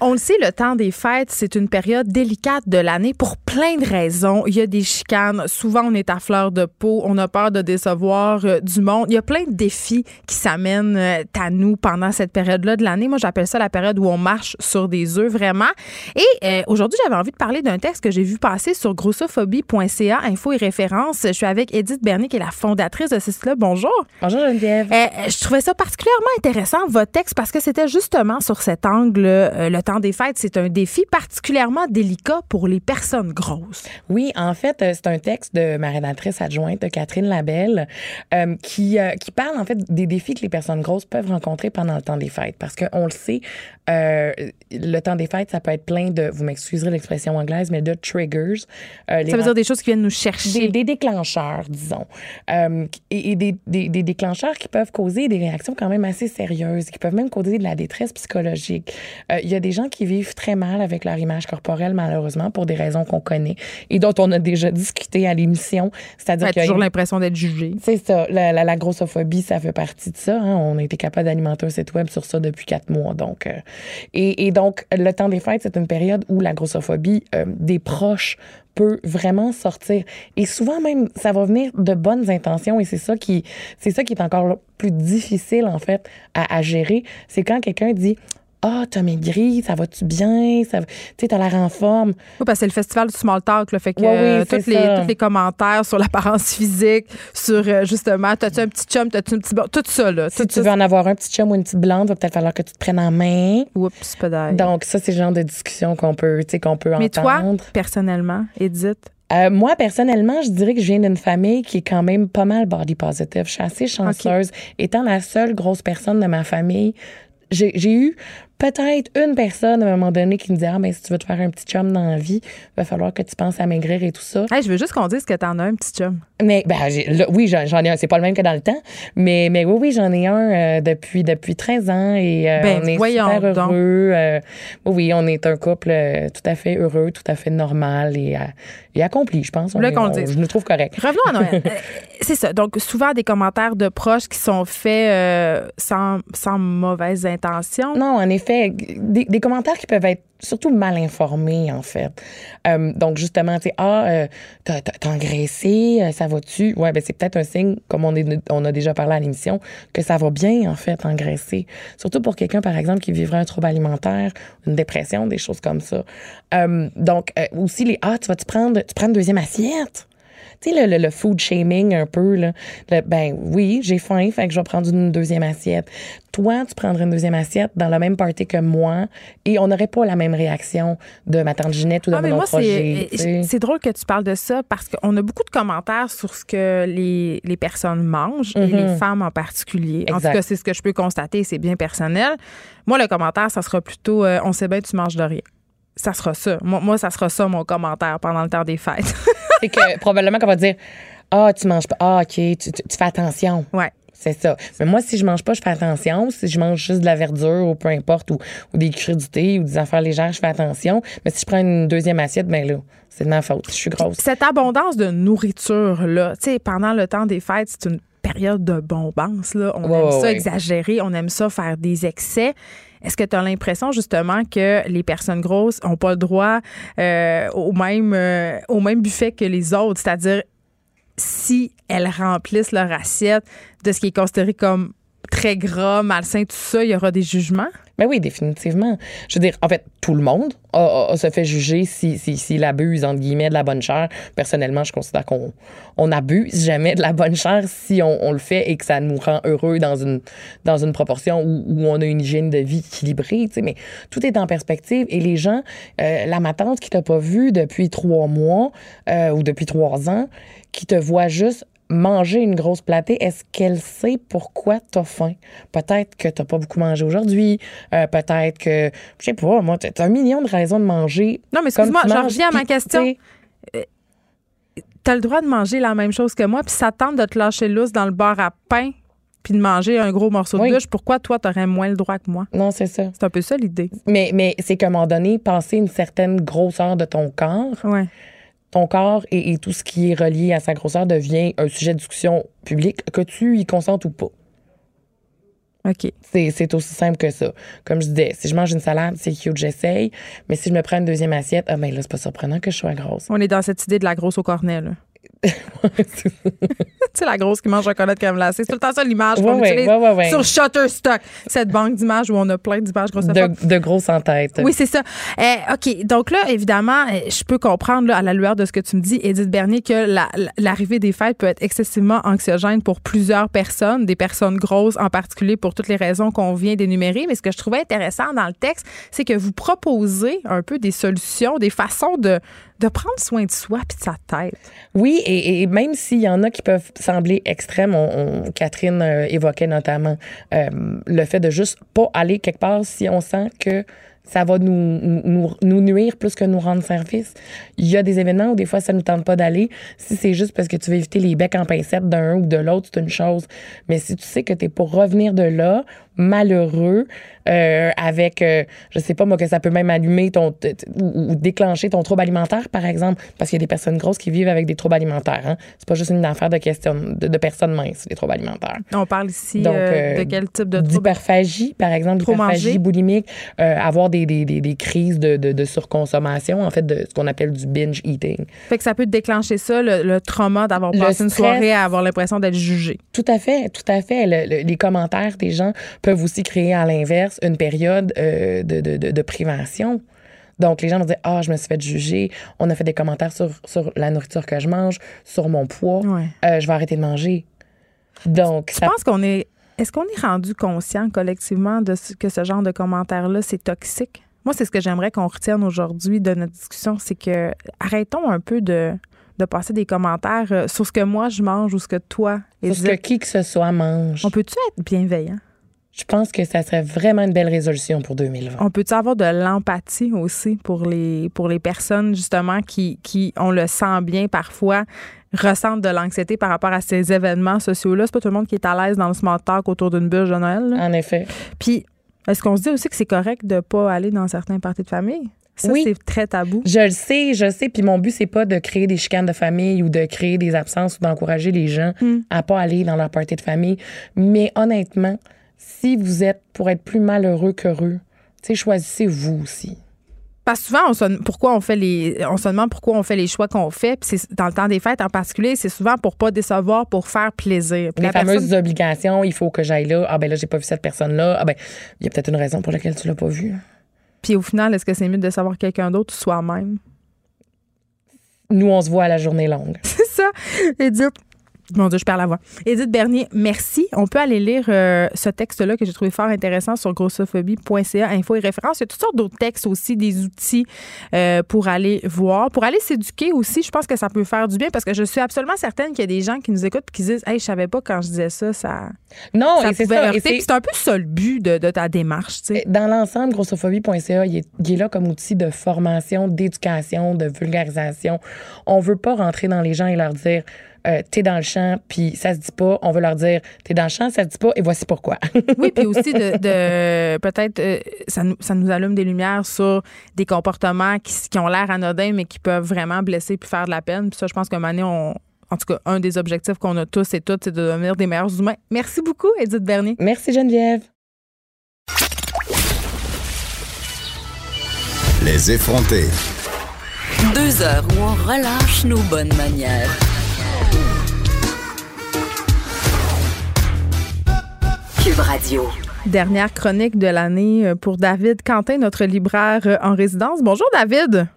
On le sait, le temps des fêtes, c'est une période délicate de l'année pour plein de raisons. Il y a des chicanes. Souvent, on est à fleur de peau. On a peur de décevoir euh, du monde. Il y a plein de défis qui s'amènent euh, à nous pendant cette période-là de l'année. Moi, j'appelle ça la période où on marche sur des œufs, vraiment. Et euh, aujourd'hui, j'avais envie de parler d'un texte que j'ai vu passer sur grossophobie.ca, info et référence. Je suis avec Edith Bernier, qui est la fondatrice de ce site-là. Bonjour. Bonjour, Geneviève. je trouvais ça particulièrement intéressant, votre texte, parce que c'était justement sur cet angle, le temps des fêtes, c'est un défi particulièrement délicat pour les personnes grosses. Oui, en fait, euh, c'est un texte de ma rédactrice adjointe, Catherine Labelle, euh, qui, euh, qui parle en fait des défis que les personnes grosses peuvent rencontrer pendant le temps des fêtes. Parce qu'on le sait, le temps des fêtes, ça peut être plein de, vous m'excuserez l'expression anglaise, mais de triggers. ça veut dire des choses qui viennent nous chercher. Des, déclencheurs, disons. et, des, des, des, déclencheurs qui peuvent causer des réactions quand même assez sérieuses, qui peuvent même causer de la détresse psychologique. Il y a des gens qui vivent très mal avec leur image corporelle, malheureusement, pour des raisons qu'on connaît et dont on a déjà discuté à l'émission. C'est-à-dire y a toujours l'impression d'être jugé. C'est ça. La, la, grossophobie, ça fait partie de ça. Hein. On a été capable d'alimenter un site web sur ça depuis quatre mois. Donc, euh, et, donc, le temps des fêtes, c'est une période où la grossophobie euh, des proches peut vraiment sortir. Et souvent même, ça va venir de bonnes intentions et c'est ça qui, c'est ça qui est encore plus difficile en fait à, à gérer. C'est quand quelqu'un dit ah, t'as maigri, ça va-tu bien? Ça... Tu sais, t'as l'air en forme. Oui, parce que c'est le festival du small talk, là, fait que oui, tous, les, tous les commentaires sur l'apparence physique, sur euh, justement, t'as-tu un petit chum, t'as-tu un petit. Tout ça, là. Si tu veux en avoir un petit chum ou une petite blonde, va peut-être falloir que tu te prennes en main. Oups, peut-être. Donc, ça, c'est le genre de discussion qu'on peut, qu'on peut Mais entendre. Mais toi, personnellement, Edith? Euh, moi, personnellement, je dirais que je viens d'une famille qui est quand même pas mal body positive. Je suis assez chanceuse. Étant la seule grosse personne de ma famille, j'ai eu peut-être une personne à un moment donné qui me dit Ah, mais si tu veux te faire un petit chum dans la vie, il va falloir que tu penses à maigrir et tout ça. je veux juste qu'on dise que tu en as un petit chum. Mais, ben, oui, j'en ai un. C'est pas le même que dans le temps. Mais, mais oui, oui, j'en ai un euh, depuis, depuis 13 ans et euh, ben, on est super heureux. Euh, oui, on est un couple tout à fait heureux, tout à fait normal et, et accompli, je pense. On le qu'on Je nous trouve correct. Revenons à Noël. c'est ça. Donc, souvent des commentaires de proches qui sont faits sans, sans mauvaise intention. Non, en effet des, commentaires qui peuvent être surtout mal informés, en fait. Euh, donc, justement, tu sais, ah, euh, t'as, engraissé, euh, ça va-tu? Ouais, ben c'est peut-être un signe, comme on, est, on a déjà parlé à l'émission, que ça va bien, en fait, engraisser. Surtout pour quelqu'un, par exemple, qui vivrait un trouble alimentaire, une dépression, des choses comme ça. donc, aussi, les, ah, tu vas-tu prendre, tu prends une deuxième assiette? Tu sais, le, le, food shaming un peu, là. ben oui, j'ai faim, fait que je vais prendre une deuxième assiette. Toi, tu prendrais une deuxième assiette dans la même party que moi et on n'aurait pas la même réaction de ma tante Ginette ou de ah, mon projet. C'est drôle que tu parles de ça parce qu'on a beaucoup de commentaires sur ce que les, les personnes mangent et les mm-hmm. femmes en particulier. En tout cas, c'est ce que je peux constater, c'est bien personnel. Moi, le commentaire, ça sera plutôt euh, on sait bien, tu manges de rien ça sera ça. Moi, moi, ça sera ça mon commentaire pendant le temps des fêtes. c'est que probablement qu'on va dire Ah, tu manges pas. Ah, OK, tu, tu, fais attention. Ouais. C'est ça. Mais moi, si je mange pas, je fais attention. Si je mange juste de la verdure ou peu importe, ou, des crudités ou des affaires légères, je fais attention. Mais si je prends une deuxième assiette, ben là, c'est de ma faute. Je suis grosse. Cette abondance de nourriture-là, tu sais, pendant le temps des fêtes, c'est une période de bombance. Là. On aime ça exagérer, on aime ça faire des excès. Est-ce que tu as l'impression justement que les personnes grosses n'ont pas le droit euh, au, même, euh, au même buffet que les autres? C'est-à-dire, si elles remplissent leur assiette de ce qui est considéré comme très gras, malsain, tout ça, il y aura des jugements? Mais ben oui, définitivement. Je veux dire, en fait, tout le monde se fait juger s'il si, si, abuse, entre guillemets, de la bonne chair. Personnellement, je considère qu'on on abuse jamais de la bonne chair si on, le fait et que ça nous rend heureux dans une, dans une proportion où, où on a une hygiène de vie équilibrée. Mais tout est en perspective. Et les gens, euh, la matante qui t'a pas vu depuis trois mois euh, ou depuis trois ans, qui te voit juste manger une grosse platée, est-ce qu'elle sait pourquoi tu as faim? Peut-être que tu pas beaucoup mangé aujourd'hui, euh, peut-être que, je sais pas, moi, tu as un million de raisons de manger. Non, mais excuse-moi, je reviens à ma question. Euh, tu as le droit de manger la même chose que moi, puis ça tente de te lâcher lousse dans le bar à pain puis de manger un gros morceau de bûche, pourquoi toi, tu aurais moins le droit que moi? Non, c'est ça. C'est un peu ça l'idée. Mais, mais c'est qu'à un moment donné, passer une certaine grosseur de ton corps, ouais ton corps et, tout ce qui est relié à sa grosseur devient un sujet de discussion publique, que tu y consentes ou pas. OK. C'est aussi simple que ça. Comme je disais, si je mange une salade, c'est cute, j'essaye. Mais si je me prends une deuxième assiette, ah ben là, c'est pas surprenant que je sois grosse. On est dans cette idée de la grosse au cornet, là. tu sais, la grosse qui mange un chocolat de crème glacée. C'est tout le temps ça l'image qu'on ouais, utilise ouais, sur Shutterstock, cette banque d'images où on a plein d'images grosses de, de grosses en tête. Oui, c'est ça. Eh, OK. Donc là, évidemment, eh, je peux comprendre à la lueur de ce que tu me dis, Edith Bernier, que l'arrivée des fêtes peut être excessivement anxiogène pour plusieurs personnes, des personnes grosses en particulier pour toutes les raisons qu'on vient d'énumérer. Mais ce que je trouvais intéressant dans le texte, c'est que vous proposez un peu des solutions, des façons de, de prendre soin de soi puis de sa tête. Oui, et, même s'il y en a qui peuvent sembler extrêmes, on, Catherine euh, évoquait notamment euh, le fait de juste pas aller quelque part si on sent que ça va nous, nous, nous, nuire plus que nous rendre service. Il y a des événements où des fois ça nous tente pas d'aller. Si c'est juste parce que tu veux éviter les becs en pincette d'un ou de l'autre, c'est une chose. Mais si tu sais que tu es pour revenir de là malheureux euh, avec, euh, je sais pas moi, que ça peut même allumer ton ou, déclencher ton trouble alimentaire, par exemple, parce qu'il y a des personnes grosses qui vivent avec des troubles alimentaires. Hein. C'est pas juste une affaire de question de, personnes minces, les troubles alimentaires. On parle ici euh, de quel type de trouble? D'hyperphagie, par exemple, d'hyperphagie boulimique, avoir des, des, des, crises de, de, surconsommation, en fait, de ce qu'on appelle du binge eating. Fait que ça peut déclencher ça, le, trauma d'avoir passé une soirée à avoir l'impression d'être jugé. Tout à fait, tout à fait. les commentaires des gens peuvent aussi créer à l'inverse une période euh, de, de, de, prévention. Donc, les gens vont dire Ah, je me suis fait juger. On a fait des commentaires sur, sur la nourriture que je mange, sur mon poids. Euh, je vais arrêter de manger. Donc, je pense qu'on est. Est-ce qu'on est rendu conscient collectivement de ce, que ce genre de commentaires-là, c'est toxique? Moi, c'est ce que j'aimerais qu'on retienne aujourd'hui de notre discussion, c'est que arrêtons un peu de, de passer des commentaires euh, sur ce que moi je mange ou ce que toi. Sur ce que qui que ce soit mange. On peut-tu être bienveillant? Je pense que ça serait vraiment une belle résolution pour 2020. On peut-tu avoir de l'empathie aussi pour les, pour les personnes, justement, qui, qui, on le sent bien parfois, ressentent de l'anxiété par rapport à ces événements sociaux-là? C'est pas tout le monde qui est à l'aise dans le small talk autour d'une bûche de Noël. En effet. Puis, est-ce qu'on se dit aussi que c'est correct de pas aller dans certains parties de famille? Ça, oui. c'est très tabou. Je le sais, je sais. Puis mon but, c'est pas de créer des chicanes de famille ou de créer des absences ou d'encourager les gens hmm. à pas aller dans leur partie de famille. Mais honnêtement, si vous êtes pour être plus malheureux qu'heureux, choisissez vous aussi. Parce souvent, on se, pourquoi on fait les, on se demande pourquoi on fait les choix qu'on fait. Puis dans le temps des fêtes en particulier, c'est souvent pour pas décevoir, pour faire plaisir. les fameuses obligations, il faut que j'aille là. Ah ben là, j'ai pas vu cette personne-là. Ah ben, il y a peut-être une raison pour laquelle tu l'as pas vu. Puis au final, est-ce que c'est mieux de savoir quelqu'un d'autre ou soi-même? Nous, on se voit à la journée longue. c'est ça. Edith, mon Dieu, je perds la voix. Edith Bernier, merci. On peut aller lire euh, ce texte-là que j'ai trouvé fort intéressant sur grossophobie.ca, info et référence. Il y a toutes sortes d'autres textes aussi, des outils euh, pour aller voir, pour aller s'éduquer aussi. Je pense que ça peut faire du bien parce que je suis absolument certaine qu'il y a des gens qui nous écoutent et qui disent Hey, je savais pas quand je disais ça, ça. Non, c'est ça. C'est un peu ça le but de, ta démarche. Dans l'ensemble, grossophobie.ca, il, il est là comme outil de formation, d'éducation, de vulgarisation. On veut pas rentrer dans les gens et leur dire euh, t'es dans le champ, puis ça se dit pas. On veut leur dire, t'es dans le champ, ça se dit pas, et voici pourquoi. oui, puis aussi de, peut-être, euh, ça, nous, ça nous allume des lumières sur des comportements qui, qui ont l'air anodins, mais qui peuvent vraiment blesser puis faire de la peine. Puis ça, je pense qu'à un on, en tout cas, un des objectifs qu'on a tous et toutes, c'est de devenir des meilleurs humains. Merci beaucoup, Edith Bernier. Merci, Geneviève. Les effrontés. Deux heures où on relâche nos bonnes manières. Dernière chronique de l'année euh, pour David Quentin, notre libraire euh, en résidence. Bonjour David.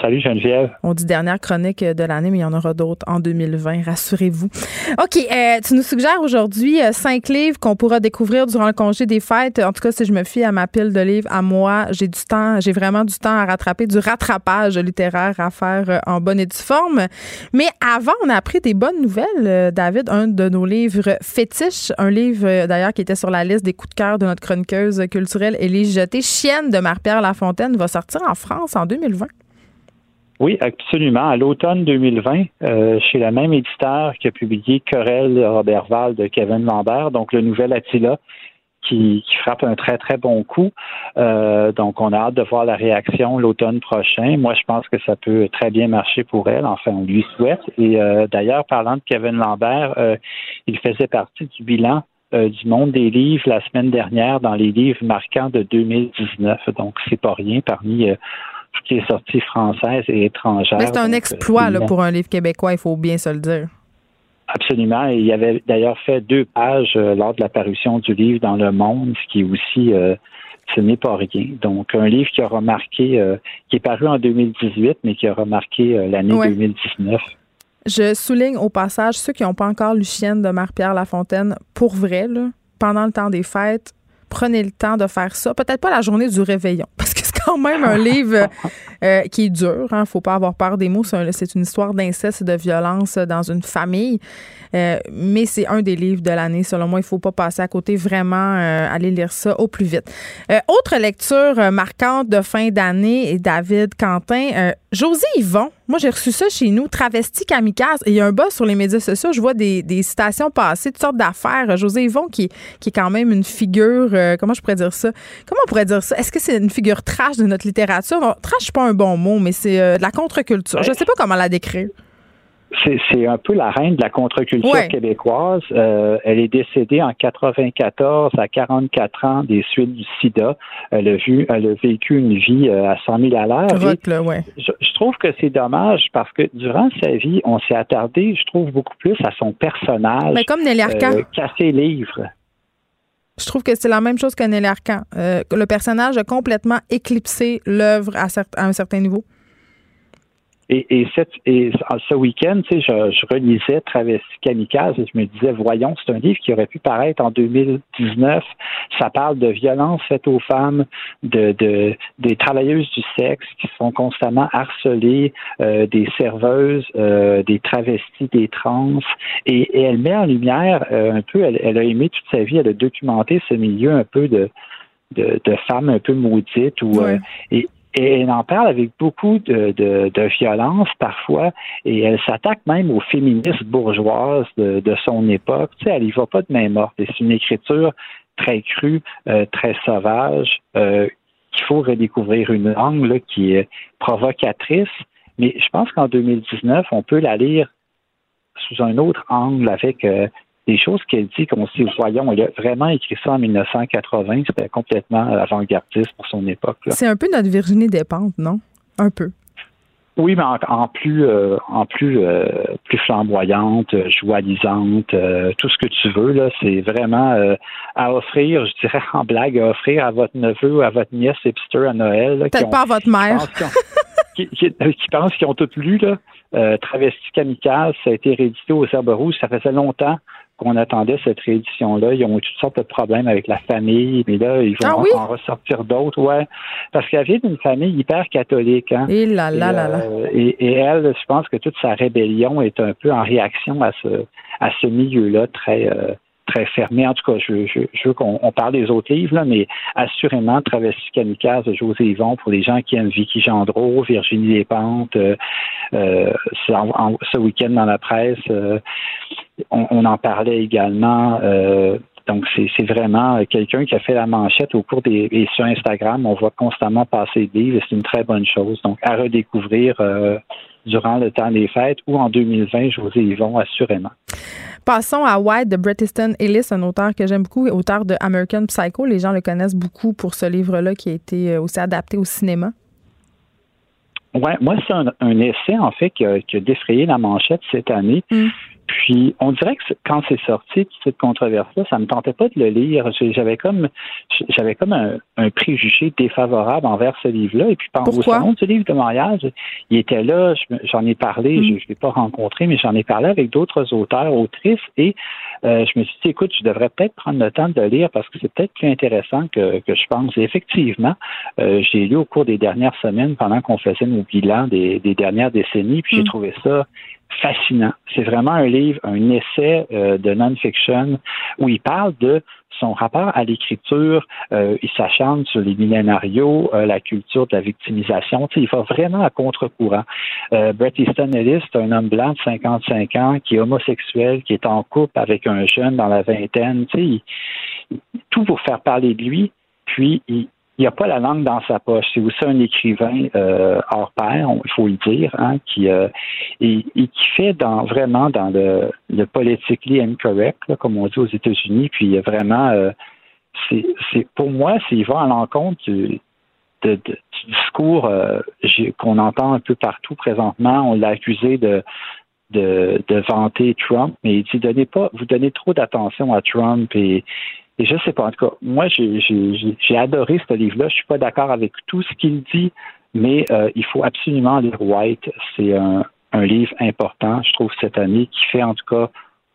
Salut Geneviève. On dit dernière chronique de l'année, mais il y en aura d'autres en 2020, rassurez-vous. OK, euh, tu nous suggères aujourd'hui euh, cinq livres qu'on pourra découvrir durant le congé des fêtes. En tout cas, si je me fie à ma pile de livres, à moi, j'ai du temps, j'ai vraiment du temps à rattraper, du rattrapage littéraire à faire euh, en bonne et due forme. Mais avant, on a appris des bonnes nouvelles, David, un de nos livres fétiches, un livre d'ailleurs qui était sur la liste des coups de cœur de notre chroniqueuse culturelle Élise Jeté, Chienne de Marie-Pierre Lafontaine, va sortir en France en 2020. Oui, absolument. À l'automne 2020, euh, chez le même éditeur qui a publié Querelle Robertval de Kevin Lambert, donc le nouvel Attila, qui, frappe un très, très bon coup. Euh, donc, on a hâte de voir la réaction l'automne prochain. Moi, je pense que ça peut très bien marcher pour elle. Enfin, on lui souhaite. Et euh, d'ailleurs, parlant de Kevin Lambert, il faisait partie du bilan euh, du monde des livres la semaine dernière dans les livres marquants de 2019. Donc, c'est pas rien parmi toutes les sorties françaises et étrangères. c'est un exploit pour un livre québécois, il faut bien se le dire. Absolument. Et il avait d'ailleurs fait deux pages lors de la parution du livre dans Le Monde, ce qui est aussi ce n'est pas rien. Donc, un livre qui a remarqué, euh, qui est paru en 2018, mais qui a remarqué euh, l'année 2019. Je souligne au passage ceux qui n'ont pas encore lu Chienne de Marie-Pierre Lafontaine, pour vrai, pendant le temps des fêtes, prenez le temps de faire ça. Peut-être pas la journée du réveillon, parce que quand même un livre euh, qui est dur. Hein, faut pas avoir peur des mots. C'est une histoire d'inceste et de violence dans une famille. Euh, mais c'est un des livres de l'année. Selon moi, il faut pas passer à côté. Vraiment, euh, aller lire ça au plus vite. autre lecture marquante de fin d'année, David Quentin. José Yvon, moi j'ai reçu ça chez nous, travesti kamikaze. Et il y a un bas sur les médias sociaux. Je vois des, citations passer, toutes sortes d'affaires. José Yvon, qui, qui est quand même une figure, comment je pourrais dire ça? Comment on pourrait dire ça? Est-ce que c'est une figure trash de notre littérature? Non, trash, pas un bon mot, mais c'est euh, de la contre-culture. Je ne sais pas comment la décrire. C'est un peu la reine de la contre-culture québécoise. Euh, elle est décédée en 94 à 44 ans des suites du sida. Elle a, vu, elle a vécu une vie euh, à 100 000 à l'heure. Je, trouve que c'est dommage parce que durant sa vie, on s'est attardé, je trouve, beaucoup plus à son personnage. Mais comme Nelly Arcan. qu'à ses livres. Je trouve que c'est la même chose que Nelly Arcan. le personnage a complètement éclipsé l'œuvre à un certain niveau. Et, et, cette, et ce week-end, tu sais, je, je relisais Travesti Kamikaze et je me disais, voyons, c'est un livre qui aurait pu paraître en 2019. Ça parle de violence faite aux femmes, de, de des travailleuses du sexe qui sont constamment harcelées, euh, des serveuses, euh, des travestis, des trans. Et, elle met en lumière euh, un peu, elle, elle, a aimé toute sa vie, elle a documenté ce milieu un peu de, de, de femmes un peu maudites ou et, et elle en parle avec beaucoup de, de, violence parfois, et elle s'attaque même aux féministes bourgeoises de, de son époque. Tu sais, elle y va pas de main morte. C'est une écriture très crue, euh, très sauvage, euh, qu'il faut redécouvrir une langue qui est provocatrice. Mais je pense qu'en 2019, on peut la lire sous un autre angle avec euh, des choses qu'elle dit qu'on se dit, voyons, elle a vraiment écrit ça en 1980, c'était complètement avant-gardiste pour son époque. C'est un peu notre Virginie Despentes, non? Un peu. Oui, mais en, plus, en plus, euh, euh, plus flamboyante, joalisante, euh, tout ce que tu veux là, c'est vraiment à offrir, je dirais en blague, à offrir à votre neveu ou à votre nièce hipster à Noël. Peut-être pas à votre mère. Qui, qui, pensent qu'ils ont tout lu là. Travesti kamikaze, ça a été réédité au Cerbe Rouge, ça faisait longtemps qu'on attendait cette réédition-là. Ils ont eu toutes sortes de problèmes avec la famille, mais là, ils vont ah en ressortir d'autres, ouais. Parce qu'elle vient d'une famille hyper catholique, hein. Et là, là, là, là. Euh, et, elle, je pense que toute sa rébellion est un peu en réaction à ce, à ce milieu-là très, euh, très fermé. En tout cas, je, veux qu'on parle des autres livres, là, mais assurément, Travesti Kamikaze de José Yvon pour les gens qui aiment Vicky Gendreau, Virginie Despentes, euh, euh, ce week-end dans la presse, euh, on, en parlait également. Euh, donc, c'est vraiment quelqu'un qui a fait la manchette au cours des. Et sur Instagram, on voit constamment passer des livres et c'est une très bonne chose. Donc, à redécouvrir durant le temps des fêtes ou en 2020, José Yvon, assurément. Passons à White de Bret Easton Ellis, un auteur que j'aime beaucoup, auteur de American Psycho. Les gens le connaissent beaucoup pour ce livre-là qui a été euh, aussi adapté au cinéma. Oui, moi, c'est un, essai, en fait, qui a, défrayé la manchette cette année. Mm. Puis, on dirait que quand c'est sorti, toute cette controverse-là, ça me tentait pas de le lire. J'avais comme, j'avais comme un, préjugé défavorable envers ce livre-là. Et puis, pendant au salon ce livre de mariage, il était là, j'en ai parlé, mm. je ne l'ai pas rencontré, mais j'en ai parlé avec d'autres auteurs, autrices, et euh, je me suis dit, écoute, je devrais peut-être prendre le temps de le lire parce que c'est peut-être plus intéressant que, que je pense. Et effectivement, euh, j'ai lu au cours des dernières semaines, pendant qu'on faisait nos bilans des, des dernières décennies, puis j'ai mm. trouvé ça fascinant. C'est vraiment un livre, un essai euh, de non-fiction où il parle de son rapport à l'écriture, euh, il s'acharne sur les millénarios, euh, la culture de la victimisation. il va vraiment à contre-courant. Euh, Bret Easton Ellis, c'est un homme blanc de 55 ans qui est homosexuel, qui est en couple avec un jeune dans la vingtaine. Il, tout pour faire parler de lui, puis il, il n'a pas la langue dans sa poche. C'est aussi un écrivain euh, hors pair, il faut le dire, hein, qui euh, et, qui fait dans vraiment dans le, politically incorrect, comme on dit aux États-Unis. Puis vraiment, euh, c'est pour moi, s'il va à l'encontre du, du discours qu'on entend un peu partout présentement. On l'a accusé de de, de vanter Trump, mais il dit donnez pas, vous donnez trop d'attention à Trump et et je sais pas, en tout cas, moi, j'ai adoré ce livre-là. Je suis pas d'accord avec tout ce qu'il dit, mais euh, il faut absolument lire White. C'est un, livre important, je trouve, cette année, qui fait en tout cas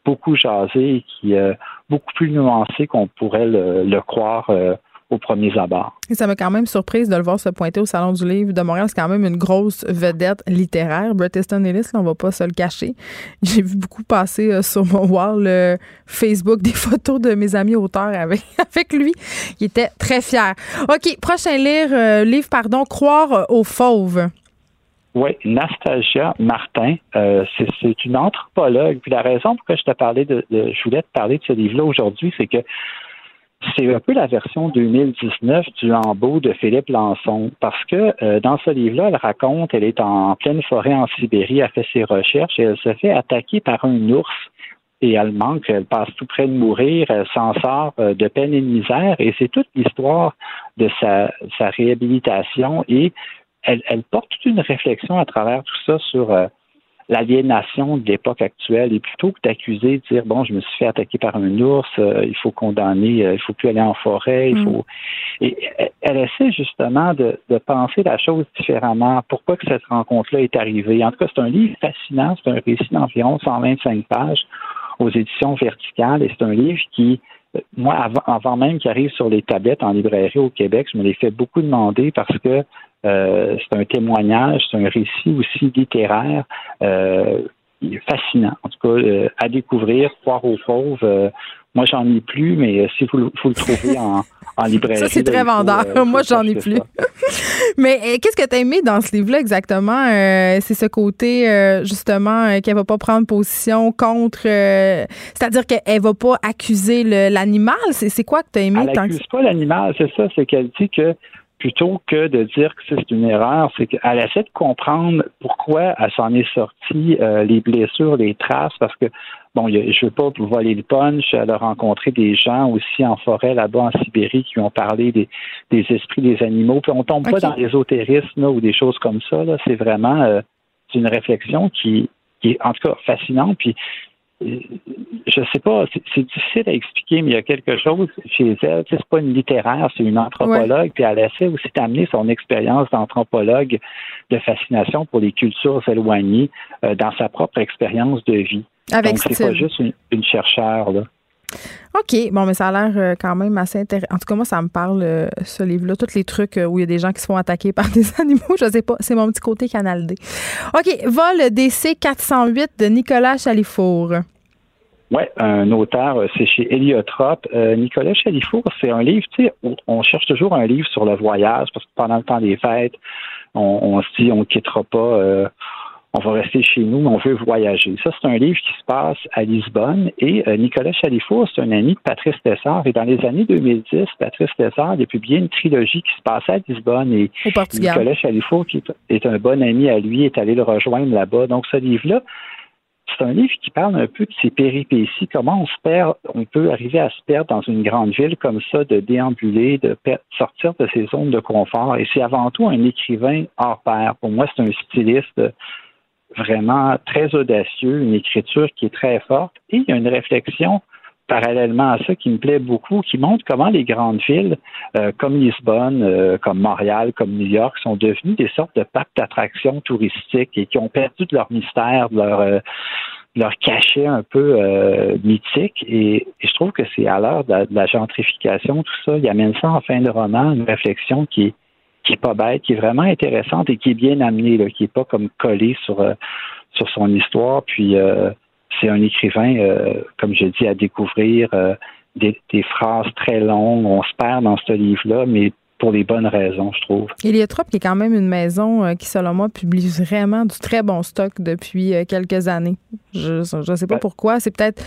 beaucoup jaser et qui est euh, beaucoup plus nuancé qu'on pourrait le, croire euh, aux premiers abords. Et ça m'a quand même surprise de le voir se pointer au Salon du Livre de Montréal. C'est quand même une grosse vedette littéraire. Bret Easton Ellis, on va pas se le cacher. J'ai vu beaucoup passer euh, sur mon wall euh, Facebook des photos de mes amis auteurs avec, avec lui. Il était très fier. OK, prochain livre, euh, livre pardon, Croire aux fauves. Oui, Nastasia Martin, c'est une anthropologue. Puis la raison pour laquelle je te parlais de, de je voulais te parler de ce livre-là aujourd'hui, c'est que c'est un peu la version 2019 du Lambeau de Philippe Lançon, parce que euh, dans ce livre-là, elle raconte, elle est en pleine forêt en Sibérie, elle fait ses recherches et elle se fait attaquer par un ours et elle manque, elle passe tout près de mourir, elle s'en sort euh, de peine et de misère et c'est toute l'histoire de sa, réhabilitation et elle, porte toute une réflexion à travers tout ça sur euh, l'aliénation de l'époque actuelle et plutôt que d'accuser, de dire bon, je me suis fait attaquer par un ours, euh, il faut condamner, euh, il faut plus aller en forêt, il mm. faut. Et elle essaie justement de, de, penser la chose différemment. Pourquoi que cette rencontre-là est arrivée? En tout cas, c'est un livre fascinant. C'est un récit d'environ 125 pages aux éditions verticales et c'est un livre qui euh, moi, avant, avant même qu'il arrive sur les tablettes en librairie au Québec, je me l'ai fait beaucoup demander parce que euh, c'est un témoignage, c'est un récit aussi littéraire euh, fascinant. En tout cas, euh, à découvrir, croire aux fauves. moi, j'en ai plus, mais si vous, vous le trouvez en, en librairie. Ça, c'est très vendeur. Moi, j'en ai plus. mais qu'est-ce que tu as aimé dans ce livre-là exactement? c'est ce côté, justement, qu'elle va pas prendre position contre. C'est-à-dire qu'elle va pas accuser l'animal? C'est quoi que tu as aimé? Elle n'accuse pas l'animal, c'est ça. C'est qu'elle dit que plutôt que de dire que c'est une erreur, c'est qu'elle essaie de comprendre pourquoi elle s'en est sortie, euh, les blessures, les traces, parce que, bon, je ne veux pas voler le punch, elle a rencontré des gens aussi en forêt là-bas en Sibérie qui ont parlé des, esprits des animaux, puis on tombe pas dans l'ésotérisme ou des choses comme ça, c'est vraiment euh, une réflexion qui, qui est en tout cas fascinante, puis je sais pas, c'est difficile à expliquer, mais il y a quelque chose chez elle. C'est pas une littéraire, c'est une anthropologue, puis elle essaie aussi d'amener son expérience d'anthropologue de fascination pour les cultures éloignées euh, dans sa propre expérience de vie. Avec Donc, c'est pas juste une, une chercheure, là. OK. Bon, mais ça a l'air euh, quand même assez intéressant. En tout cas, moi, ça me parle, euh, ce livre-là. Tous les trucs où il y a des gens qui se font attaquer par des animaux. Je sais pas. C'est mon petit côté Canal D. OK. Vol DC 408 de Nicolas Chalifour. Oui, un auteur, euh, c'est chez Héliotrope. Euh, Nicolas Chalifour, c'est un livre, tu sais, on cherche toujours un livre sur le voyage parce que pendant le temps des fêtes, on, se dit on ne quittera pas, euh, on va rester chez nous, mais on veut voyager. Ça, c'est un livre qui se passe à Lisbonne et Nicolas Chalifour, c'est un ami de Patrice Tessard. Et dans les années 2010, Patrice Tessard a publié une trilogie qui se passait à Lisbonne et Nicolas Chalifour, qui est un bon ami à lui, est allé le rejoindre là-bas. Donc, ce livre-là, c'est un livre qui parle un peu de ces péripéties, comment on se perd, on peut arriver à se perdre dans une grande ville comme ça, de déambuler, de sortir de ses zones de confort. Et c'est avant tout un écrivain hors pair. Pour moi, c'est un styliste vraiment très audacieux, une écriture qui est très forte. Et il y a une réflexion parallèlement à ça qui me plaît beaucoup, qui montre comment les grandes villes euh, comme Lisbonne, euh, comme Montréal, comme New York sont devenues des sortes de parcs d'attractions touristiques et qui ont perdu de leur mystère, de leur euh, leur cachet un peu mythique. Et, je trouve que c'est à l'heure de, la gentrification, tout ça, il amène ça en fin de roman, une réflexion qui est qui est pas bête, qui est vraiment intéressante et qui est bien amenée, là, qui est pas comme collée sur sur son histoire. Puis c'est un écrivain, euh, comme je dis, à découvrir euh, des, phrases très longues. On se perd dans ce livre-là, mais pour les bonnes raisons, je trouve. Iliotrope, qui est quand même une maison euh, qui, selon moi, publie vraiment du très bon stock depuis quelques années. Je ne sais pas ben, pourquoi. C'est peut-être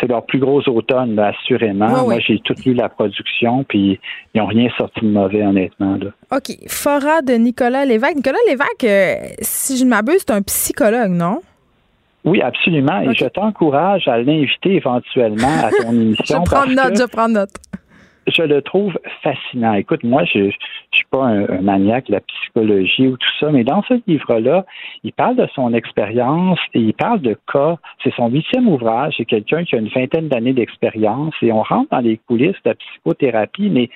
c'est leur plus gros automne, assurément. Moi, j'ai tout lu la production, puis ils n'ont rien sorti de mauvais, honnêtement. OK. Fora de Nicolas Lévesque. Nicolas Lévesque, euh, si je ne m'abuse, c'est un psychologue, non? Oui, absolument. Et je t'encourage à l'inviter éventuellement à ton émission. je prends note, je prends note je le trouve fascinant. Écoute, moi, je ne suis pas un, maniaque de la psychologie ou tout ça, mais dans ce livre-là, il parle de son expérience et il parle de cas. C'est son huitième ouvrage. C'est quelqu'un qui a une vingtaine d'années d'expérience et on rentre dans les coulisses de la psychothérapie, mais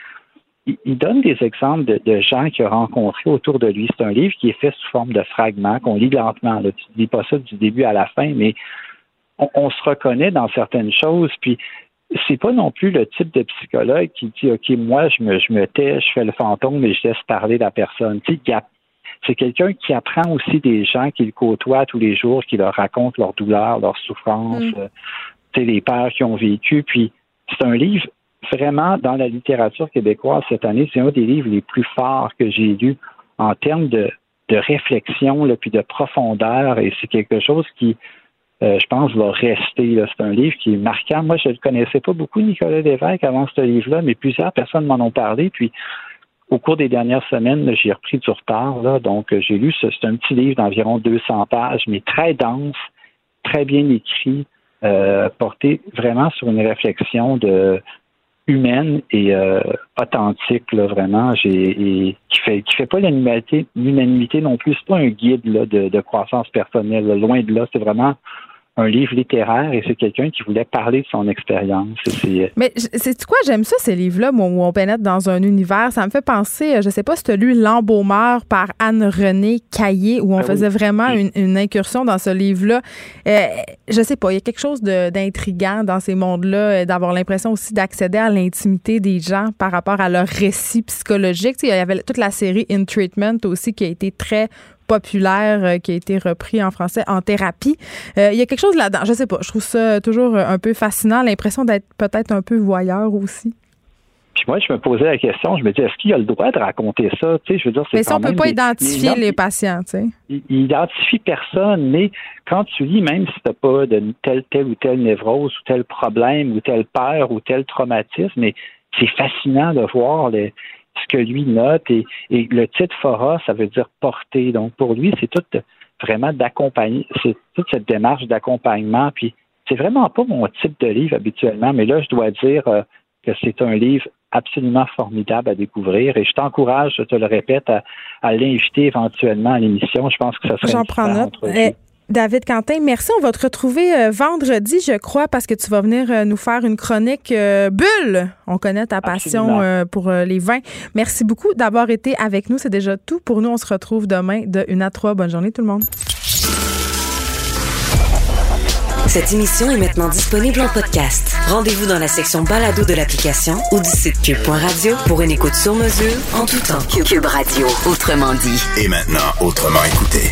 il, donne des exemples de, gens qu'il a rencontrés autour de lui. C'est un livre qui est fait sous forme de fragments, qu'on lit lentement. Là. Tu ne lis pas ça du début à la fin, mais on, on, se reconnaît dans certaines choses. Puis c'est pas non plus le type de psychologue qui dit OK, moi, je me, je me tais, je fais le fantôme et je laisse parler la personne. c'est quelqu'un qui apprend aussi des gens qu'il côtoie tous les jours, qui leur raconte leurs douleurs, leurs souffrances, mm. euh, les pères qui ont vécu. Puis c'est un livre vraiment dans la littérature québécoise cette année, c'est un des livres les plus forts que j'ai lus en termes de, de réflexion là, puis de profondeur. Et c'est quelque chose qui euh, je pense, va rester. C'est un livre qui est marquant. Moi, je ne connaissais pas beaucoup, Nicolas Lévesque, avant ce livre-là, mais plusieurs personnes m'en ont parlé. Puis, au cours des dernières semaines, j'ai repris du retard. Donc, j'ai lu, c'est un petit livre d'environ 200 pages, mais très dense, très bien écrit, euh, porté vraiment sur une réflexion de humaine et euh, authentique, vraiment, j'ai, qui fait qui fait pas l'unanimité non plus. C'est pas un guide de croissance personnelle. Loin de là, c'est vraiment un livre littéraire et c'est quelqu'un qui voulait parler de son expérience. Euh, Mais c'est quoi, j'aime ça, ces livres-là, où on pénètre dans un univers. Ça me fait penser, euh, je sais pas si tu as lu L'embaumeur par Anne-Renée Caillé, où on ah faisait vraiment une, incursion dans ce livre-là. Euh, je sais pas, il y a quelque chose d'intriguant dans ces mondes-là, d'avoir l'impression aussi d'accéder à l'intimité des gens par rapport à leur récit psychologique. il y avait toute la série In Treatment aussi qui a été très populaire euh, qui a été repris en français en thérapie. Euh, il y a quelque chose là-dedans. Je sais pas. Je trouve ça toujours un peu fascinant. L'impression d'être peut-être un peu voyeur aussi. Puis moi, je me posais la question, je me dis, est-ce qu'il a le droit de raconter ça? Tu sais, je veux dire, mais si on ne peut pas identifier les patients, tu sais. Il, identifie personne, mais quand tu lis, même si tu n'as pas de telle, telle ou telle névrose ou tel problème ou telle peur ou tel traumatisme, mais c'est fascinant de voir les, ce que lui note. Et, le titre Fora, ça veut dire porter. Donc, pour lui, c'est tout vraiment d'accompagner, c'est toute cette démarche d'accompagnement. Puis, c'est vraiment pas mon type de livre habituellement, mais là, je dois dire euh, que c'est un livre absolument formidable à découvrir et je t'encourage, je te le répète, à, l'inviter éventuellement à l'émission. Je pense que ça serait J'en prends note. David Quentin, merci. On va te retrouver euh, vendredi, je crois, parce que tu vas venir euh, nous faire une chronique euh, bulle. On connaît ta passion pour les vins. Merci beaucoup d'avoir été avec nous. C'est déjà tout pour nous. On se retrouve demain de 1 à 3. Bonne journée tout le monde. Cette émission est maintenant disponible en podcast. Rendez-vous dans la section balado de l'application ou du site cube.radio pour une écoute sur mesure en tout temps. Cube Radio, autrement dit. Et maintenant, autrement écouté.